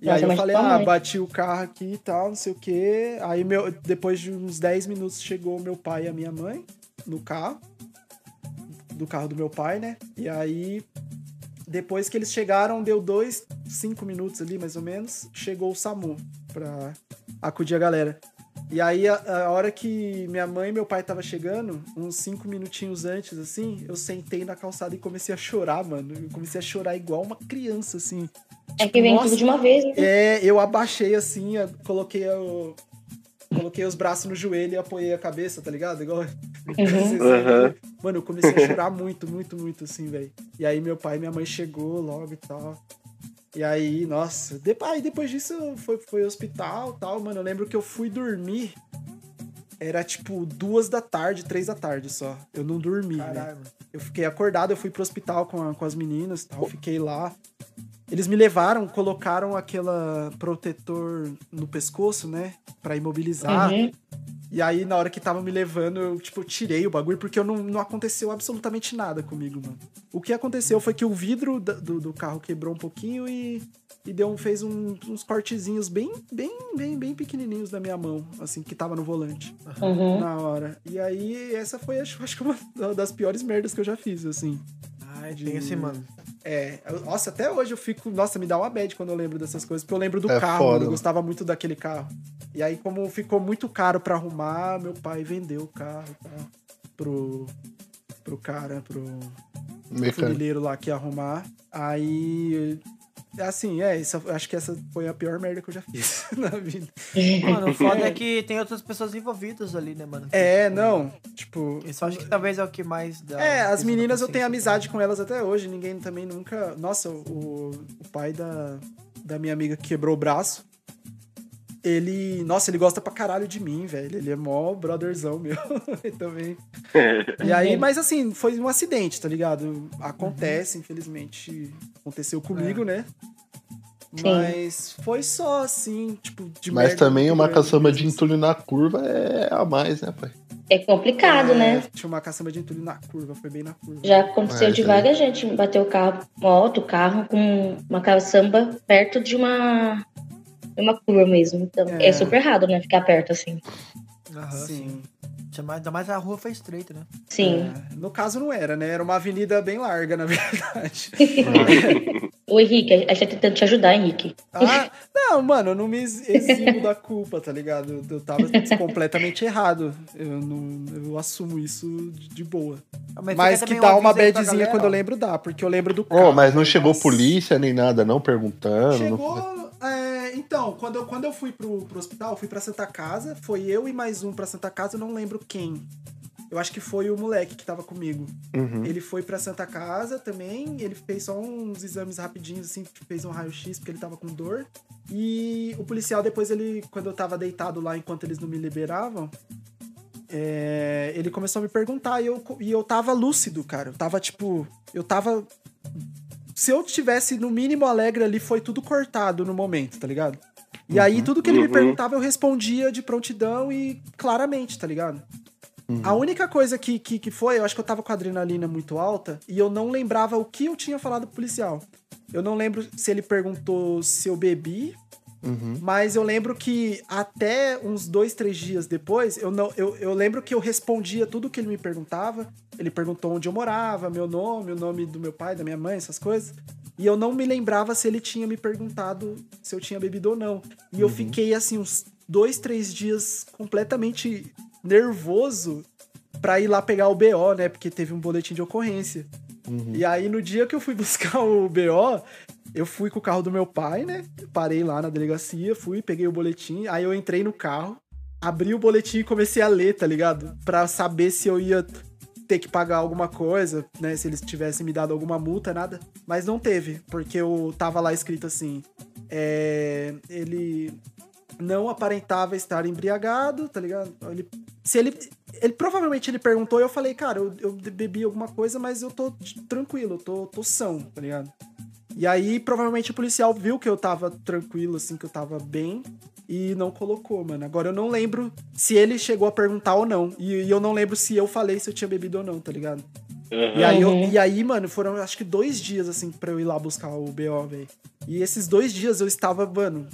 E aí eu falei, ah, bati o carro aqui e tal, não sei o quê. Aí meu, depois de uns 10 minutos chegou meu pai e a minha mãe no carro. Do carro do meu pai, né? E aí, depois que eles chegaram, deu dois, cinco minutos ali, mais ou menos, chegou o SAMU pra acudir a galera. E aí, a, a hora que minha mãe e meu pai tava chegando, uns cinco minutinhos antes, assim, eu sentei na calçada e comecei a chorar, mano. Eu comecei a chorar igual uma criança, assim. É que vem Nossa. tudo de uma vez, né? É, eu abaixei assim, eu coloquei o. Coloquei os braços no joelho e apoiei a cabeça, tá ligado? Igual. Uhum. Mano, eu comecei a chorar muito, muito, muito, assim, velho. E aí meu pai e minha mãe chegou logo e tal. E aí, nossa, depois, aí depois disso foi, foi ao hospital e tal, mano. Eu lembro que eu fui dormir. Era tipo duas da tarde, três da tarde só. Eu não dormi, né? Caralho, mano. Eu fiquei acordado, eu fui pro hospital com, a- com as meninas e tal, fiquei lá. Eles me levaram, colocaram aquela protetor no pescoço, né? Pra imobilizar. Uhum. E aí, na hora que tava me levando, eu, tipo, tirei o bagulho, porque eu não, não aconteceu absolutamente nada comigo, mano. O que aconteceu foi que o vidro do, do carro quebrou um pouquinho e, e deu um, fez um- uns cortezinhos bem, bem, bem, bem pequenininhos na minha mão, assim, que tava no volante Uhum. na hora. E aí, essa foi, acho, acho que uma das piores merdas que eu já fiz, assim. Ai, tem esse, mano. É, nossa, até hoje eu fico. Nossa, me dá uma bad quando eu lembro dessas coisas, porque eu lembro do É carro, foda, mano, eu né? gostava muito daquele carro. E aí, como ficou muito caro pra arrumar, meu pai vendeu o carro e tal, pro, pro cara, pro Mecânico. funileiro lá que ia arrumar. Aí. Assim, é, isso, acho que essa foi a pior merda que eu já fiz na vida. Mano, o foda é que tem outras pessoas envolvidas ali, né, mano? É, não, tipo. Isso acho que talvez é o que mais dá. É, as meninas eu tenho amizade com elas até hoje. Ninguém também nunca. Nossa, o, o pai da, da minha amiga que quebrou o braço. Ele. Nossa, ele gosta pra caralho de mim, velho. Ele é mó brotherzão meu também. E aí, mas assim, foi um acidente, tá ligado? Acontece, infelizmente. Aconteceu comigo, né? Sim. Mas foi só assim, tipo, de Mas merda também uma caçamba de assim. entulho na curva é a mais, né, pai? É complicado, É, né? Tinha uma caçamba de entulho na curva, foi bem na curva. Já aconteceu É, de várias gente bater o carro, moto, carro, com uma caçamba perto de uma, uma curva mesmo. Então, É. é. super errado, né? Ficar perto assim. Aham, Sim. sim. Tinha mais- Ainda mais a rua foi estreita, né? Sim. É, no caso não era, né? Era uma avenida bem larga, na verdade. Ô, Henrique, a gente tá tentando te ajudar, Henrique. Ah, não, mano, eu não me ex- eximo da culpa, tá ligado? Eu, eu tava completamente errado. Eu, não, eu assumo isso de, de boa. Ah, Mas, fica que dá uma badzinha quando eu lembro, dá. Porque eu lembro do Ô, carro. mas não chegou Nossa. polícia nem nada, não perguntando. não- Chegou. É, então, quando eu, quando eu fui pro, pro hospital, fui pra Santa Casa. Foi eu e mais um pra Santa Casa, eu não lembro quem. Eu acho que foi o moleque que tava comigo. Uhum. Ele foi pra Santa Casa também, ele fez só uns exames rapidinhos, assim, fez um raio-x porque ele tava com dor. E o policial, depois, ele, quando eu tava deitado lá enquanto eles não me liberavam, é, ele começou a me perguntar e eu, e eu tava lúcido, cara. Eu tava, tipo, eu tava. Se eu tivesse no mínimo alegre ali, foi tudo cortado no momento, tá ligado? E aí, tudo que ele me Uhum. perguntava, eu respondia de prontidão e claramente, tá ligado? A única coisa que, que, que foi, eu acho que eu tava com a adrenalina muito alta e eu não lembrava o que eu tinha falado pro policial. Eu não lembro se ele perguntou se eu bebi, Uhum. mas eu lembro que até uns dois, três dias depois, eu, não, eu, eu lembro que eu respondia tudo que ele me perguntava. Ele perguntou onde eu morava, meu nome, o nome do meu pai, da minha mãe, essas coisas. E eu não me lembrava se ele tinha me perguntado se eu tinha bebido ou não. E eu fiquei, assim, uns dois, três dias completamente nervoso pra ir lá pegar o BO, né? Porque teve um boletim de ocorrência. E aí, no dia que eu fui buscar o BO, eu fui com o carro do meu pai, né? Parei lá na delegacia, fui, peguei o boletim. Aí eu entrei no carro, abri o boletim e comecei a ler, tá ligado? Pra saber se eu ia ter que pagar alguma coisa, né? Se eles tivessem me dado alguma multa, nada. Mas não teve, porque eu tava lá escrito assim. É, ele não aparentava estar embriagado, tá ligado? Ele, se ele, ele provavelmente ele perguntou e eu falei, cara, eu, eu bebi alguma coisa, mas eu tô tranquilo, eu tô, tô são, tá ligado? E aí, provavelmente o policial viu que eu tava tranquilo, assim, que eu tava bem. E não colocou, mano. Agora eu não lembro se ele chegou a perguntar ou não. E, e eu não lembro se eu falei se eu tinha bebido ou não, tá ligado? E aí, eu- Uhum. e aí, mano, foram acho que dois dias, assim, pra eu ir lá buscar o BO, velho. E esses dois dias eu estava, mano,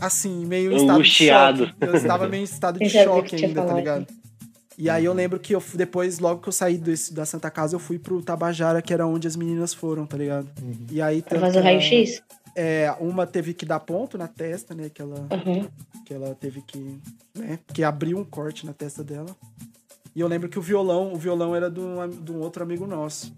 assim, meio em estado Angustiado. de choque. Eu estava meio em estado de choque ainda, tá ligado? E aí eu lembro que eu fui- depois, logo que eu saí desse- da Santa Casa, eu fui pro Tabajara, que era onde as meninas foram, tá ligado? E aí Pra tanto fazer raio-x? É, uma teve que dar ponto na testa, né? Que ela, Uhum. que ela teve que, né? Que abriu um corte na testa dela. E eu lembro que o violão, o violão era de um, de um outro amigo nosso.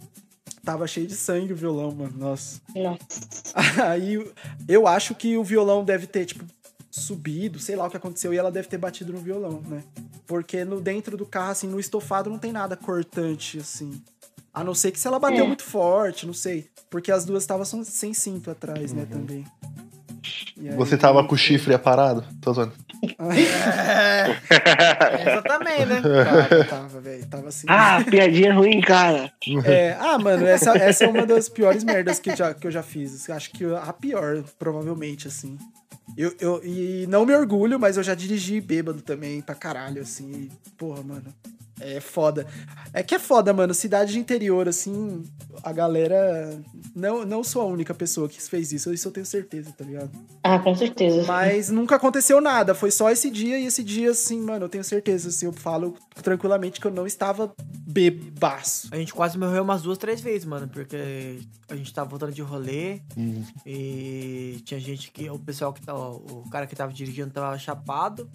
Tava cheio de sangue o violão, mano. Nossa. Nossa. Aí eu acho que o violão deve ter, tipo, subido, sei lá o que aconteceu, e ela deve ter batido no violão, né? Porque no dentro do carro, assim, no estofado não tem nada cortante, assim. A não ser que se ela bateu É. muito forte, não sei. Porque as duas estavam sem- cinto atrás, né, Uhum. também. E aí- Você tava com o chifre aparado? Tô zoando. Essa também, né? Tava, tava, velho. Tava assim. Ah, piadinha ruim, cara. É, ah, mano, essa, essa é uma das piores merdas que, já, que eu já fiz. Acho que a pior, provavelmente, assim. Eu, eu, e não me orgulho, mas eu já dirigi bêbado também, pra caralho, assim. porra, mano. É foda. É que é foda, mano. Cidade de interior, assim, a galera. Não, não sou a única pessoa que fez isso, isso eu tenho certeza, tá ligado? Ah, com certeza. Mas nunca aconteceu nada. Foi só esse dia e esse dia, assim, mano, eu tenho certeza. Assim, eu falo tranquilamente que eu não estava bebaço. A gente quase morreu umas duas, três vezes, mano, porque a gente tava voltando de rolê Uhum. e tinha gente que. O pessoal que tava. O cara que tava dirigindo tava chapado.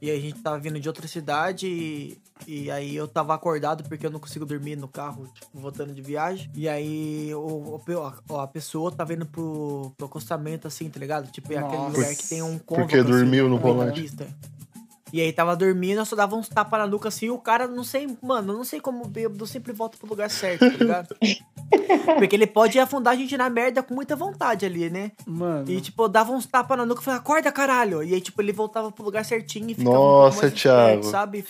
E aí a gente tava vindo de outra cidade e, e aí eu tava acordado porque eu não consigo dormir no carro, tipo, voltando de viagem. E aí o, o- a, a pessoa tava indo pro, pro acostamento, assim, tá ligado? Tipo, é aquele lugar que tem um cômodo. Porque dormiu no no volante. E aí tava dormindo, eu só dava uns tapas na nuca assim, e o cara, não sei, mano, eu não sei como o bêbado sempre volta pro lugar certo, tá ligado? Porque ele pode afundar a gente na merda com muita vontade ali, né? Mano. E tipo, eu dava uns tapas na nuca e falava, acorda caralho! E aí, tipo, ele voltava pro lugar certinho e ficava Nossa, um Thiago. esperto, sabe?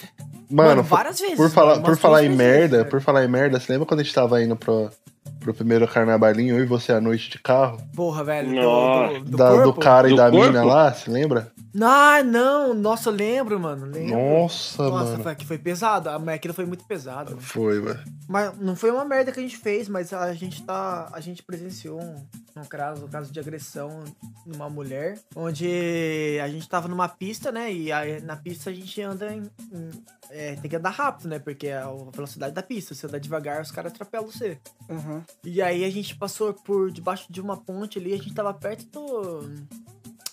Mano, várias vezes. por falar, mano, por falar em vezes, merda, velho. por falar em merda, você lembra quando a gente tava indo pro, pro primeiro carnavalinho, eu e você à noite de carro? Porra, velho. do-. Do, do, Da- do cara e Do da corpo? mina lá, você lembra? Ah, não. Nossa, eu lembro, mano. Lembro. Nossa, Nossa, mano. foi, que foi pesado. A aquilo foi muito pesado. mano. Foi, velho. Mas não foi uma merda que a gente fez, mas a gente tá. A gente presenciou um, um caso, um caso de agressão numa mulher, onde a gente tava numa pista, né? E aí, na pista a gente anda em. em- é, tem que andar rápido, né? Porque é a velocidade da pista. Se andar devagar, os caras atropelam você. Aham. E aí a gente passou por debaixo de uma ponte ali, a gente tava perto do.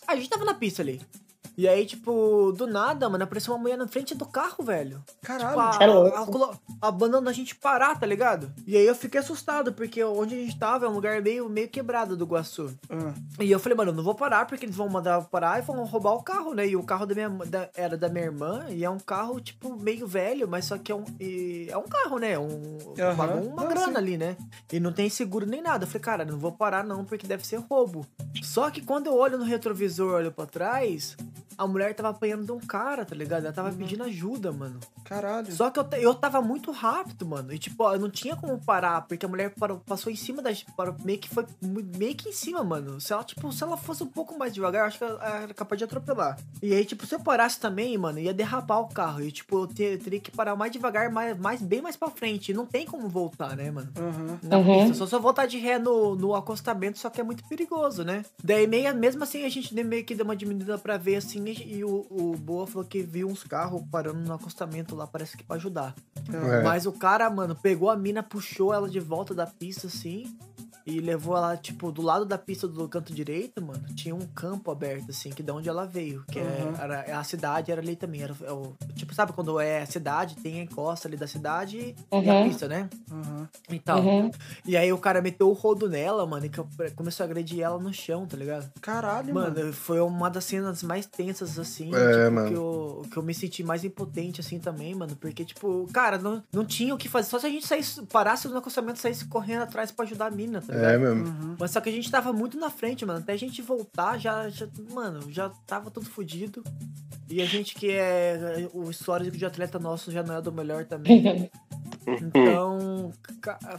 A gente tava na pista ali. E aí, tipo, do nada, mano, apareceu uma mulher na frente do carro, velho. Caralho. Tipo, é a, a, colo- abandonando a gente parar, tá ligado? E aí eu fiquei assustado, porque onde a gente tava é um lugar meio, meio quebrado do Guaçu. Ah, E eu falei, mano, eu não vou parar, porque eles vão mandar parar e vão roubar o carro, né? E o carro da minha, da- era da minha irmã, e é um carro, tipo, meio velho, mas só que é um, e é um carro, né? Um, Aham. pagou uma Não, grana sim. ali, né? E não tem seguro nem nada. Eu falei, cara, não vou parar não, porque deve ser roubo. Só que quando eu olho no retrovisor, olho pra trás, a mulher tava apanhando de um cara, tá ligado? Ela Uhum. tava pedindo ajuda, mano. caralho. Só que eu, eu tava muito rápido, mano. E tipo, eu não tinha como parar, porque a mulher parou- passou em cima da. Parou, meio que foi meio que em cima, mano. Se ela, tipo, se ela fosse um pouco mais devagar, eu acho que ela era capaz de atropelar. E aí, tipo, se eu parasse também, mano, ia derrapar o carro. E, tipo, eu, te- eu teria que parar mais devagar, mais, mais, bem mais pra frente. E não tem como voltar, né, mano? Aham. na Uhum. Só se eu voltar de ré no, no acostamento, só que é muito perigoso, né? Daí, meio, mesmo assim, a gente meio que deu uma diminuída pra ver, assim, e, e o, o Boa falou que viu uns carros parando no acostamento lá, parece que pra ajudar. É. Mas o cara, mano, pegou a mina, puxou ela de volta da pista, assim, e levou ela, tipo, do lado da pista do canto direito, mano, tinha um campo aberto, assim, que de onde ela veio, que Uhum. é, era, a cidade era ali também, era, é o- tipo, sabe quando é a cidade, tem a encosta ali da cidade e a Uhum. pista, né? Aham. E tal. Uhum. E aí o cara meteu o rodo nela, mano, e começou a agredir ela no chão, tá ligado? Caralho, mano. Mano, foi uma das cenas mais tensas, assim, É, tipo, mano. Que, eu, que eu me senti mais impotente, assim, também, mano. Porque, tipo, cara, não, não tinha o que fazer. Só se a gente saísse, parasse no acostamento e saísse correndo atrás pra ajudar a mina, tá ligado? É mesmo. Mas só que a gente tava muito na frente, mano. Até a gente voltar, já, já mano, já tava tudo fodido. E a gente que é. O histórico de atleta nosso já não é do melhor também. Então,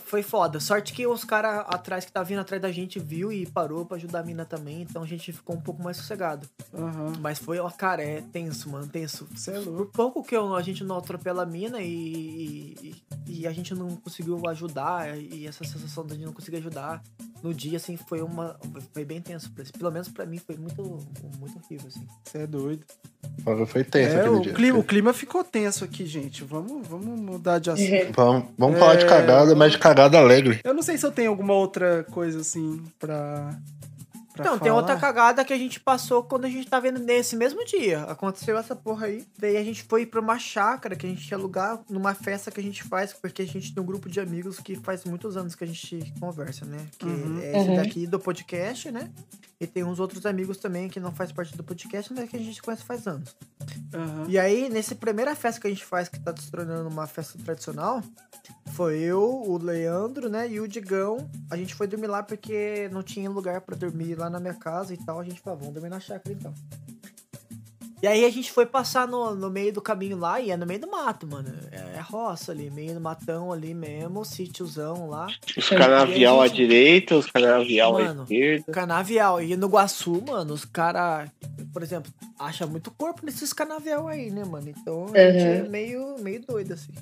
foi foda. Sorte que os caras atrás que tá vindo atrás da gente viu e parou pra ajudar a mina também. Então a gente ficou um pouco mais sossegado. Aham. Mas foi, ó, cara, é tenso, mano, tenso. Cê é Por louco. pouco que eu- a gente não atropela a mina e, e, e a gente não conseguiu ajudar, e essa sensação de não conseguir ajudar no dia, assim, foi uma. Foi bem tenso. Pelo menos pra mim foi muito, muito horrível, assim. Você é doido. Mas Foi tenso É, aquele o dia. clima, o clima ficou tenso aqui, gente. Vamos, vamos mudar de assunto. Vamos, vamos falar de É, cagada, mas de cagada alegre. Eu não sei se eu tenho alguma outra coisa assim pra. Pra Então, tem falar. outra cagada que a gente passou quando a gente tava indo nesse mesmo dia. Aconteceu essa porra aí. Daí a gente foi pra uma chácara que a gente ia alugar numa festa que a gente faz, porque a gente tem um grupo de amigos que faz muitos anos que a gente conversa, né? Que Uhum. é esse Uhum. daqui do podcast, né? E tem uns outros amigos também que não faz parte do podcast, mas que a gente conhece faz anos. Aham. E aí, nessa primeira festa que a gente faz, que tá se tornando uma festa tradicional, foi eu, o Leandro, né, e o Digão. A gente foi dormir lá porque não tinha lugar pra dormir lá na minha casa e tal. A gente falou, vamos dormir na chácara então. E aí a gente foi passar no, no meio do caminho lá e é no meio do mato, mano. É, é roça ali, meio do matão ali mesmo, sítiozão lá. Os canavial à gente- direita, os canavial à Mano. esquerda. Canavial. E no Guaçu, mano, os caras, por exemplo, acham muito corpo nesses canavial aí, né, mano? Então a gente é Uhum. meio, meio doido, assim.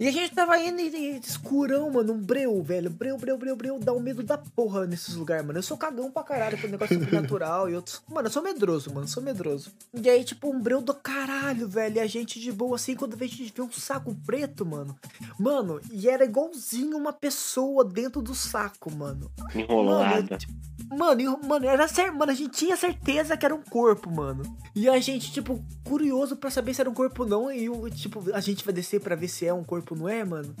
E a gente tava indo e, e escurão, mano, um breu, velho. Breu, breu, breu, breu. Dá um medo da porra nesses lugares, mano. Eu sou cagão pra caralho com o negócio sobrenatural e outros. Mano, eu sou medroso, mano. Sou medroso. E aí, tipo, um breu do caralho, velho. E a gente de boa, assim, quando a gente vê um saco preto, mano. Mano, e era igualzinho uma pessoa dentro do saco, mano. Mano, Enrolada. tipo, mano, e- mano, era cer mano, a gente tinha certeza que era um corpo, mano. E a gente, tipo, curioso pra saber se era um corpo ou não. E, tipo, a gente vai descer pra ver se é um corpo ou não é, mano.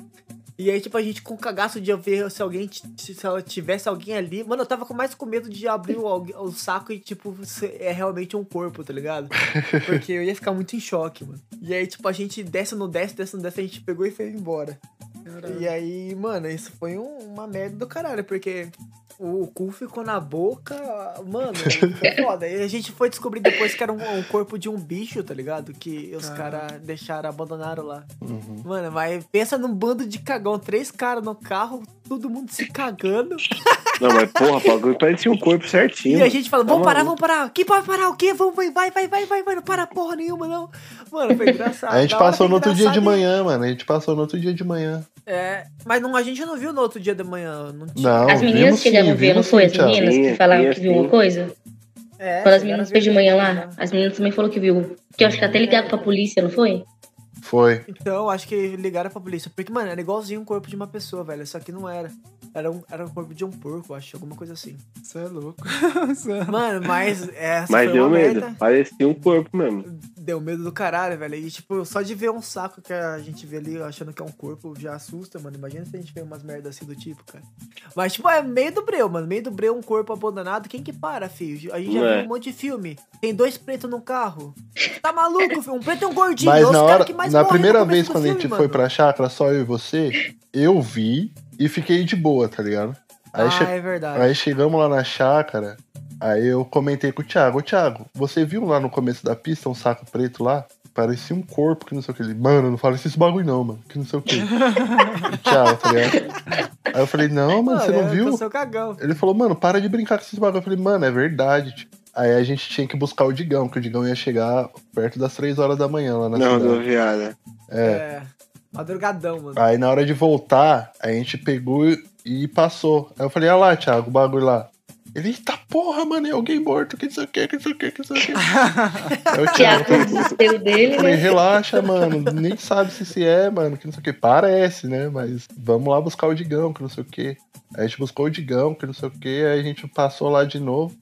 E aí, tipo, a gente com cagaço de ver se alguém, se ela tivesse alguém ali. Mano, eu tava com mais com medo de abrir o, o saco e, tipo, se é realmente um corpo, tá ligado? Porque eu ia ficar muito em choque, mano. E aí, tipo, a gente desce no desce, desce no desce, a gente pegou e foi embora. E aí, mano, isso foi um- uma merda do caralho, porque o cu ficou na boca, mano, foi foda. E a gente foi descobrir depois que era um, um corpo de um bicho, tá ligado? Que os caras deixaram, abandonaram lá. Mano, mas pensa num bando de cagão, três caras no carro, todo mundo se cagando. Não, mas porra, o bagulho parecia um corpo certinho. E a gente fala, Tá vamos parar, maluco. vamos parar. Quem pode parar o quê? Vamos, vai, vai, vai, vai, vai, vai, não para porra nenhuma, não. Mano, foi engraçado. A gente passou no outro dia de manhã, mano. A gente passou no outro dia de manhã. É, mas não, a gente não viu no outro dia de manhã. Não tinha. Não, As meninas vimos chegaram ver, não foi? As meninas Sim, que falaram sim, que viu sim. uma coisa? É, Quando as meninas foi de manhã lá, as meninas também falou que viu. Que eu acho que até ligaram pra polícia, não foi? Foi. Então, acho que ligaram pra polícia. Porque, mano, era igualzinho um corpo de uma pessoa, velho. Só que não era. Era um, era um corpo de um porco, acho. Alguma coisa assim. Você é louco. É- Mano, mas essa Mas deu medo. merda. Parecia um corpo mesmo. Deu medo do caralho, velho. E, tipo, só de ver um saco que a gente vê ali achando que é um corpo já assusta, mano. Imagina se a gente vê umas merdas assim do tipo, cara. Mas, tipo, é meio do breu, mano. Meio do breu, um corpo abandonado. Quem que para, filho? A gente já Não é. viu um monte de filme. Tem dois pretos no carro. Tá maluco, filho? Um preto e um gordinho. Mas É os na hora, que mais na primeira vez do quando a filme, gente mano. foi pra chácara, só eu e você, eu vi e fiquei de boa, tá ligado? Aí, Ah, é verdade. aí chegamos lá na chácara, aí eu comentei com o Thiago, ô Thiago, você viu lá no começo da pista um saco preto lá? Parecia um corpo, que não sei o que. Ele, mano, não fala esse bagulho não, mano, que não sei o que. Thiago, tá ligado? Aí eu falei, não, mano, você não eu viu? tô seu cagão. Ele falou, mano, para de brincar com esses bagulho. Eu falei, mano, é verdade. tio. Aí a gente tinha que buscar o Digão, que o Digão ia chegar perto das 3 horas da manhã lá na Não, cidade. rodoviária. É. Madrugadão, mano. Aí na hora de voltar, a gente pegou e- passou. Aí eu falei, olha lá, Thiago, o bagulho lá. Ele, eita porra, mano, é alguém morto, que não sei o que, que não sei o que, que não sei o que. Aí o Thiago falou, o desespero dele, eu falei, né? relaxa, mano, nem sabe se se é, mano, que não sei o que. Parece, né, mas vamos lá buscar o Digão, que não sei o que. Aí a gente buscou o Digão, que não sei o que, aí a gente passou lá de novo.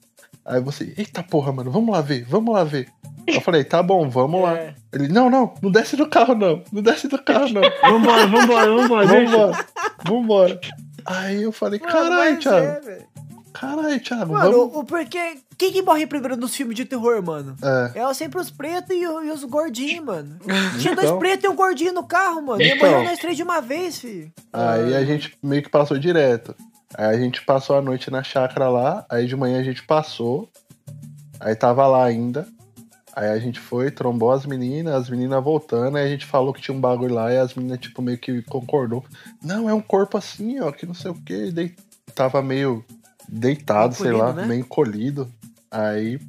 Aí você, eita porra, mano, vamos lá ver, vamos lá ver. Eu falei, tá bom, vamos lá. É. Ele, não, não, não desce do carro, não. Não desce do carro, não. Vambora, vambora, vambora. Vambora, vambora. Aí eu falei, caralho, mas Thiago. é. Caralho, Thiago, Mano, vamos. o, o porquê. Quem que morre primeiro nos filmes de terror, mano? É. É sempre os pretos e, o- e os gordinhos, mano. Tinha dois Então. pretos e um gordinho no carro, mano. E Então. morreu nós três de uma vez, filho. Aí a gente meio que passou direto. Aí a gente passou a noite na chácara lá, aí de manhã a gente passou, aí tava lá ainda. Aí a gente foi, trombou as meninas, as meninas voltando, aí a gente falou que tinha um bagulho lá e as meninas, tipo, meio que concordou. Não, é um corpo assim, ó, que não sei o que. Dei... Tava meio deitado, sei Encolhido, lá, né? meio encolhido. Aí,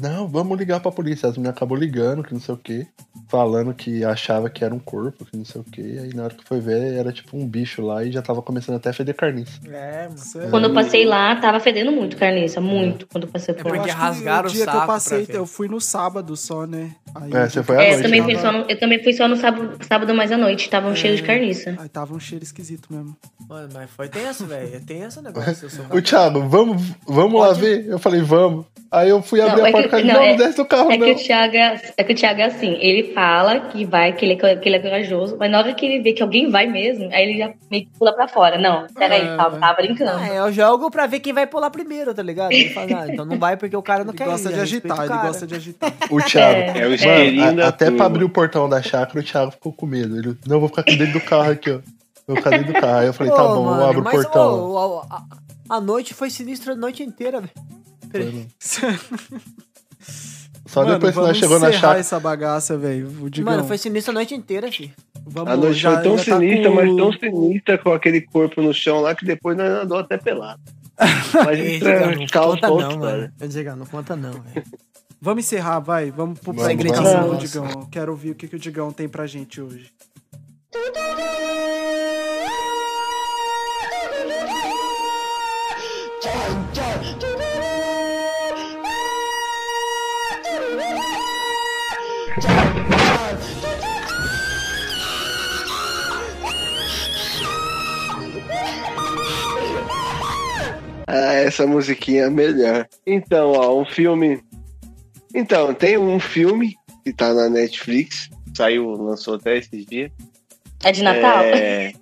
não, vamos ligar pra polícia. As meninas acabou ligando, que não sei o que, falando que achava que era um corpo, que não sei o que. Aí na hora que foi ver, era tipo um bicho lá e já tava começando até a feder carniça. É, mano. Quando eu passei lá, tava fedendo muito carniça, muito, quando eu passei por É lá. porque rasgaram o dia o que eu passei, eu fui no sábado só, né? Aí É, você foi à É, noite, eu também, né? fui só no, eu também fui só no sábado, sábado mais à noite, tava um cheiro de carniça. Aí tava um cheiro esquisito mesmo. Mano, mas foi tenso, velho. É tenso o negócio. Eu sou O Thiago, vamos, vamos lá ver? Eu falei, vamos. Aí eu fui abrir Não, a é porta que- e falei, não, não, é- não desce do carro, É não. que, o Thiago, é é que o Thiago é assim, ele fala que vai, que ele, é- que ele é corajoso, mas na hora que ele vê que alguém vai mesmo, aí ele já meio que pula pra fora. Não, peraí, É. tá, tá brincando. Ah, eu jogo pra ver quem vai pular primeiro, tá ligado? Ele fala, ah, então não vai porque o cara não Ele quer gosta ir, de eu agitar, o ele gosta de agitar. O Thiago. É. É o Mano, a- até turma. pra abrir o portão da chácara, o Thiago ficou com medo. Ele, não, vou ficar aqui dentro do carro aqui, ó. Vou ficar dentro do carro. Aí eu falei, tá Ô, bom, mano, eu abro o mas, portão. ô, a, a- a noite foi sinistra a noite inteira, velho. Peraí. Só Mano, depois que nós chegou na chácara. essa bagaça, velho. O Digão. Mano, foi sinistra a noite inteira, filho. Vamos, A noite já- foi tão tá sinistra, com- mas tão sinistra com aquele corpo no chão lá que depois nós andou até pelado. Mas isso é não caos outra não, mano. Eu digo, não conta não, velho. Vamos encerrar, vai. Vamos pro Vamos, segredinho do Digão. Quero ouvir o que, que o Digão tem pra gente hoje. Ah, essa musiquinha é melhor. Então, ó, um filme. Então, tem um filme que tá na Netflix. Saiu, lançou até esses dias. É de Natal? É...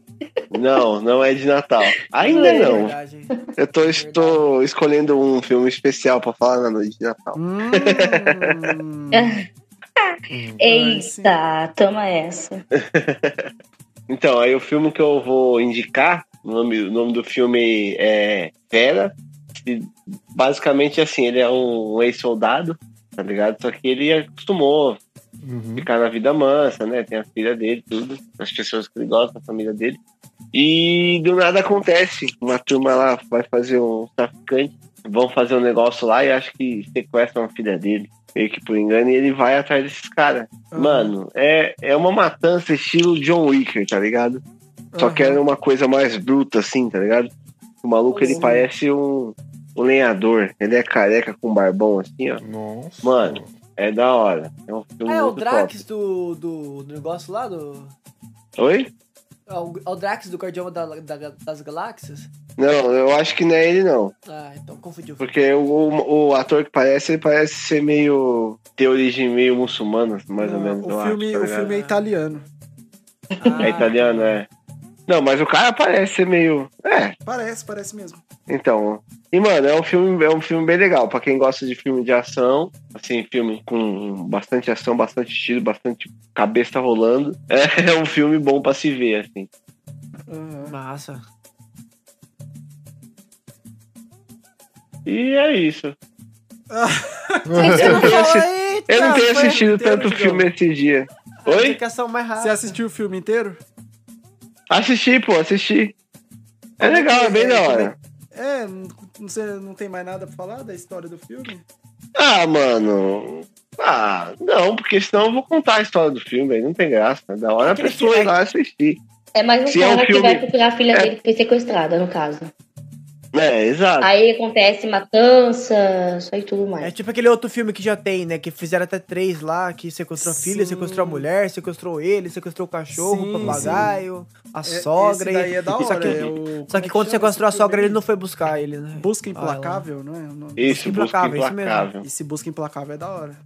Não, não é de Natal. Ainda não. Verdade, hein? Eu tô, estou escolhendo um filme especial pra falar na noite de Natal. Hum, Eita, toma essa. Então, aí o filme que eu vou indicar, o nome, o nome do filme é Vera. E basicamente, assim, ele é um ex-soldado, tá ligado? Só que ele acostumou Uhum. ficar na vida mansa, né? Tem a filha dele, tudo, as pessoas que ele gosta, a família dele. E do nada acontece, uma turma lá vai fazer um traficante, vão fazer um negócio lá e acho que sequestram a filha dele, meio que por engano, e ele vai atrás desses caras. Mano, é, é uma matança estilo John Wicker, tá ligado? Só que era uma coisa mais bruta, assim, tá ligado? O maluco, ele Sim. parece um, um lenhador. Ele é careca com barbão, assim, ó. Nossa. Mano, é da hora. É um filme Ah, é o Drax do, do, do negócio lá do. Oi? É o, é o Drax do Guardião da, da- das Galáxias? Não, eu acho que não é ele, não. Ah, então confundiu. Porque o, o, o ator que parece, ele parece ser meio. ter origem meio muçulmana, mais ou menos. eu o acho, filme, tá o filme é italiano. Ah, É italiano, é. Não, mas o cara parece ser meio. É, Parece, parece mesmo. então. E, mano, é um filme, é um filme bem legal. Pra quem gosta de filme de ação, assim, filme com bastante ação, bastante tiro, bastante cabeça rolando. É, um filme bom pra se ver, assim. Aham. Massa. E é isso. Eu não tenho, assi- Eita, eu não tenho foi assistido inteiro, tanto Digão. filme esse dia. Oi? Você assistiu o filme inteiro? Assisti, pô, assisti. É legal, é bem da hora. É, não, você não tem mais nada pra falar da história do filme? Ah, mano. Ah, não, porque senão eu vou contar a história do filme, aí não tem graça. É da hora a pessoa filme- ir lá assistir. É mais um Se é um cara que filme- vai procurar a filha é. dele que foi sequestrada, no caso. É, exato. Aí acontece matança, isso aí tudo mais. É tipo aquele outro filme que já tem, né? Que fizeram até três lá, que sequestrou a filha, Sim. sequestrou a mulher, sequestrou ele, sequestrou o cachorro, Sim, o papagaio, a É, sogra. esse daí e- é da hora. Só que, é o- só como que é quando sequestrou a esse sogra, ele não foi buscar ele, né? Busca Ah, Implacável, não é? O nome? Isso, busca Implacável, isso mesmo. implacável. Esse Busca Implacável é da hora.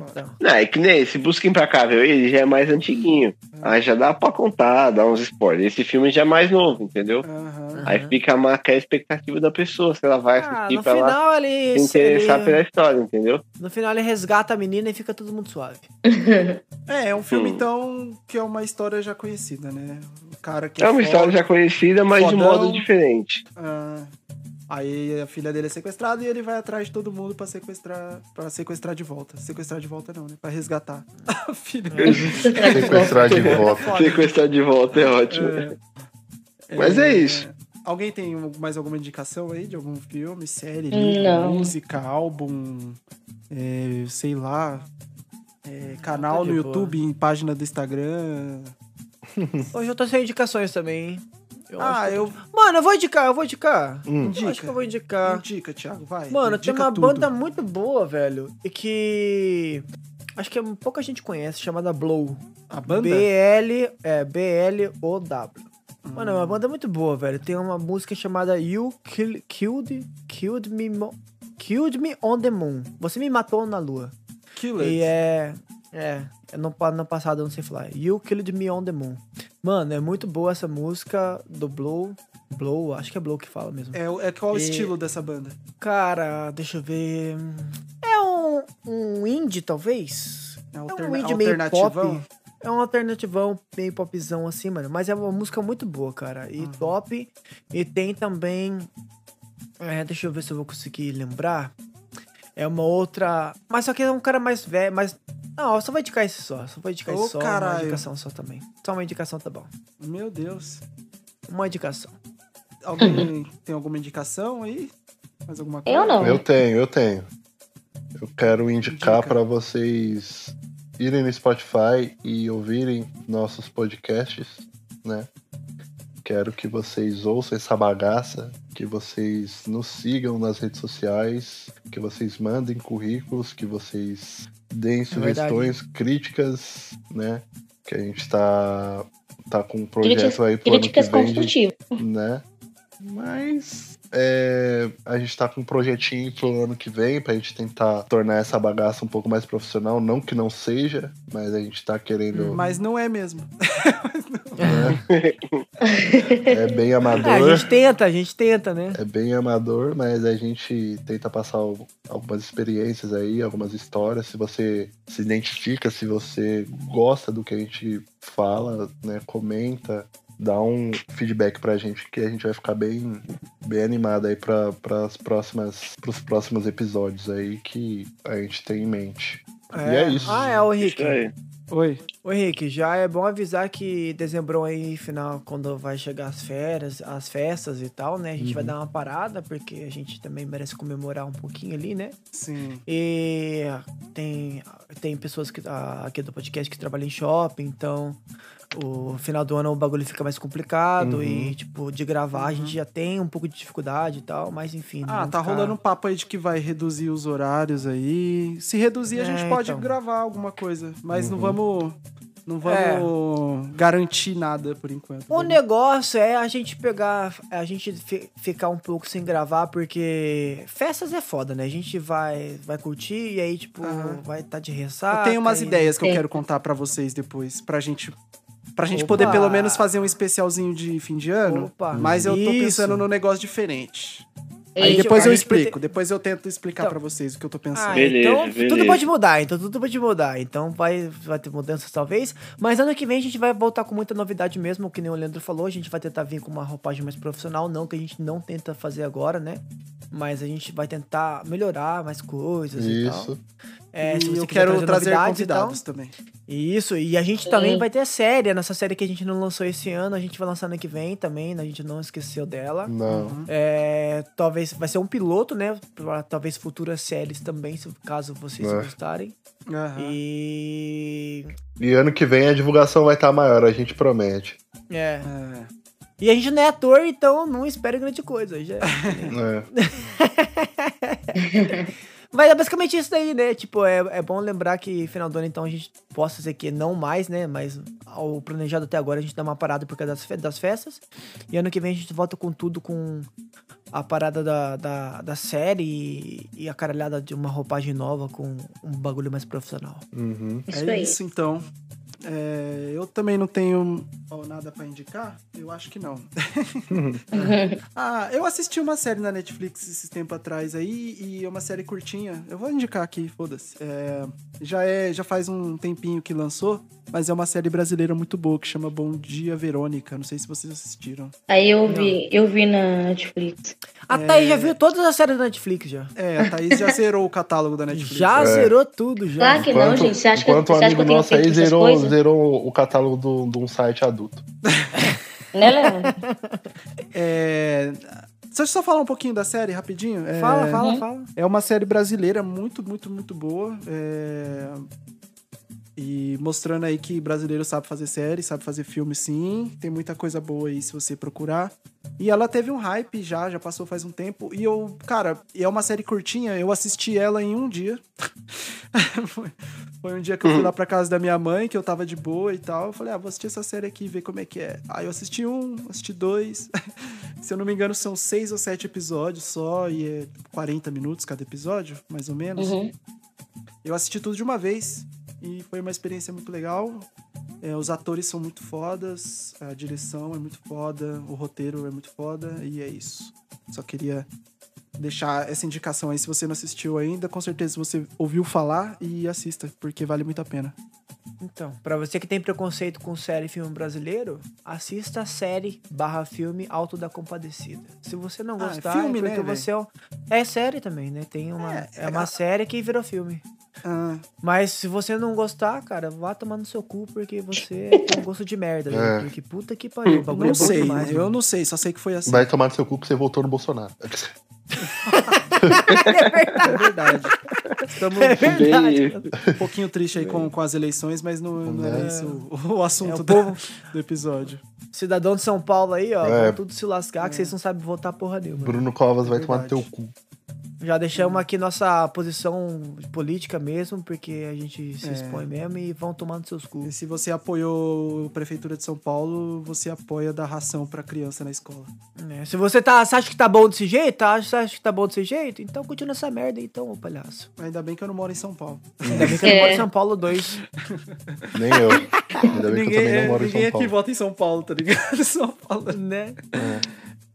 Então. Não, é que nem esse Busca Implacável, ele já é mais antiguinho. Aí já dá pra contar, dar uns spoilers. Esse filme já é mais novo, entendeu? Aham. Aí fica a marca a expectativa da pessoa, se ela vai Ah, assistir no pra ela final ele, se interessar ele- pela história, entendeu? No final ele resgata a menina e fica todo mundo suave. É, é um filme, Hum. então, que é uma história já conhecida, né? cara que É uma foda. história já conhecida, mas de Fodão. modo diferente. Ah, aí a filha dele é sequestrada e ele vai atrás de todo mundo pra sequestrar, para sequestrar de volta. Sequestrar de volta não, né? Pra resgatar a filha. Sequestrar de volta. Sequestrar de volta é ótimo. Mas é isso. Alguém tem mais alguma indicação aí de algum filme, série, Não. livro, música, álbum, é, sei lá, é, canal Tá no boa. YouTube, em página do Instagram? Hoje eu tô sem indicações também, hein? Eu ah, eu... Mano, eu vou indicar, eu vou indicar. Hum. Eu Indica. acho que eu vou indicar. Indica, Thiago, vai. Mano, tem Indica uma tudo. banda muito boa, velho. E que. Acho que pouca gente conhece, chamada Blow. A banda? BL. É, B-L-O-W. Mano, é uma banda muito boa, velho. Tem uma música chamada You Kill, Killed, Killed, me, Mo- Killed Me on the Moon. Você me matou na lua. Killer. E é. É. é No, pa- no passado eu não sei falar. You Killed Me on the Moon. Mano, é muito boa essa música do Blow. Blow, acho que é Blow que fala mesmo. É, é qual o E- estilo dessa banda? Cara, deixa eu ver. É um, um indie, talvez? É É alterna- um indie meio pop. É um alternativão, meio popzão assim, mano. Mas é uma música muito boa, cara. E top. E tem também. É, deixa eu ver se eu vou conseguir lembrar. É uma outra. Mas só que é um cara mais velho, mas. Não, eu só vou indicar esse só. Só vou indicar esse só. Uma caralho. indicação só também. Só uma indicação tá bom. Meu Deus. Uma indicação. Alguém tem alguma indicação aí? Mais alguma coisa? Eu não. Eu tenho, eu tenho. Eu quero indicar Indica. para vocês irem no Spotify e ouvirem nossos podcasts, né? Quero que vocês ouçam essa bagaça, que vocês nos sigam nas redes sociais, que vocês mandem currículos, que vocês deem sugestões, críticas, né? Que a gente tá, tá com um projeto Críticas, aí pro ano que críticas vem de construtivas. né? Mas é, a gente tá com um projetinho pro ano que vem pra gente tentar tornar essa bagaça um pouco mais profissional. Não que não seja, mas a gente tá querendo. Mas não é mesmo. É bem Ah, a amador. gente tenta, a gente tenta, né? É bem amador, mas a gente tenta passar al- algumas experiências aí, algumas histórias. Se você se identifica, se você gosta do que a gente fala, né, comenta, dá um feedback pra gente que a gente vai ficar bem, bem animado aí para as próximas, pros próximos episódios aí que a gente tem em mente. E é isso. Ah, é, o Henrique. aí. Oi. Ô Henrique, já é bom avisar que dezembro aí, final, quando vai chegar as férias, as festas e tal, né? A gente vai dar uma parada, porque a gente também merece comemorar um pouquinho ali, né? Sim. E tem, tem pessoas que, aqui do podcast que trabalham em shopping, então o final do ano o bagulho fica mais complicado Uhum. e, tipo, de gravar a gente já tem um pouco de dificuldade e tal, mas enfim. Ah, tá ficar- rolando um papo aí de que vai reduzir os horários aí. Se reduzir, a É, gente pode então. gravar alguma coisa. Mas não Uhum. vamos. Não vamos garantir nada por enquanto. O Vamos- negócio é a gente pegar, a gente fi- ficar um pouco sem gravar, porque festas é foda, né? A gente vai, vai curtir e aí, tipo, Aham. vai estar de Eu ressaca. tenho umas e- ideias que eu quero contar pra vocês depois, pra gente pra gente Opa! poder pelo menos fazer um especialzinho de fim de ano. Opa, mas eu tô isso. pensando num negócio diferente. Aí isso. depois eu explico, depois eu tento explicar Então. pra vocês o que eu tô pensando. Ah, Beleza, então beleza. tudo pode mudar, então tudo pode mudar. Então vai, vai ter mudanças talvez. Mas ano que vem a gente vai voltar com muita novidade mesmo, que nem o Leandro falou. A gente vai tentar vir com uma roupagem mais profissional, não que a gente não tenta fazer agora, né? Mas a gente vai tentar melhorar mais coisas e tal. Isso. É, se e você eu quero trazer novidades e tal. convidados também. Isso, e a gente Sim. também vai ter a série, a nossa série que a gente não lançou esse ano, a gente vai lançar ano que vem também, a gente não esqueceu dela. Não. É, talvez vai ser um piloto, né? Pra talvez futuras séries também, se caso vocês É. gostarem. Aham. E. E ano que vem a divulgação vai estar maior, a gente promete. É. É. E a gente não é ator, então não espere grande coisa. Já... É. Mas é basicamente isso daí, né? Tipo, é, é bom lembrar que final do ano, então, a gente possa dizer que não mais, né? Mas o planejado até agora a gente dá uma parada por causa das, fe- das festas. E ano que vem a gente volta com tudo, com a parada da, da, da série e, e a caralhada de uma roupagem nova com um bagulho mais profissional. Uhum. Isso é aí. isso então. É, eu também não tenho nada pra indicar? Eu acho que não. ah, eu assisti uma série na Netflix esses tempo atrás aí, e é uma série curtinha. Eu vou indicar aqui, foda-se. É, já, é, já faz um tempinho que lançou, mas é uma série brasileira muito boa que chama Bom Dia Verônica. Não sei se vocês assistiram. Aí eu vi, eu vi na Netflix. A Thaís já viu todas as séries da Netflix já. É, a Thaís já zerou o catálogo da Netflix. Já zerou tudo, já. Claro que não, gente. Você acha que, enquanto você um acha que amigo eu tenho nosso feito aí zerou, zerou o catálogo de um site adulto. Né, Leandro? É, Deixa eu só falar um pouquinho da série rapidinho. É, Fala, fala, Uhum. fala. É uma série brasileira muito, muito, muito boa. é, E mostrando aí que brasileiro sabe fazer série, sabe fazer filme sim. Tem muita coisa boa aí se você procurar. E ela teve um hype já, já passou faz um tempo. E eu, cara, é uma série curtinha, eu assisti ela em um dia. Foi- um dia que eu fui lá pra casa da minha mãe, que eu tava de boa e tal. Eu falei, ah, vou assistir essa série aqui e ver como é que é. Aí eu assisti um, assisti dois. Se eu não me engano, são seis ou sete episódios só, e é 40 minutos cada episódio, mais ou menos. Uhum. Eu assisti tudo de uma vez e foi uma experiência muito legal. É, os atores são muito fodas, a direção é muito foda, o roteiro é muito foda e é isso. Só queria deixar essa indicação aí. Se você não assistiu ainda, com certeza você ouviu falar e assista, porque vale muito a pena. Então, pra você que tem preconceito com série e filme brasileiro, assista a série barra filme Alto da Compadecida. Se você não Ah, é gostar, filme, é porque né, você é, um- é série também, né? Tem uma, É, é, uma série que virou filme. Ah, Mas se você não gostar, cara, vá tomar no seu cu porque você tem um gosto de merda. É. né? Porque puta que pariu, não é bom sei, demais, eu mano. não sei, só sei que foi assim. Vai tomar no seu cu que você voltou no Bolsonaro. É verdade. Estamos É verdade. um pouquinho triste aí com, com as eleições, mas não, não era esse o, o assunto É, o do, povo- do episódio. Cidadão de São Paulo aí, ó, É. tudo se lascar que vocês não sabem votar porra nenhuma. Bruno Covas vai tomar no Verdade. teu cu. Já deixamos aqui nossa posição política mesmo, porque a gente se É. expõe mesmo e vão tomando seus E cus. se você apoiou a Prefeitura de São Paulo, você apoia dar ração pra criança na escola. É, Se você tá, você acha que tá bom desse jeito, tá? Você acha que tá bom desse jeito? Então continua essa merda então, ô palhaço. Ainda bem que eu não moro em São Paulo. Ainda bem que eu não moro em É. São Paulo 2. Nem eu. Ainda bem que eu também não moro em ninguém São aqui Paulo. vota em São Paulo, tá ligado? São Paulo. né?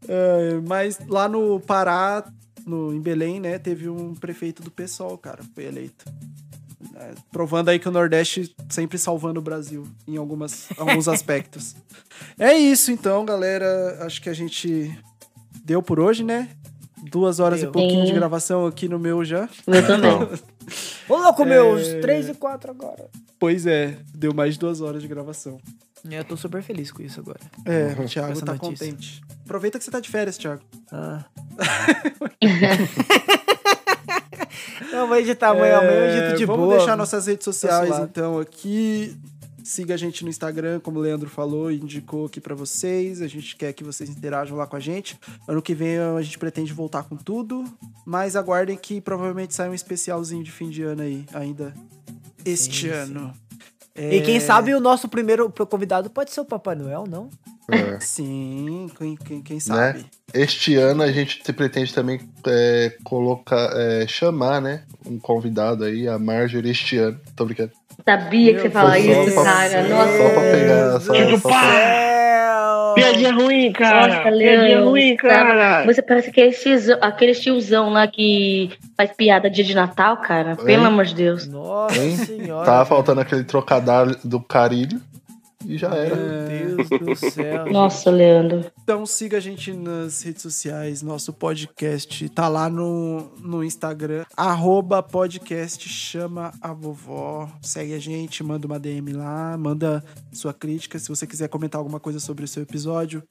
É, mas lá no Pará, no, em Belém, né, teve um prefeito do PSOL, cara, foi eleito. É, provando aí que o Nordeste sempre salvando o Brasil em algumas, alguns aspectos. É isso então, galera. Acho que a gente deu por hoje, né? Duas horas Deu. e pouquinho de gravação aqui no meu já. Eu também. Então, Ô louco, meus É. 3 e 4 agora. Pois é, deu mais de duas horas de gravação. É, Eu tô super feliz com isso agora. É, o Thiago essa tá notícia. contente. Aproveita que você tá de férias, Thiago. Ah. não, vou editar amanhã, amanhã eu edito de É, vamos boa. deixar nossas redes sociais, suave. então, aqui. Siga a gente no Instagram, como o Leandro falou e indicou aqui pra vocês. A gente quer que vocês interajam lá com a gente. Ano que vem a gente pretende voltar com tudo. Mas aguardem que provavelmente sai um especialzinho de fim de ano aí, ainda este Sim, ano. E quem É, sabe o nosso primeiro convidado pode ser o Papai Noel, não? é. Sim, quem, quem, quem sabe. Este ano a gente se pretende também é, colocar, é, chamar, né? Um convidado aí, a Marjorie este ano. Tô brincando. Sabia que você fala Foi só isso, pra- cara. Nossa. Só pra pegar. Só, só pra- Céu! Piadinha ruim, cara. Nossa, Piadinha Leandro, ruim, cara. Você parece aquele tiozão, aquele tiozão lá que faz piada dia de Natal, cara. Pelo Hein? amor de Deus. Nossa Hein? senhora. Tava faltando aquele trocadilho do carilho. E já era. Meu Deus do céu. Nossa, Leandro. Então siga a gente nas redes sociais, nosso podcast tá lá no, no Instagram, arroba podcast chama a vovó. Segue a gente, manda uma DM lá, manda sua crítica. Se você quiser comentar alguma coisa sobre o seu episódio,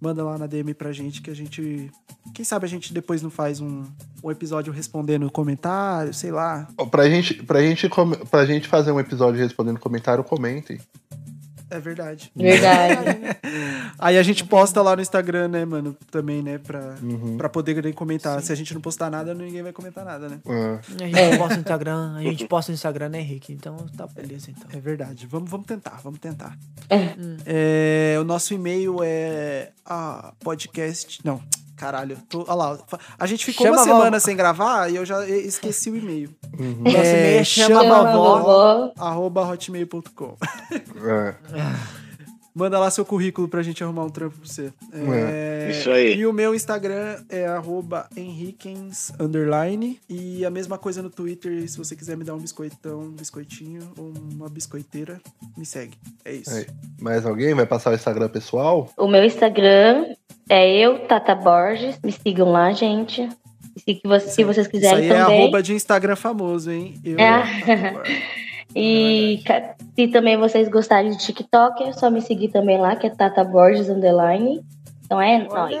manda lá na DM pra gente que a gente. Quem sabe a gente depois não faz um, um episódio respondendo comentário, sei lá. Pra gente, pra, gente, pra gente fazer um episódio respondendo comentário, comentem. É verdade. Verdade. Aí a gente posta lá no Instagram, né, mano? Também, né? Pra, Uhum. pra poder comentar. Se a gente não postar nada, ninguém vai comentar nada, né? É. A gente posta no Instagram, a gente posta no Instagram, né, Henrique? Então tá beleza, então. É verdade. Vamos, vamos tentar, vamos tentar. É. É, o nosso e-mail é a podcast. Não, caralho. Tô, olha lá. A gente ficou Chama uma semana vovó. sem gravar e eu já esqueci o e-mail. Nosso e-mail é chama Chama a a vovó. vovó. Arroba hotmail.com. É. Manda lá seu currículo pra gente arrumar um trampo pra você. É, Isso aí. E o meu Instagram é arroba henriquens, underline. E a mesma coisa no Twitter, se você quiser me dar um biscoitão, um biscoitinho ou uma biscoiteira, me segue. É isso. Aí. Mais alguém vai passar o Instagram pessoal? O meu Instagram é eu, Tata Borges. Me sigam lá, gente. Se, você- se vocês Isso quiserem aí é também. arroba de Instagram famoso, hein? Eu, É. E ca- se também vocês gostarem de TikTok, é só me seguir também lá, que é Tata Borges Underline. Então é nóis.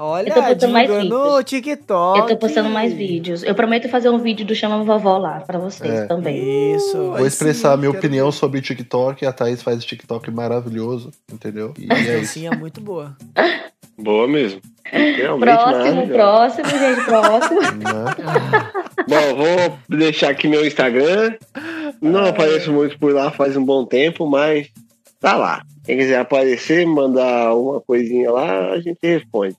Olha, Eu tô postando mais diga no vídeos. TikTok. Eu tô postando mais vídeos. Eu prometo fazer um vídeo do Chama Vovó lá pra vocês É. também. Isso. Vou expressar sim, a minha quero opinião ver. sobre o TikTok. A Thaís faz o TikTok maravilhoso, entendeu? E A é isso. dancinha é muito boa. Boa mesmo. Realmente Próximo, próximo, gente, próximo. Né? Bom, vou deixar aqui meu Instagram. Não apareço muito por lá faz um bom tempo, mas tá lá. Quem quiser aparecer, mandar uma coisinha lá, a gente responde.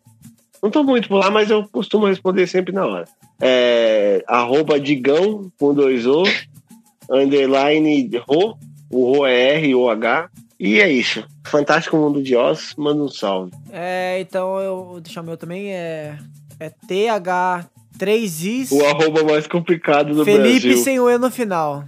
Não tô muito por lá, mas eu costumo responder sempre na hora. É, arroba Digão com dois O, underline Ro, o Ro é R, O H. E é isso. Fantástico Mundo de Oz, manda um salve. É, então eu vou deixar o meu também. É, é TH3is O arroba mais complicado do Felipe Brasil. sem o E no final.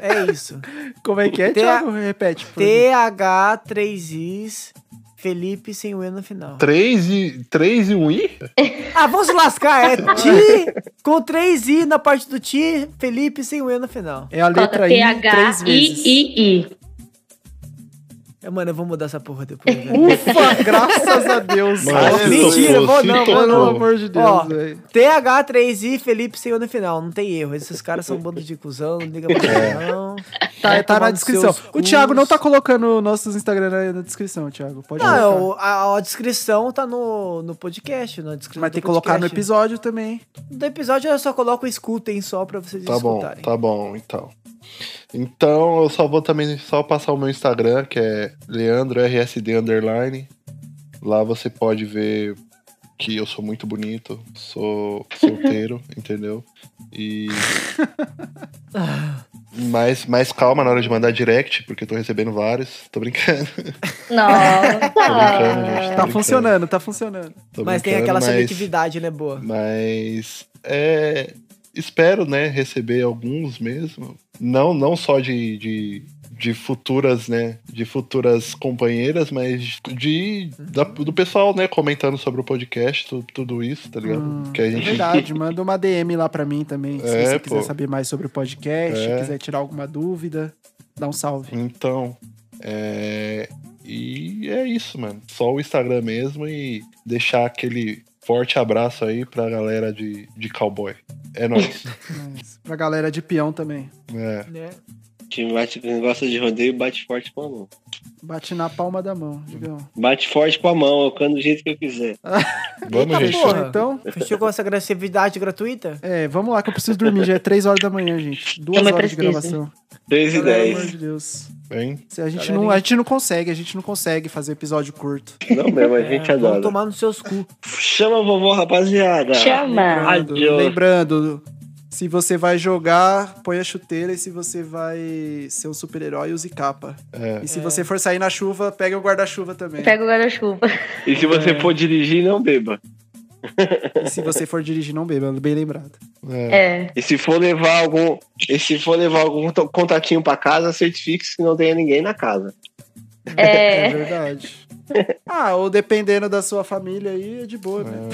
É isso. Como é que é, T- Thiago? Repete. por favor. TH3is Felipe sem o E no final. 3 e, 3 e 1 I? Ah, vamos se lascar. É Ti com 3 I na parte do Ti, Felipe sem o E no final. É a Coloca letra I três vezes. T-H-I-I-I. É, Mano, eu vou mudar essa porra depois. Ufa, graças a Deus. Mano, se mentira, vou não, tocou. Pelo amor de Deus, Ó, velho. TH3i Felipe sem o no final, não tem erro. Esses caras são um bando de cuzão, não liga pra isso, não. Tá, tá na descrição. O Thiago não tá colocando nossos Instagram na, na descrição, Thiago. Pode Não, a, a descrição tá no, no podcast, na descrição Mas tem que colocar no episódio também. Do episódio eu só coloco escutem só pra vocês Tá bom, escutarem. tá bom, então. Então eu só vou também só passar o meu Instagram, que é LeandroRSD Underline. Lá você pode ver que eu sou muito bonito, sou solteiro, entendeu? E. mais, mais calma na hora de mandar direct, porque eu tô recebendo vários. Tô brincando. Nossa. brincando, gente, Tá brincando. funcionando, tá funcionando. Tô Mas tem aquela mas- seletividade, né, boa? Mas é, espero, né, receber alguns mesmo. Não, não só de, de, de futuras, né, de futuras companheiras, mas de da- do pessoal, né, comentando sobre o podcast, tu- tudo isso, tá ligado? Hum, que a É gente verdade, manda uma DM lá pra mim também. Se É, você quiser pô. saber mais sobre o podcast, É. quiser tirar alguma dúvida, dá um salve. Então, é, e é isso, mano. Só o Instagram mesmo e deixar aquele forte abraço aí pra galera de, de cowboy. É nóis. Mas pra galera de peão também. é. Né? Quem, bate, quem gosta de rodeio bate forte com a mão. Bate na palma da mão, digão. Bate forte com a mão, eu canto do jeito que eu quiser. Vamos, Eita gente. porra. Então, Fechou com essa agressividade gratuita? é, vamos lá que eu preciso dormir. Já é 3 horas da manhã, gente. Duas Também horas de preciso. gravação. 3 e Pelo amor 10. de Deus. Hein? Se a, gente Galerinha. não, a gente não consegue, a gente não consegue fazer episódio curto. Não mesmo, a gente É, Vamos adora. tomar nos seus cu. Chama a vovó, rapaziada. Chama. Lembrando, Adiós. lembrando, se você vai jogar, põe a chuteira e se você vai ser um super-herói, use capa. É. E se você for sair na chuva, pega o guarda-chuva também. Pega o guarda-chuva. E se você for dirigir, não beba. E se você for dirigir, não beba, bem lembrado. É. É. E se for levar algum. E se for levar algum contatinho pra casa, certifique-se que não tenha ninguém na casa. É, É. verdade. Ah, ou dependendo da sua família aí, é de boa, né?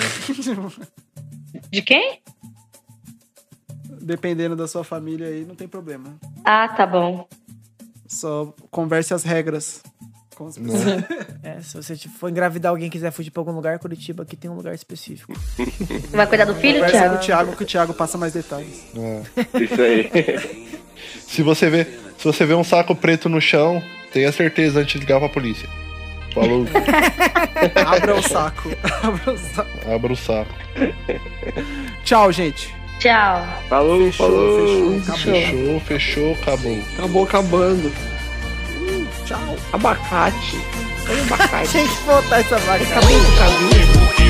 De quem? dependendo da sua família aí, não tem problema. Ah, tá bom. Só converse as regras. Com as pessoas. É, se você tipo, for engravidar alguém e quiser fugir pra algum lugar, Curitiba aqui tem um lugar específico. Você vai cuidar do filho, Conversa com Thiago? o Thiago, que o Thiago passa mais detalhes. É. Isso aí. Se você vê, se você vê um saco preto no chão, tenha certeza antes de ligar pra polícia. Falou, Abra o saco. Abra o saco. abra o saco. Tchau, gente. Tchau. Falou, Fechou, falou. fechou. Acabou. Fechou, fechou, acabou. Acabou acabando. Tchau. Abacate. O abacate. Tem que botar essa vaca. Acabou o caminho.